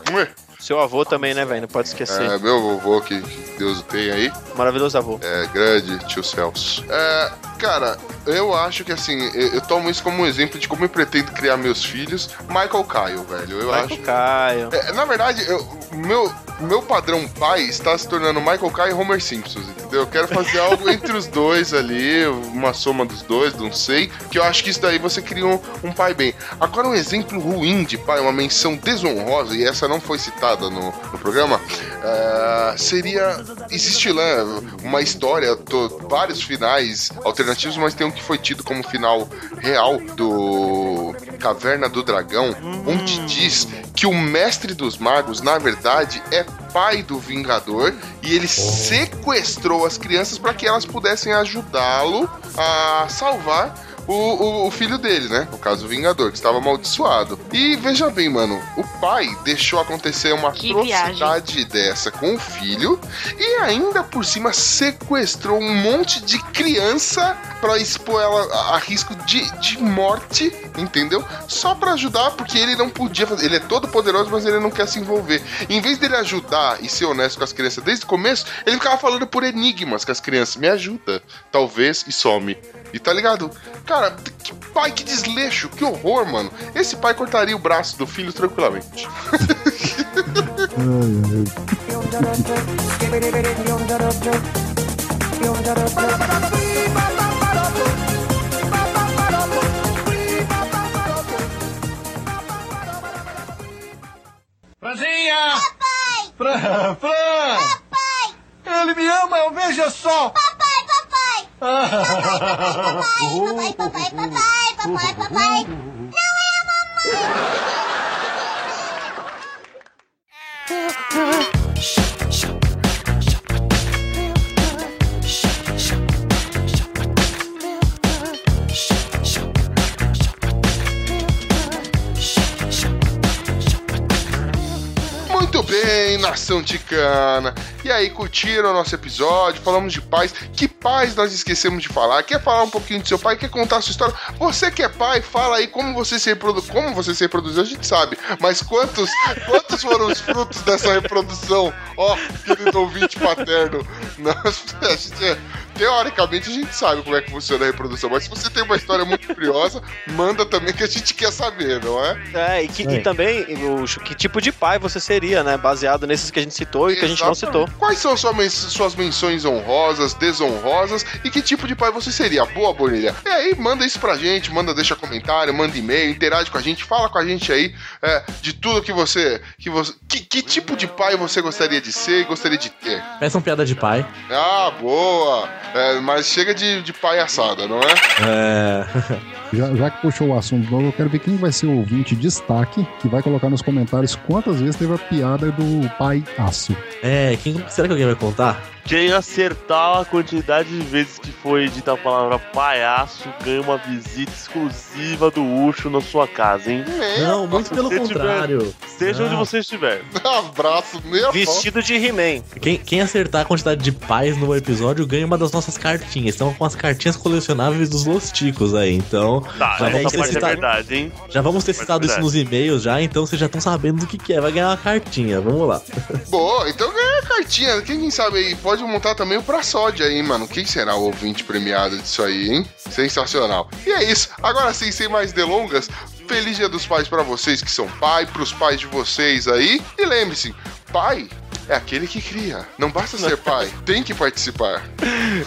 Seu avô também, né, velho? Não pode esquecer. É, meu vovô, que, que Deus o tenha aí. Maravilhoso avô. É, grande tio Celso. É, cara, eu acho que assim, eu, eu tomo isso como um exemplo de como eu pretendo criar meus filhos. Michael Kyle, velho. Eu Vai acho. Caio. É, na verdade, eu- meu, meu padrão pai está se tornando Michael Kyle e Homer Simpson, entendeu? Eu quero fazer algo entre os dois ali, uma soma dos dois, não sei, que eu acho que isso daí você cria um, um pai bem. Agora, um exemplo ruim de pai, uma menção desonrosa, e essa não foi citada no, no programa, é, seria. Existe lá uma história, tô- vários finais alternativos, mas tem um que foi tido como final real do Caverna do Dragão, onde diz que o mestre dos magos, na verdade, é pai do Vingador e ele sequestrou as crianças para que elas pudessem ajudá-lo a salvar o, o- o filho dele, né? No caso, o Vingador, que estava amaldiçoado. E veja bem, mano, o pai deixou acontecer uma Que atrocidade dessa com o filho e ainda por cima sequestrou um monte de criança pra expor ela a, a risco de, de morte, entendeu? Só pra ajudar, porque ele não podia fazer. Ele é todo poderoso, mas ele não quer se envolver. Em vez dele ajudar e ser honesto com as crianças desde o começo, ele ficava falando por enigmas com as crianças. Me ajuda, talvez, e some. E tá ligado? Cara, que pai, que desleixo, que horror, mano. Esse pai cortaria o braço do filho tranquilamente. Ai, ai. Franzinha! Papai! Fran, Fran! Papai! Ele me ama, eu veja só! Papai, papai! Papai, papai, papai, papai, papai. Muito bem, nação ticana. E aí, curtiram o nosso episódio? Falamos de pais. Que pais nós esquecemos de falar? Quer falar um pouquinho do seu pai? Quer contar a sua história? Você que é pai, fala aí como você se reproduziu. Como você se reproduziu, a gente sabe. Mas quantos, quantos foram os frutos dessa reprodução? Ó, querido ouvinte paterno. Nós, a gente é- teoricamente a gente sabe como é que funciona a reprodução. Mas se você tem uma história muito curiosa, manda também que a gente quer saber, não é? É, e, que, É. e também, Luxo, que tipo de pai você seria, né? Baseado nesses que a gente citou e que a gente não citou. Exatamente. Quais são sua men- suas menções honrosas, desonrosas e que tipo de pai você seria? Boa, Bonilha. E aí, manda isso pra gente, manda, deixa comentário, manda e-mail, interage com a gente, fala com a gente aí é, de tudo que você. Que, você que, que tipo de pai você gostaria de ser e gostaria de ter? Peçam piada de pai. Ah, boa! É, mas chega de, de palhaçada, não é? É. Já, já que puxou o assunto novo, eu quero ver quem vai ser o ouvinte destaque que vai colocar nos comentários quantas vezes teve a piada do pai aço. É, quem, será que alguém vai contar? Quem acertar a quantidade de vezes que foi dita a palavra palhaço ganha uma visita exclusiva do Ucho na sua casa, hein? Não, muito pelo contrário. Seja onde Não. você estiver. Abraço, pau. Vestido de He-Man. Quem, quem acertar a quantidade de pais no episódio ganha uma das nossas cartinhas. Estão com as cartinhas colecionáveis dos Losticos aí. Então, Tá, Já vamos ter é citado- verdade, hein? já vamos ter citado isso verdade. nos e-mails já, então vocês já estão sabendo do que, que é. Vai ganhar uma cartinha. Vamos lá. Boa, então ganha a cartinha. Quem sabe aí pode montar também o pra sódia aí, mano. Quem será o ouvinte premiado disso aí, hein? Sensacional. E é isso. Agora sim, sem mais delongas, feliz dia dos pais pra vocês que são pai, pros pais de vocês aí. E lembre-se, pai é aquele que cria. Não basta ser pai, tem que participar.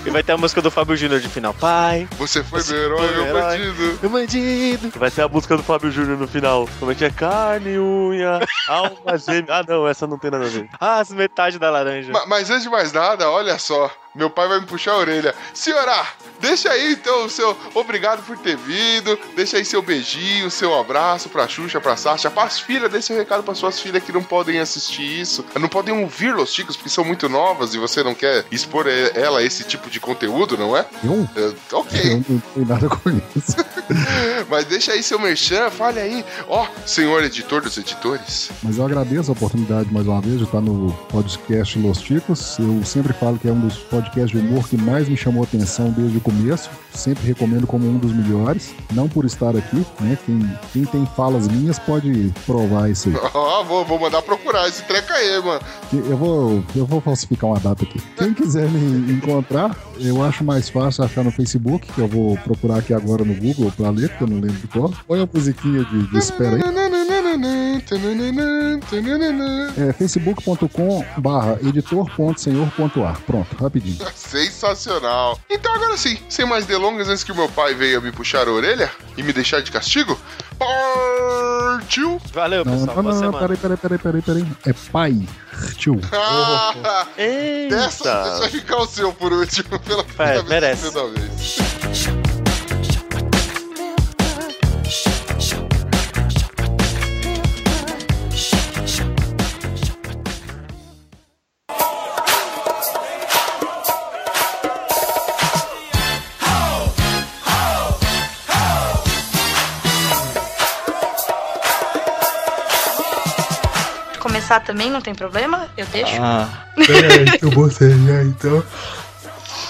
E vai ter a música do Fábio Júnior de final. Pai, Você foi Você meu herói, meu herói. bandido. meu bandido. Vai ter a música do Fábio Júnior no final. Como é que é? Carne, unha, alma gêmea. Ah, não, essa não tem nada a ver. Ah, as metade da laranja. Ma- Mas antes de mais nada, olha só. Meu pai vai me puxar a orelha. Senhora, deixa aí então o seu obrigado por ter vindo. Deixa aí seu beijinho, seu abraço pra Xuxa, pra Sasha, pras filhas. Deixa um recado pras suas filhas que não podem assistir isso, não podem ouvir Los Chicos porque são muito novas e você não quer expor ela a esse tipo de conteúdo, não é? Eu? É, ok. Eu não tenho nada com isso. Mas deixa aí seu merchan, fale aí. Ó, senhor editor dos editores. Mas eu agradeço a oportunidade mais uma vez de estar no podcast Los Chicos. Eu sempre falo que é um dos podcasts de humor que mais me chamou a atenção desde o começo. Sempre recomendo como um dos melhores. Não por estar aqui, né? Quem, quem tem falas minhas pode provar isso aí. Ó, vou, vou mandar procurar esse treca aí, mano. Eu vou, eu vou falsificar uma data aqui. Quem quiser me encontrar, eu acho mais fácil achar no Facebook, que eu vou procurar aqui agora no Google pra ler, porque eu não lembro de qual. Põe a musiquinha de, de espera aí. É facebook.com barra editor.senhor.ar. Pronto, rapidinho. Sensacional. Então agora sim, sem mais delongas, antes que o meu pai venha me puxar a orelha e me deixar de castigo, partiu! Valeu, Não, pessoal. não, não, não, peraí, peraí, peraí, peraí, peraí. É pai, tio. Ah, dessa, Eita! deixa ficar o seu por último, pela É, primeira vez. merece. Também, não tem problema? Eu deixo. Ah, peraí que eu vou já então.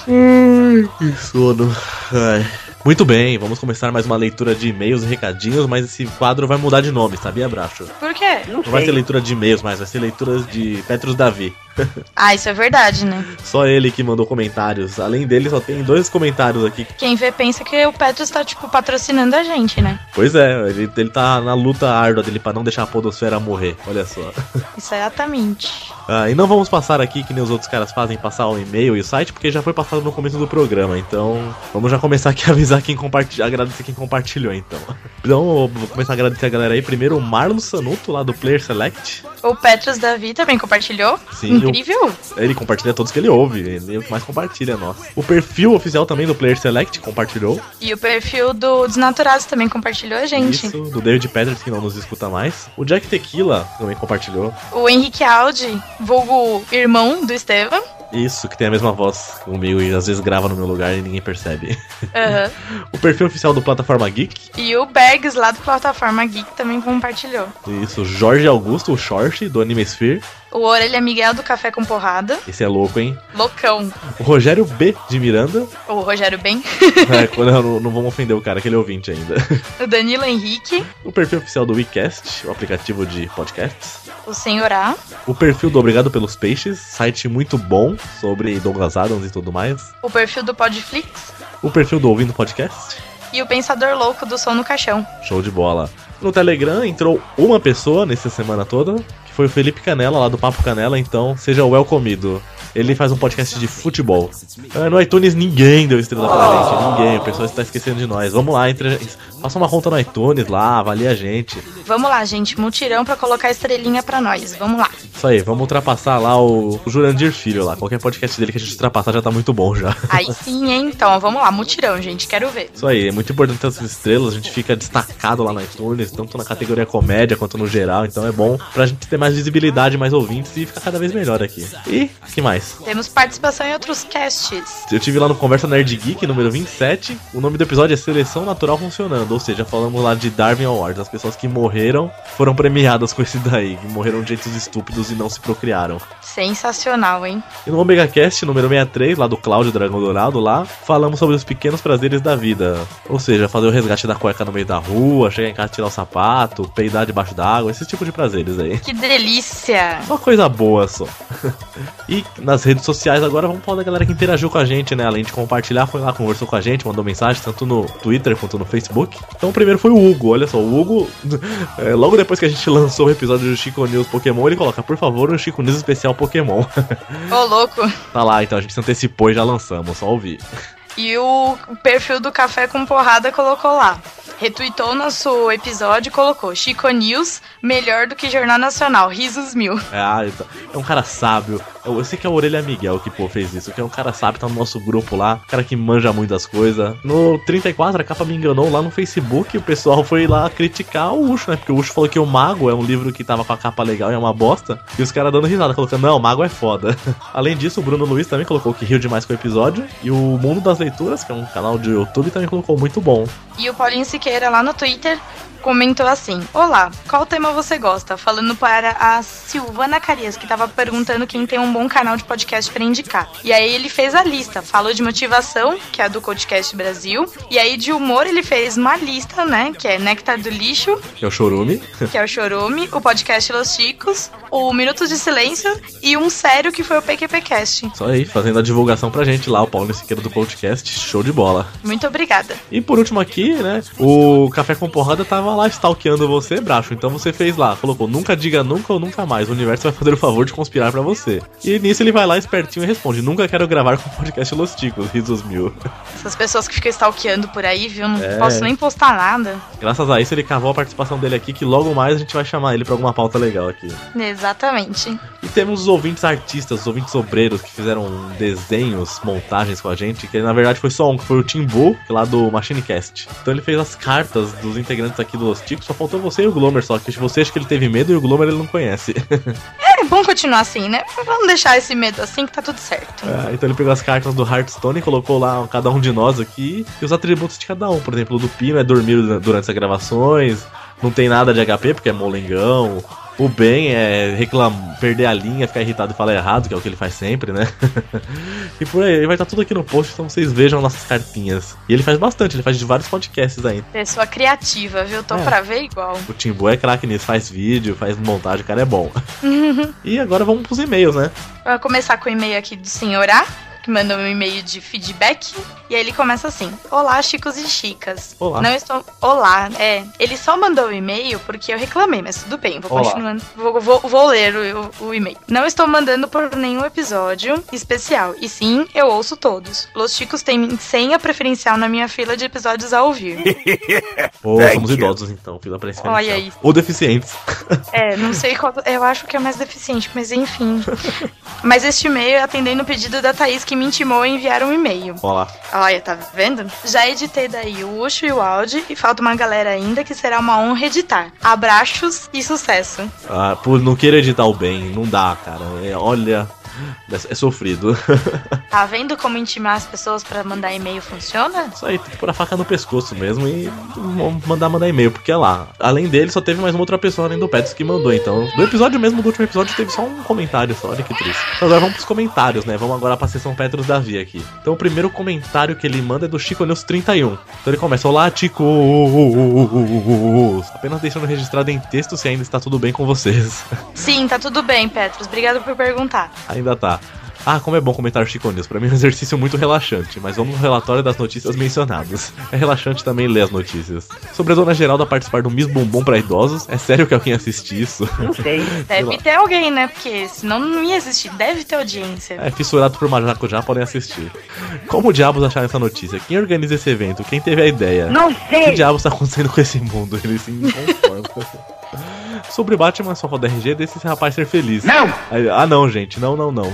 Ai, que sono. Ai. Muito bem, vamos começar mais uma leitura de e-mails e recadinhos, mas esse quadro vai mudar de nome, sabia, Bracho? Por quê? Não vai ser leitura de e-mails, mas vai ser leitura de Petrus Davi. Ah, isso é verdade, né? Só ele que mandou comentários. Além dele, só tem dois comentários aqui. Quem vê pensa que o Petros tá, tipo, patrocinando a gente, né? Pois é, ele, ele tá na luta árdua dele pra não deixar a podosfera morrer. Olha só. Exatamente. Ah, e não vamos passar aqui que nem os outros caras fazem, passar o e-mail e o site, porque já foi passado no começo do programa. Então, vamos já começar aqui a avisar quem compartilhou, agradecer quem compartilhou, então. Então, eu vou começar a agradecer a galera aí. Primeiro, o Marlon Sanuto, lá do Player Select. O Petros Davi também compartilhou. Sim, Incrível. Ele compartilha todos que ele ouve, ele é o que mais compartilha, nossa. O perfil oficial também do Player Select compartilhou. E o perfil do Desnaturados também compartilhou a gente. Isso, do David Peters, que não nos escuta mais. O Jack Tequila também compartilhou. O Henrique Aldi, vulgo irmão do Estevam. Isso, que tem a mesma voz comigo e às vezes grava no meu lugar e ninguém percebe. Aham. O perfil oficial do Plataforma Geek. E o Bergs, lá do Plataforma Geek, também compartilhou. Isso, Jorge Augusto, o Short, do Anime Sphere. O Orelha Miguel do Café com Porrada. Esse é louco, hein? Loucão. O Rogério B, de Miranda. O Rogério Ben. É, não, não vamos ofender o cara, aquele ouvinte ainda. o Danilo Henrique. O perfil oficial do WeCast, o aplicativo de podcasts. O Senhor A. O perfil do Obrigado pelos Peixes, site muito bom sobre Douglas Adams e tudo mais. O perfil do Podflix. O perfil do Ouvindo Podcast. E o Pensador Louco do Som no Caixão. Show de bola. No Telegram entrou uma pessoa nessa semana toda, foi o Felipe Canela, lá do Papo Canela, então seja welcomido. Ele faz um podcast de futebol. Ah, No iTunes ninguém deu estrela pra gente, ninguém. O pessoal está esquecendo de nós. Vamos lá, entre... faça uma conta no iTunes lá, avalie a gente. Vamos lá, gente. Mutirão pra colocar estrelinha pra nós. Vamos lá. Isso aí, vamos ultrapassar lá o, o Jurandir Filho lá. Qualquer podcast dele que a gente ultrapassar já tá muito bom já. Aí sim, hein? Então, vamos lá. Mutirão, gente. Quero ver. Isso aí, é muito importante essas estrelas, a gente fica destacado lá no iTunes, tanto na categoria comédia quanto no geral, então é bom pra gente ter mais visibilidade, mais ouvintes e ficar cada vez melhor aqui. E, que mais? Temos participação em outros casts. Eu tive lá no Conversa Nerd Geek, número 27, o nome do episódio é Seleção Natural Funcionando, ou seja, falamos lá de Darwin Awards, as pessoas que morreram foram premiadas com esse daí, que morreram de jeitos estúpidos e não se procriaram. Sensacional, hein? E no Omega Cast número 63, lá do Cláudio Dragão Dourado, lá, falamos sobre os pequenos prazeres da vida. Ou seja, fazer o resgate da cueca no meio da rua, chegar em casa tirar o sapato, peidar debaixo d'água, esse tipo de prazeres aí. Que delícia! Só coisa boa só. e nas redes sociais agora vamos falar da galera que interagiu com a gente, né? Além de compartilhar, foi lá, conversou com a gente, mandou mensagem, tanto no Twitter quanto no Facebook. Então o primeiro foi o Hugo, olha só, o Hugo, é, logo depois que a gente lançou o episódio do Chico News Pokémon, ele coloca, por favor, um Chico News especial Pokémon. Ô, louco. tá lá, então a gente se antecipou e já lançamos, só ouvir. E o perfil do Café com Porrada colocou lá. Retweetou nosso episódio e colocou Chico News, melhor do que Jornal Nacional, risos mil. É, ah, é um cara sábio, Eu sei que é o Orelha Miguel que, pô, fez isso, que é um cara sabe, tá no nosso grupo lá, cara que manja muitas coisas. No 34, a capa me enganou lá no Facebook, o pessoal foi lá criticar o Ucho, né? Porque o Ucho falou que o Mago é um livro que tava com a capa legal e é uma bosta. E os caras dando risada, colocando, não, o Mago é foda. Além disso, o Bruno Luiz também colocou que riu demais com o episódio. E o Mundo das Leituras, que é um canal de YouTube, também colocou muito bom. E o Paulinho Siqueira lá no Twitter comentou assim: Olá, qual tema você gosta? Falando para a Silvana Carias, que tava perguntando quem tem um bom canal de podcast para indicar. E aí ele fez a lista, falou de motivação, que é a do Podcast Brasil, e aí de humor ele fez uma lista, né, que é Nectar do Lixo, Que é o Chorume. que é o Chorume, o podcast Los Chicos, o Minutos de Silêncio e um sério que foi o PQPcast. Só aí, fazendo a divulgação pra gente lá, o Paulo Siqueira do podcast. Show de bola. Muito obrigada. E por último aqui, né, o Café com Porrada tava lá stalkeando você, Bracho. Então você fez lá, colocou nunca diga nunca ou nunca mais. O universo vai fazer o favor de conspirar pra você. E nisso ele vai lá espertinho e responde: Nunca quero gravar com o podcast Los Ticos, risos mil. Essas pessoas que ficam stalkeando por aí, viu? Não É. posso nem postar nada. Graças a isso ele cavou a participação dele aqui, que logo mais a gente vai chamar ele pra alguma pauta legal aqui. Exatamente. E temos os ouvintes artistas, os ouvintes obreiros que fizeram desenhos, montagens com a gente, que na verdade foi só um, que foi o Timbu, é lá do Machinecast. Então ele fez as cartas dos integrantes aqui do Ticos, só faltou você e o Glomer, só que você acha que ele teve medo e o Glomer ele não conhece. É bom continuar assim, né? Vamos deixar esse medo assim que tá tudo certo. Ah, então ele pegou as cartas do Hearthstone e colocou lá cada um de nós aqui e os atributos de cada um. Por exemplo, o do Pino é dormir durante as gravações, não tem nada de HP porque é molengão. O Ben é reclamar, perder a linha, ficar irritado e falar errado, que é o que ele faz sempre, né? e por aí, vai estar tudo aqui no post, então vocês vejam nossas cartinhas. E ele faz bastante, ele faz de vários podcasts ainda. Pessoa criativa, viu? Tô É. pra ver igual. O Timbu é craque nisso, faz vídeo, faz montagem, o cara é bom. e agora vamos pros e-mails, né? Vou começar com o e-mail aqui do senhor A, que mandou um e-mail de feedback. E aí ele começa assim: Olá, chicos e chicas. Olá. Não estou. Olá, é. Ele só mandou o e-mail porque eu reclamei, mas tudo bem, vou Olá. continuando. Vou, vou, vou ler o, o e-mail. Não estou mandando por nenhum episódio especial. E sim, eu ouço todos. Los Chicos tem senha preferencial na minha fila de episódios a ouvir. Ou Thank somos you. idosos, então, fila pra Olha isso. Ou deficientes. É, não sei qual. Eu acho que é mais deficiente, mas enfim. mas este e-mail é atendendo o pedido da Thaís que me intimou a enviar um e-mail. Olá. Olha, tá vendo? Já editei daí o Ucho e o Audi e falta uma galera ainda que será uma honra editar. Abraços e sucesso. Ah, por não querer editar o bem, não dá, cara. É, olha, é, sofrido. Tá vendo como intimar as pessoas pra mandar e-mail funciona? Isso aí, tem que pôr a faca no pescoço mesmo e mandar mandar e-mail, porque é lá. Além dele, só teve mais uma outra pessoa além do Petros que mandou, então. Do episódio mesmo, do último episódio, teve só um comentário só, olha que triste. Então agora vamos pros comentários, né? Vamos agora pra sessão Petros Davi aqui. Então o primeiro comentário que ele manda é do Chico News 31. Então ele começa: Olá, Chico! Apenas deixando registrado em texto se ainda está tudo bem com vocês. Sim, tá tudo bem, Petros. Obrigado por perguntar. Ainda tá. Ah, como é bom comentar Chico News. Pra mim é um exercício muito relaxante, mas vamos no relatório das notícias mencionadas. É relaxante também ler as notícias. Sobre a Dona Geralda participar do Miss Bumbum pra idosos, é sério que alguém assiste isso? Deve ter alguém, né? Porque senão não ia existir. Deve ter audiência. É, fissurado por Maracujá podem assistir. Como diabos acharam essa notícia? Quem organiza esse evento? Quem teve a ideia? Não O que sei. diabos tá acontecendo com esse mundo? Ele se inconforma. Sobre Batman, só roda RG, deixa esse rapaz ser feliz. Não. Aí, Ah, não, gente, não, não, não.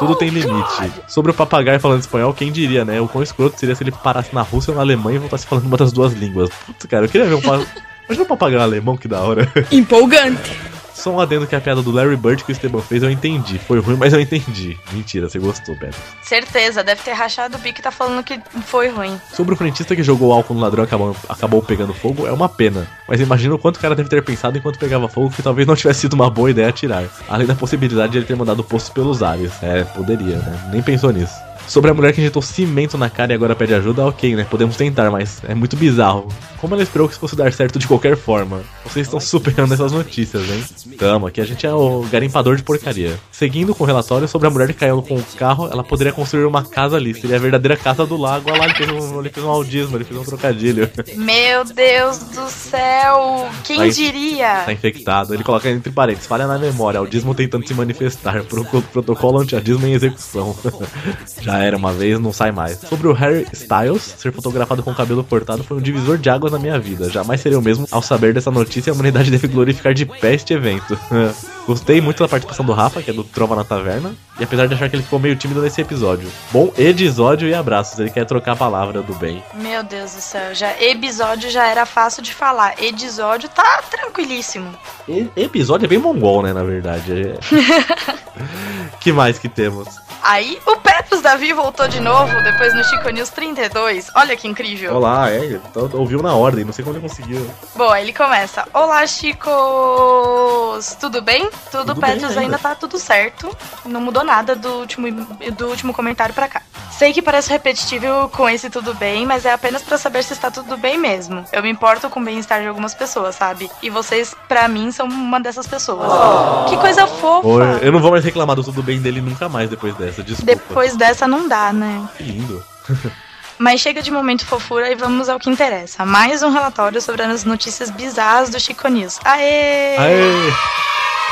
Tudo tem limite. Sobre o papagaio falando espanhol, quem diria, né? O quão escroto seria se ele parasse na Rússia ou na Alemanha e voltasse falando uma das duas línguas. Putz, cara, eu queria ver um. Imagina um papagaio alemão, que da hora. Empolgante. Só um adendo que a piada do Larry Bird que o Esteban fez eu entendi. Foi ruim, mas eu entendi. Mentira, você gostou, Pedro. Certeza, deve ter rachado o bico e tá falando que foi ruim. Sobre o frentista que jogou álcool no ladrão e acabou, acabou pegando fogo, é uma pena. Mas imagina o quanto o cara deve ter pensado enquanto pegava fogo que talvez não tivesse sido uma boa ideia atirar. Além da possibilidade de ele ter mandado postos pelos ares. É, poderia, né? Nem pensou nisso. Sobre a mulher que injetou cimento na cara e agora pede ajuda, ok, né? Podemos tentar, mas é muito bizarro. Como ela esperou que isso fosse dar certo de qualquer forma? Vocês estão superando essas notícias, hein? Tamo, aqui a gente é o garimpador de porcaria. Seguindo com o relatório sobre a mulher que caiu com o carro, ela poderia construir uma casa ali. Seria a verdadeira casa do lago. Olha lá, ele fez um, ele fez um audismo, ele fez um trocadilho. Meu Deus do céu! Quem Aí- diria? Tá infectado. Ele coloca entre parênteses, falha na memória, audismo tentando se manifestar. Pro- Protocolo anti-audismo em execução. Já Já era uma vez, não sai mais. Sobre o Harry Styles, ser fotografado com o cabelo cortado foi um divisor de águas na minha vida. Jamais seria o mesmo ao saber dessa notícia a humanidade deve glorificar de pé este evento. Gostei muito da participação do Rafa, que é do Trova na Taverna, e apesar de achar que ele ficou meio tímido nesse episódio. Bom episódio e abraços, ele quer trocar a palavra do bem. Meu Deus do céu, já episódio já era fácil de falar. Episódio tá tranquilíssimo. E- episódio é bem mongol, né, na verdade. É. que mais que temos? Aí o Petros Davi voltou de novo, depois no Chico News 32. Olha que incrível. Olá, é, ouviu na ordem, não sei como ele conseguiu. Bom, aí ele começa. Olá, Chicos! Tudo bem? Tudo, Tudo bem Petros ainda. ainda tá tudo certo. Não mudou nada do último, do último comentário pra cá. Sei que parece repetitivo com esse tudo bem, mas é apenas pra saber se está tudo bem mesmo. Eu me importo com o bem-estar de algumas pessoas, sabe? E vocês, pra mim, são uma dessas pessoas. Que coisa fofa! Eu não vou mais reclamar do tudo bem dele nunca mais depois dessa, desculpa. Depois dessa não dá, né? Que lindo. Mas chega de momento fofura e vamos ao que interessa. Mais um relatório sobre as notícias bizarras do Chico News. Aê! Aê!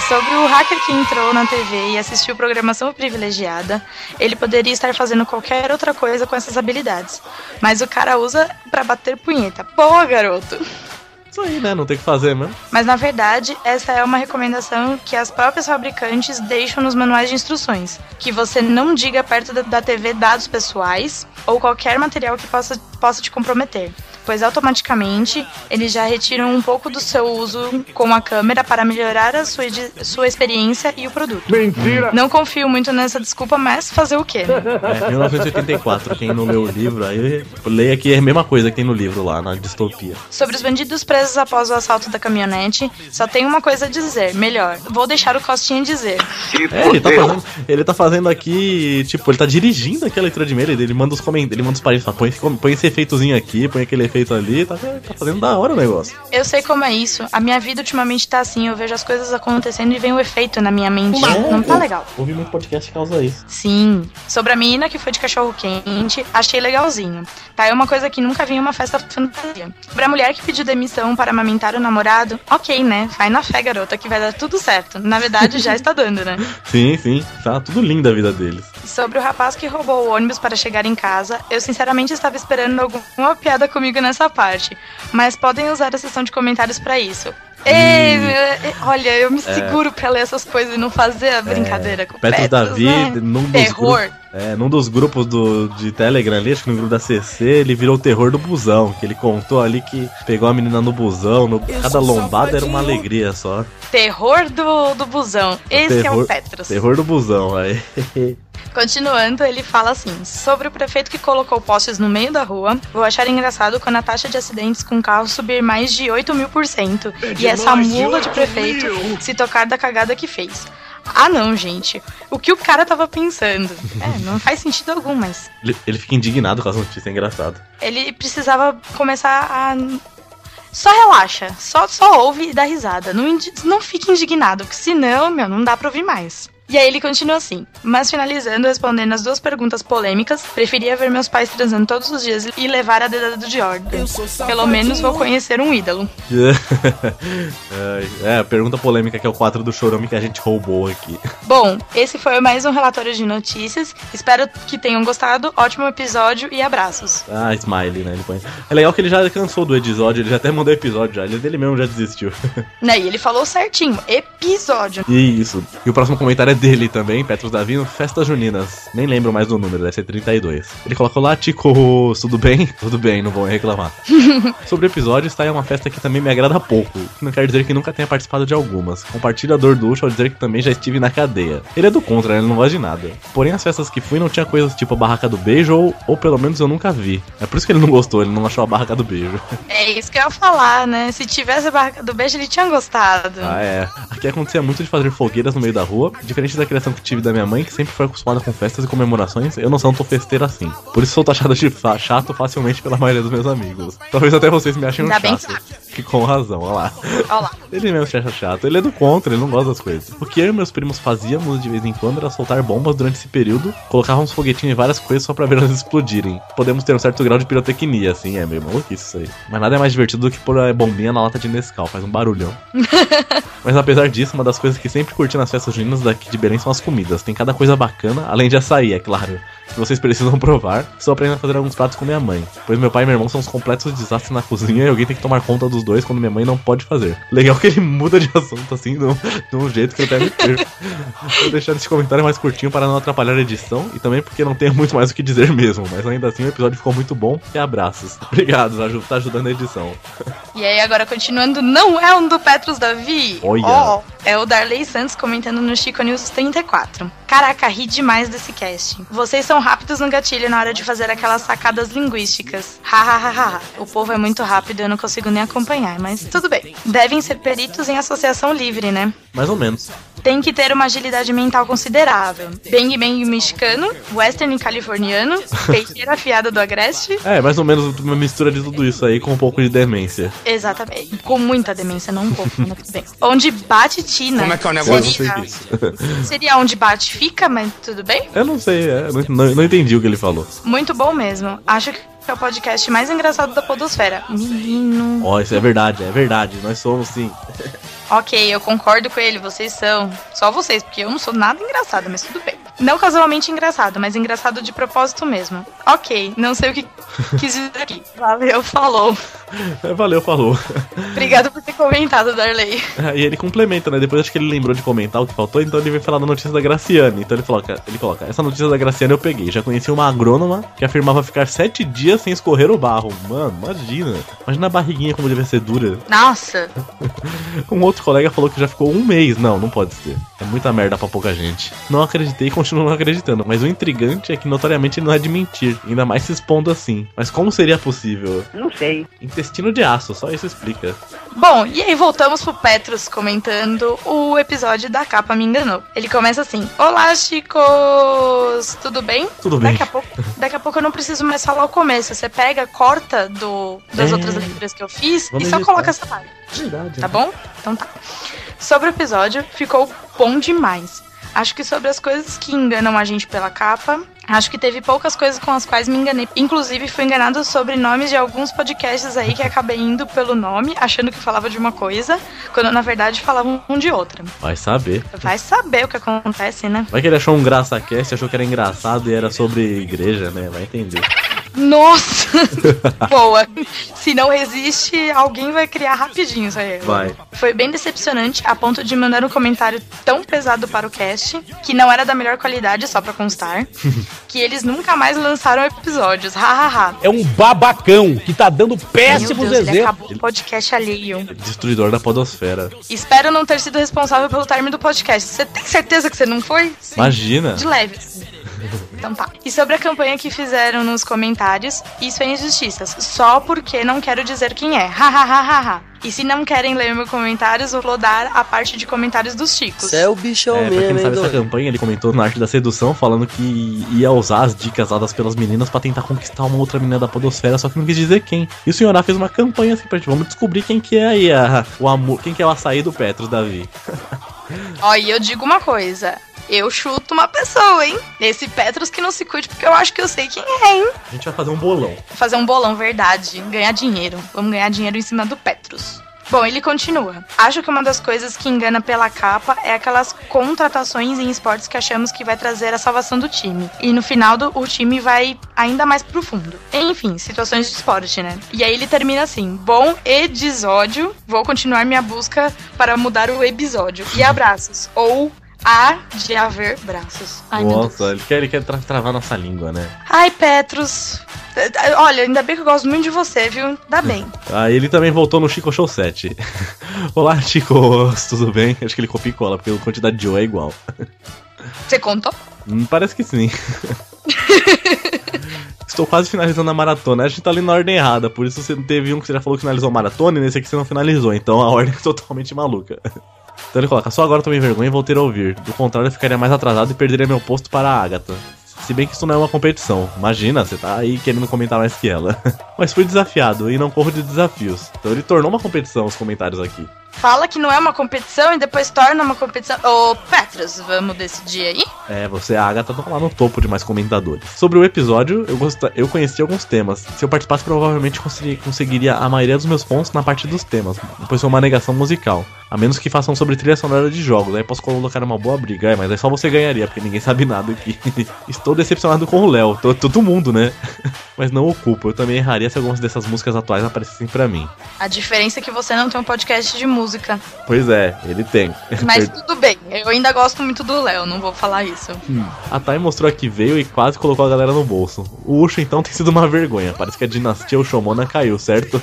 Sobre o hacker que entrou na TV e assistiu programação privilegiada, ele poderia estar fazendo qualquer outra coisa com essas habilidades. Mas o cara usa pra bater punheta. Boa, garoto! Isso aí, né? Não tem o que fazer mesmo. Mas na verdade, essa é uma recomendação que as próprias fabricantes deixam nos manuais de instruções: que você não diga perto da, da TV dados pessoais ou qualquer material que possa, possa te comprometer. Pois automaticamente eles já retiram um pouco do seu uso com a câmera para melhorar a sua, sua experiência e o produto. Mentira! Não confio muito nessa desculpa, mas fazer o quê? É, 1984, quem não leu o livro, aí leia que é a mesma coisa que tem no livro lá, na distopia. Sobre os bandidos presos após o assalto da caminhonete, só tenho uma coisa a dizer. Melhor, vou deixar o Costinha dizer. É, ele tá fazendo, ele tá fazendo aqui, tipo, ele tá dirigindo aqui a leitura de e-mail, ele, manda os comentários, ele manda os parentes, fala, põe, esse- põe esse efeitozinho aqui, põe aquele efeito ali, tá, tá fazendo da hora o negócio. Eu sei como é isso. A minha vida ultimamente tá assim. Eu vejo as coisas acontecendo e vem o efeito na minha mente. Não tá legal. Ouvi muito podcast que causa isso. Sim. Sobre a menina que foi de cachorro quente, achei legalzinho. Tá, é uma coisa que nunca vi em uma festa fantasia. Sobre a mulher que pediu demissão para amamentar o namorado, ok, né? Vai na fé, garota, que vai dar tudo certo. Na verdade, já está dando, né? Sim, sim, tá tudo lindo a vida deles. Sobre o rapaz que roubou o ônibus para chegar em casa, eu sinceramente estava esperando alguma piada comigo nessa parte. Mas podem usar a seção de comentários para isso. Ei, meu, é- olha, eu me seguro pra ler essas coisas e não fazer a brincadeira com o Petros Petros, Davi, né? num dos, Terror. grupos, é, num dos grupos do, de Telegram ali, acho que no grupo da CC, ele virou o terror do busão, que ele contou ali que pegou a menina no busão, no, cada lombada era uma alegria só. Terror do, do busão. Esse é o terror- Petros. Terror do busão, aí. Continuando, ele fala assim: sobre o prefeito que colocou postes no meio da rua, vou achar engraçado quando a taxa de acidentes com carros subir mais de 8 mil por cento e essa mula de prefeito se tocar da cagada que fez. Ah, não, gente. O que o cara tava pensando? É, não faz sentido algum, mas Ele, ele fica indignado com as notícias, é engraçado. ele precisava começar a. Só relaxa, só, só ouve e dá risada. Não, não fique indignado, porque senão, meu, não dá pra ouvir mais. E aí ele continua assim. Mas finalizando, respondendo as duas perguntas polêmicas, preferia ver meus pais transando todos os dias e levar a dedada do Jordan. Pelo menos vou conhecer um ídolo. é, a pergunta polêmica que é o 4 do Chorome que a gente roubou aqui. Bom, esse foi mais um relatório de notícias. Espero que tenham gostado. Ótimo episódio e abraços. Ah, Smiley, né? Ele põe. É legal que ele já cansou do episódio, ele já até mandou episódio já. Ele dele mesmo já desistiu. Né, e ele falou certinho, episódio. Isso. E o próximo comentário é dele também, Petros Davino, Festas Juninas. Nem lembro mais do número, deve ser 32. Ele colocou lá, Tico, tudo bem? Tudo bem, não vou reclamar. Sobre o episódio, está aí uma festa que também me agrada pouco. Não quer dizer que nunca tenha participado de algumas. Compartilho a dor do Ucho ao dizer que também já estive na cadeia. Ele é do contra, né? ele não gosta de nada. Porém, as festas que fui não tinha coisas tipo a barraca do beijo, ou, ou pelo menos eu nunca vi. É por isso que ele não gostou, ele não achou a barraca do beijo. É isso que eu ia falar, né? Se tivesse a barraca do beijo, ele tinha gostado. Ah, é. Aqui acontecia muito de fazer fogueiras no meio da rua. Diferente da criação que tive da minha mãe, que sempre foi acostumada com festas e comemorações, eu não sou tão festeiro assim. Por isso sou taxado de chato facilmente pela maioria dos meus amigos. Talvez até vocês me achem um chato. Que com razão, olha lá. Olha lá. Ele mesmo se acha chato. Ele é do contra, ele não gosta das coisas. O que eu e meus primos fazíamos de vez em quando era soltar bombas durante esse período, colocávamos foguetinho em várias coisas só pra ver elas explodirem. Podemos ter um certo grau de pirotecnia, assim, é meio maluquice isso aí. Mas nada é mais divertido do que pôr a bombinha na lata de Nescau, faz um barulhão. Mas apesar disso, uma das coisas que sempre curti nas festas juninas daqui de Belém são as comidas. Tem cada coisa bacana, além de açaí, é claro. Que vocês precisam provar. Estou aprendendo a fazer alguns pratos com minha mãe. Pois meu pai e meu irmão são uns completos desastres na cozinha e alguém tem que tomar conta dos dois quando minha mãe não pode fazer. Legal que ele muda de assunto assim, de um, de um jeito que eu até me perco. Vou deixar esse comentário mais curtinho para não atrapalhar a edição e também porque não tenho muito mais o que dizer mesmo. Mas ainda assim o episódio ficou muito bom e abraços. Obrigado, Aju, tá ajudando a edição. E aí, agora continuando, não é um do Petros Davi. Olha. Ó, é o Darley Santos comentando no Chico News 34. Caraca, ri demais desse cast. Vocês são rápidos no gatilho na hora de fazer aquelas sacadas linguísticas. Hahaha. o povo é muito rápido, eu não consigo nem acompanhar, mas tudo bem. Devem ser peritos em associação livre, né? Mais ou menos. Tem que ter uma agilidade mental considerável. Bang bang mexicano, western californiano, peiteira afiada do Agreste. É, mais ou menos uma mistura de tudo isso aí com um pouco de demência. Exatamente. Com muita demência, não um pouco, mas tudo bem. Onde bate Tina. Como é que é o negócio? sei Seria, disso. seria onde bate fica, mas tudo bem. Eu não sei, é, não, não- não entendi o que ele falou. Muito bom mesmo. Acho que é o podcast mais engraçado da Podosfera. Menino. Ó, isso é verdade, é verdade. Nós somos sim. Ok, eu concordo com ele, vocês são. Só vocês, porque eu não sou nada engraçada, mas tudo bem. Não casualmente engraçado, mas engraçado de propósito mesmo. Ok, não sei o que quis dizer aqui. Valeu, falou. É, Valeu, falou. Obrigado por ter comentado, Darley. E ele complementa, né? Depois acho que ele lembrou de comentar o que faltou, então ele veio falar da notícia da Graciane. Então ele coloca, ele coloca, essa notícia da Graciane eu peguei. Já conheci uma agrônoma que afirmava ficar sete dias sem escorrer o barro. Mano, imagina. Imagina a barriguinha como deve ser dura. Nossa, Um outro colega falou que já ficou um mês. Não, não pode ser. É muita merda pra pouca gente. Não acreditei e continuo não acreditando. Mas o intrigante é que notoriamente ele não é de mentir. Ainda mais se expondo assim. Mas como seria possível? Não sei. Intestino de aço, só isso explica. Bom, e aí voltamos pro Petros comentando o episódio da capa me enganou. Ele começa assim: Olá, chicos! Tudo bem? Tudo bem. Daqui a pouco, daqui a pouco eu não preciso mais falar o começo. Você pega, corta do, das É. outras leituras que eu fiz Vamos e só coloca essa parte. Verdade. Tá bom? Então tá. Sobre o episódio, ficou bom demais. Acho que sobre as coisas que enganam a gente pela capa, acho que teve poucas coisas com as quais me enganei. Inclusive, fui enganado sobre nomes de alguns podcasts aí que acabei indo pelo nome, achando que falava de uma coisa, quando na verdade falavam um de outra. Vai saber. Vai saber o que acontece, né? Vai que ele achou um graça-cast, achou que era engraçado e era sobre igreja, né? Vai entender. Nossa! Boa! Se não resiste, alguém vai criar rapidinho isso aí. Vai. Foi bem decepcionante, a ponto de mandar um comentário tão pesado para o cast, que não era da melhor qualidade, só pra constar, que eles nunca mais lançaram episódios. Hahaha. É um babacão que tá dando Meu péssimos Deus, ele exemplos. acabou o podcast alheio. Destruidor da podosfera. Espero não ter sido responsável pelo término do podcast. Você tem certeza que você não foi? Sim. Imagina. De leve. Então tá. E sobre a campanha que fizeram nos comentários, isso é injustiças. Só porque não quero dizer quem é. Hahaha. E se não querem ler meus comentários, vou dar a parte de comentários dos chicos. Você é o bichão É, pra quem mesmo, não hein, sabe essa campanha, ele comentou na arte da sedução, falando que ia usar as dicas dadas pelas meninas pra tentar conquistar uma outra menina da podosfera, só que não quis dizer quem. E o senhor A fez uma campanha assim pra gente, vamos descobrir quem que é aí a, o amor, quem que é o açaí do Petros, Davi. Ó, e eu digo uma coisa. Eu chuto uma pessoa, hein? Esse Petros que não se cuide, porque eu acho que eu sei quem é, hein? A gente vai fazer um bolão. Fazer um bolão, verdade. Ganhar dinheiro. Vamos ganhar dinheiro em cima do Petros. Bom, ele continua. Acho que uma das coisas que engana pela capa é aquelas contratações em esportes que achamos que vai trazer a salvação do time. E no final do, o time vai ainda mais profundo. Enfim, situações de esporte, né? E aí ele termina assim: Bom episódio, vou continuar minha busca para mudar o episódio. E abraços. Ou há de haver braços. Ai. Nossa, ele quer, ele quer tra- travar nossa língua, né? Ai, Petros. Eh, Olha, ainda bem que eu gosto muito de você, viu? Dá bem. Aí ele também voltou no Chico Show 7. Olá, Chicos, tudo bem? Acho que ele copia e cola, porque a quantidade de O é igual. Você contou? Hum, parece que sim. Estou quase finalizando a maratona. A gente tá ali na ordem errada, por isso você teve um que você já falou que finalizou a maratona e nesse aqui você não finalizou. Então a ordem é totalmente maluca. Então ele coloca, só agora tomei vergonha e voltei a ouvir. Do contrário, eu ficaria mais atrasado e perderia meu posto para a Agatha. Se bem que isso não é uma competição. Imagina, você tá aí querendo comentar mais que ela. Mas fui desafiado e não corro de desafios. Então ele tornou uma competição os comentários aqui. Fala que não é uma competição e depois torna uma competição. Ô, Petros, vamos decidir aí? É, você e a Agatha estão lá no topo de mais comentadores. Sobre o episódio, eu, gosta... eu conheci alguns temas. Se eu participasse, provavelmente consegui- conseguiria a maioria dos meus pontos na parte dos temas, pois foi uma negação musical. A menos que façam sobre trilha sonora de jogos. Aí posso colocar uma boa briga. É, mas aí só você ganharia, porque ninguém sabe nada aqui. Estou decepcionado com o Léo. Todo mundo, né? Mas não o culpo. Eu também erraria se algumas dessas músicas atuais aparecessem pra mim. A diferença é que você não tem um podcast de música. Pois é, ele tem. Mas tudo bem, eu ainda gosto muito do Léo, não vou falar isso. A Thay mostrou que veio e quase colocou a galera no bolso. O Ucho então tem sido uma vergonha. Parece que a dinastia Ushomona caiu, certo?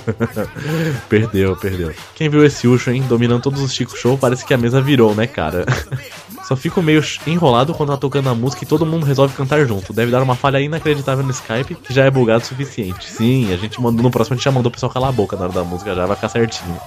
perdeu, perdeu. Quem viu esse Ucho, hein? Dominando todos os Chico Show, parece que a mesa virou, né, cara? Só fico meio enrolado quando tá tocando a música e todo mundo resolve cantar junto. Deve dar uma falha inacreditável no Skype, que já é bugado o suficiente. Sim, a gente mandou no próximo, a gente já mandou o pessoal calar a boca na hora da música, já vai ficar certinho.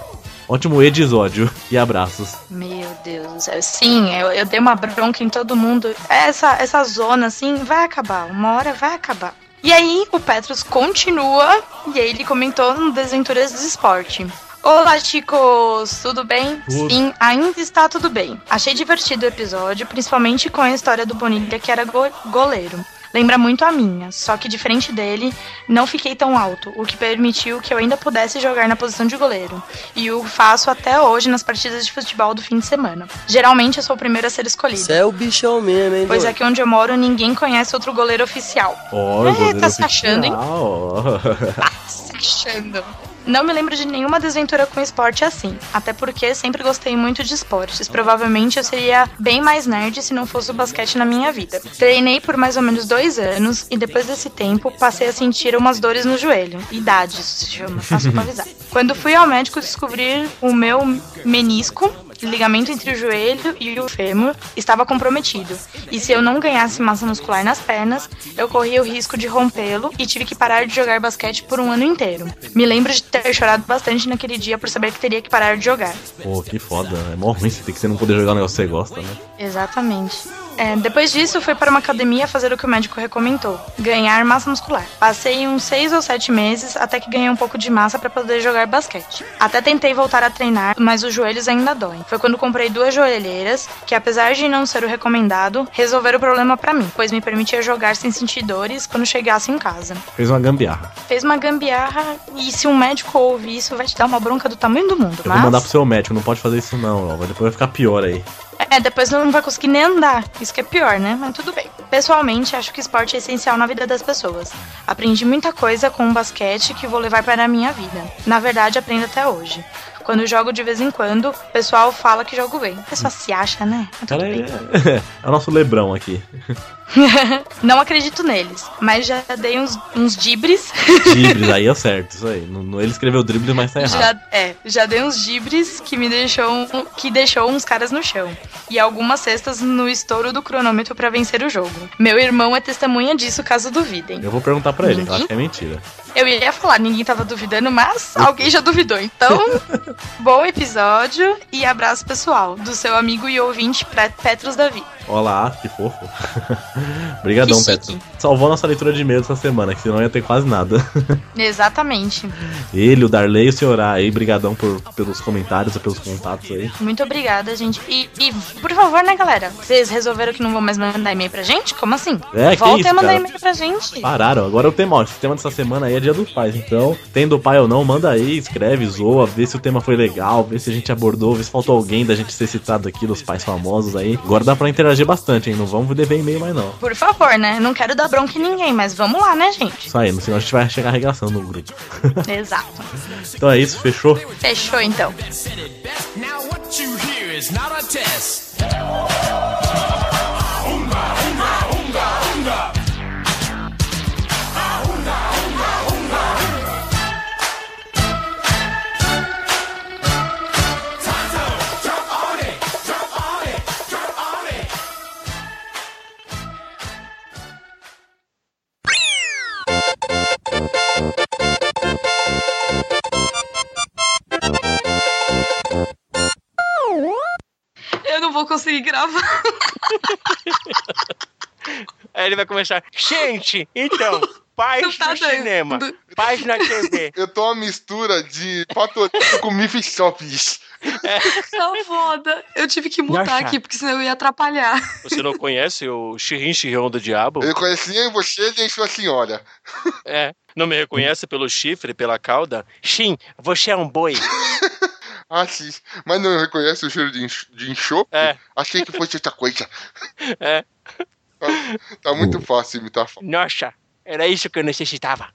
Ótimo episódio e abraços. Meu Deus do céu. Sim, eu, eu dei uma bronca em todo mundo. Essa, essa zona, assim, vai acabar. Uma hora vai acabar. E aí, o Petros continua e aí ele comentou no Desventuras do Esporte. Olá, chicos! Tudo bem? Tudo. Sim, ainda está tudo bem. Achei divertido o episódio, principalmente com a história do Bonilha, que era go- goleiro. Lembra muito a minha, só que diferente dele, não fiquei tão alto, o que permitiu que eu ainda pudesse jogar na posição de goleiro. E o faço até hoje nas partidas de futebol do fim de semana. Geralmente eu sou o primeiro a ser escolhido. Você é o bichão mesmo, hein, Pois doido? aqui onde eu moro, ninguém conhece outro goleiro oficial. Ó, É, goleiro tá se achando, hein? oficial, ó. Se achando. Não me lembro de nenhuma desventura com esporte assim. Até porque sempre gostei muito de esportes. Provavelmente eu seria bem mais nerd se não fosse o basquete na minha vida. Treinei por mais ou menos dois anos e depois desse tempo passei a sentir umas dores no joelho. Idade, isso se chama, fácil pra avisar. Quando fui ao médico descobrir o meu menisco, ligamento entre o joelho e o fêmur, estava comprometido. E se eu não ganhasse massa muscular nas pernas, eu corria o risco de rompê-lo e tive que parar de jogar basquete por um ano inteiro. Me lembro de ter chorado bastante naquele dia por saber que teria que parar de jogar. Pô, que foda. É mó ruim você ter que você não poder jogar um negócio que você gosta, né? Exatamente. É, depois disso, fui para uma academia fazer o que o médico recomendou: ganhar massa muscular. Passei uns seis ou sete meses até que ganhei um pouco de massa para poder jogar basquete. Até tentei voltar a treinar, mas os joelhos ainda doem. Foi quando comprei duas joelheiras, que apesar de não ser o recomendado, resolveram o problema para mim, pois me permitia jogar sem sentir dores quando chegasse em casa. Fez uma gambiarra. Fez uma gambiarra e se um médico ouvir isso, vai te dar uma bronca do tamanho do mundo. Eu vou mandar Mas, pro seu médico, não pode fazer isso não, ó. Depois vai ficar pior aí. É, depois não vai conseguir nem andar. Isso que é pior, né? Mas tudo bem. Pessoalmente, acho que esporte é essencial na vida das pessoas. Aprendi muita coisa com o basquete que vou levar para a minha vida. Na verdade, aprendo até hoje. Quando jogo de vez em quando, o pessoal fala que jogo bem. A pessoa se acha, né? Mas tudo Cara, bem. é, é o nosso Lebrão aqui. Não acredito neles, mas já dei uns, uns dibres. Dribles, aí é certo, isso aí. Não- Ele escreveu dribles, mas tá errado. Já, é, já dei uns dibres que me deixou, que deixou uns caras no chão. E algumas cestas no estouro do cronômetro pra vencer o jogo. Meu irmão é testemunha disso, caso duvidem. Eu vou perguntar pra ele, eu Ninguém? acho que é mentira. Eu ia falar, ninguém tava duvidando, mas alguém já duvidou. Então, bom episódio e abraço pessoal do seu amigo e ouvinte Petros Davi. Olá, que fofo. Obrigadão, Que. Petro. Salvou nossa leitura de e-mail essa semana, que senão ia ter quase nada. Exatamente. Ele, o Darley e o Senhor A aí, brigadão por, pelos comentários e pelos contatos aí. Muito obrigada, gente. E, e, por favor, né, galera? Vocês resolveram que não vão mais mandar e-mail pra gente? Como assim? É, que Voltem isso, a mandar e-mail pra gente. Pararam, agora o tema, ó, esse tema dessa semana aí é dia dos pais, então, tendo pai ou não, manda aí, escreve, zoa, vê se o tema foi legal, vê se a gente abordou, vê se faltou alguém da gente ser citado aqui, dos pais famosos aí. Agora dá pra interagir bastante, hein, não vamos dever e-mail mais não. Por favor, né? Não quero dar bronca em ninguém, mas vamos lá, né, gente? Isso aí, senão a gente vai chegar arregaçando no grupo. Exato. Então é isso, fechou? Fechou, então. Now what you hear is not a test. Eu não vou conseguir gravar. Aí ele vai começar. Gente, então, paz tá no dando. cinema, paz na TV. Eu tô uma mistura de patolito com Mifishops. Tá foda. Eu tive que mutar Yasha. aqui, porque senão eu ia atrapalhar. Você não conhece o Shirin Shirion do Diabo? Eu conhecia você e sua senhora. É. Não me reconhece pelo chifre, pela cauda? Shin, você é um boi. Ah, sim. Mas não reconhece o cheiro de, enx- de enxofre? É. Achei que fosse outra coisa. É. Tá, tá muito fácil imitar. Nossa, era isso que eu necessitava.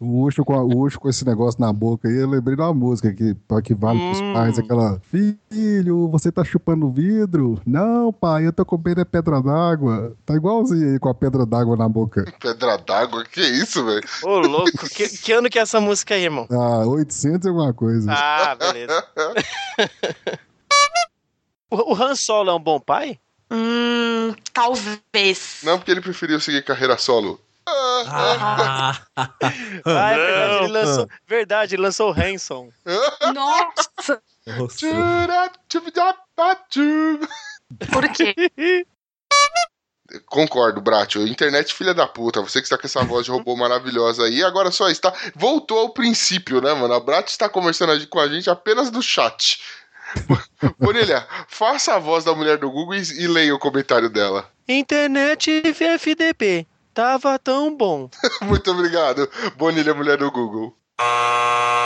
O Ucho, com a- o Ucho com esse negócio na boca aí, eu lembrei de uma música que, que vale pros Hum. pais, aquela Filho, você tá chupando vidro? Não, pai, eu tô comendo é pedra d'água. Tá igualzinho aí com a pedra d'água na boca. Pedra d'água? Que isso, velho? Ô, louco, que, que ano que é essa música aí, irmão? Ah, 800 e alguma coisa. Ah, beleza. o, o Han Solo é um bom pai? Hum, talvez. Não, porque ele preferiu seguir carreira solo. Ah, Ah, é verdade, ele lançou, verdade, ele lançou o Hanson. Nossa! nossa. Por quê? Concordo, Bratio. Internet filha da puta. Você que está com essa voz de robô maravilhosa aí, agora só está. Voltou ao princípio, né, mano? A Bratio está conversando aqui com a gente apenas do chat. Bonilha, faça a voz da mulher do Google e, e leia o comentário dela. Internet FDP. Tava tão bom. Muito obrigado, Bonilha, mulher do Google.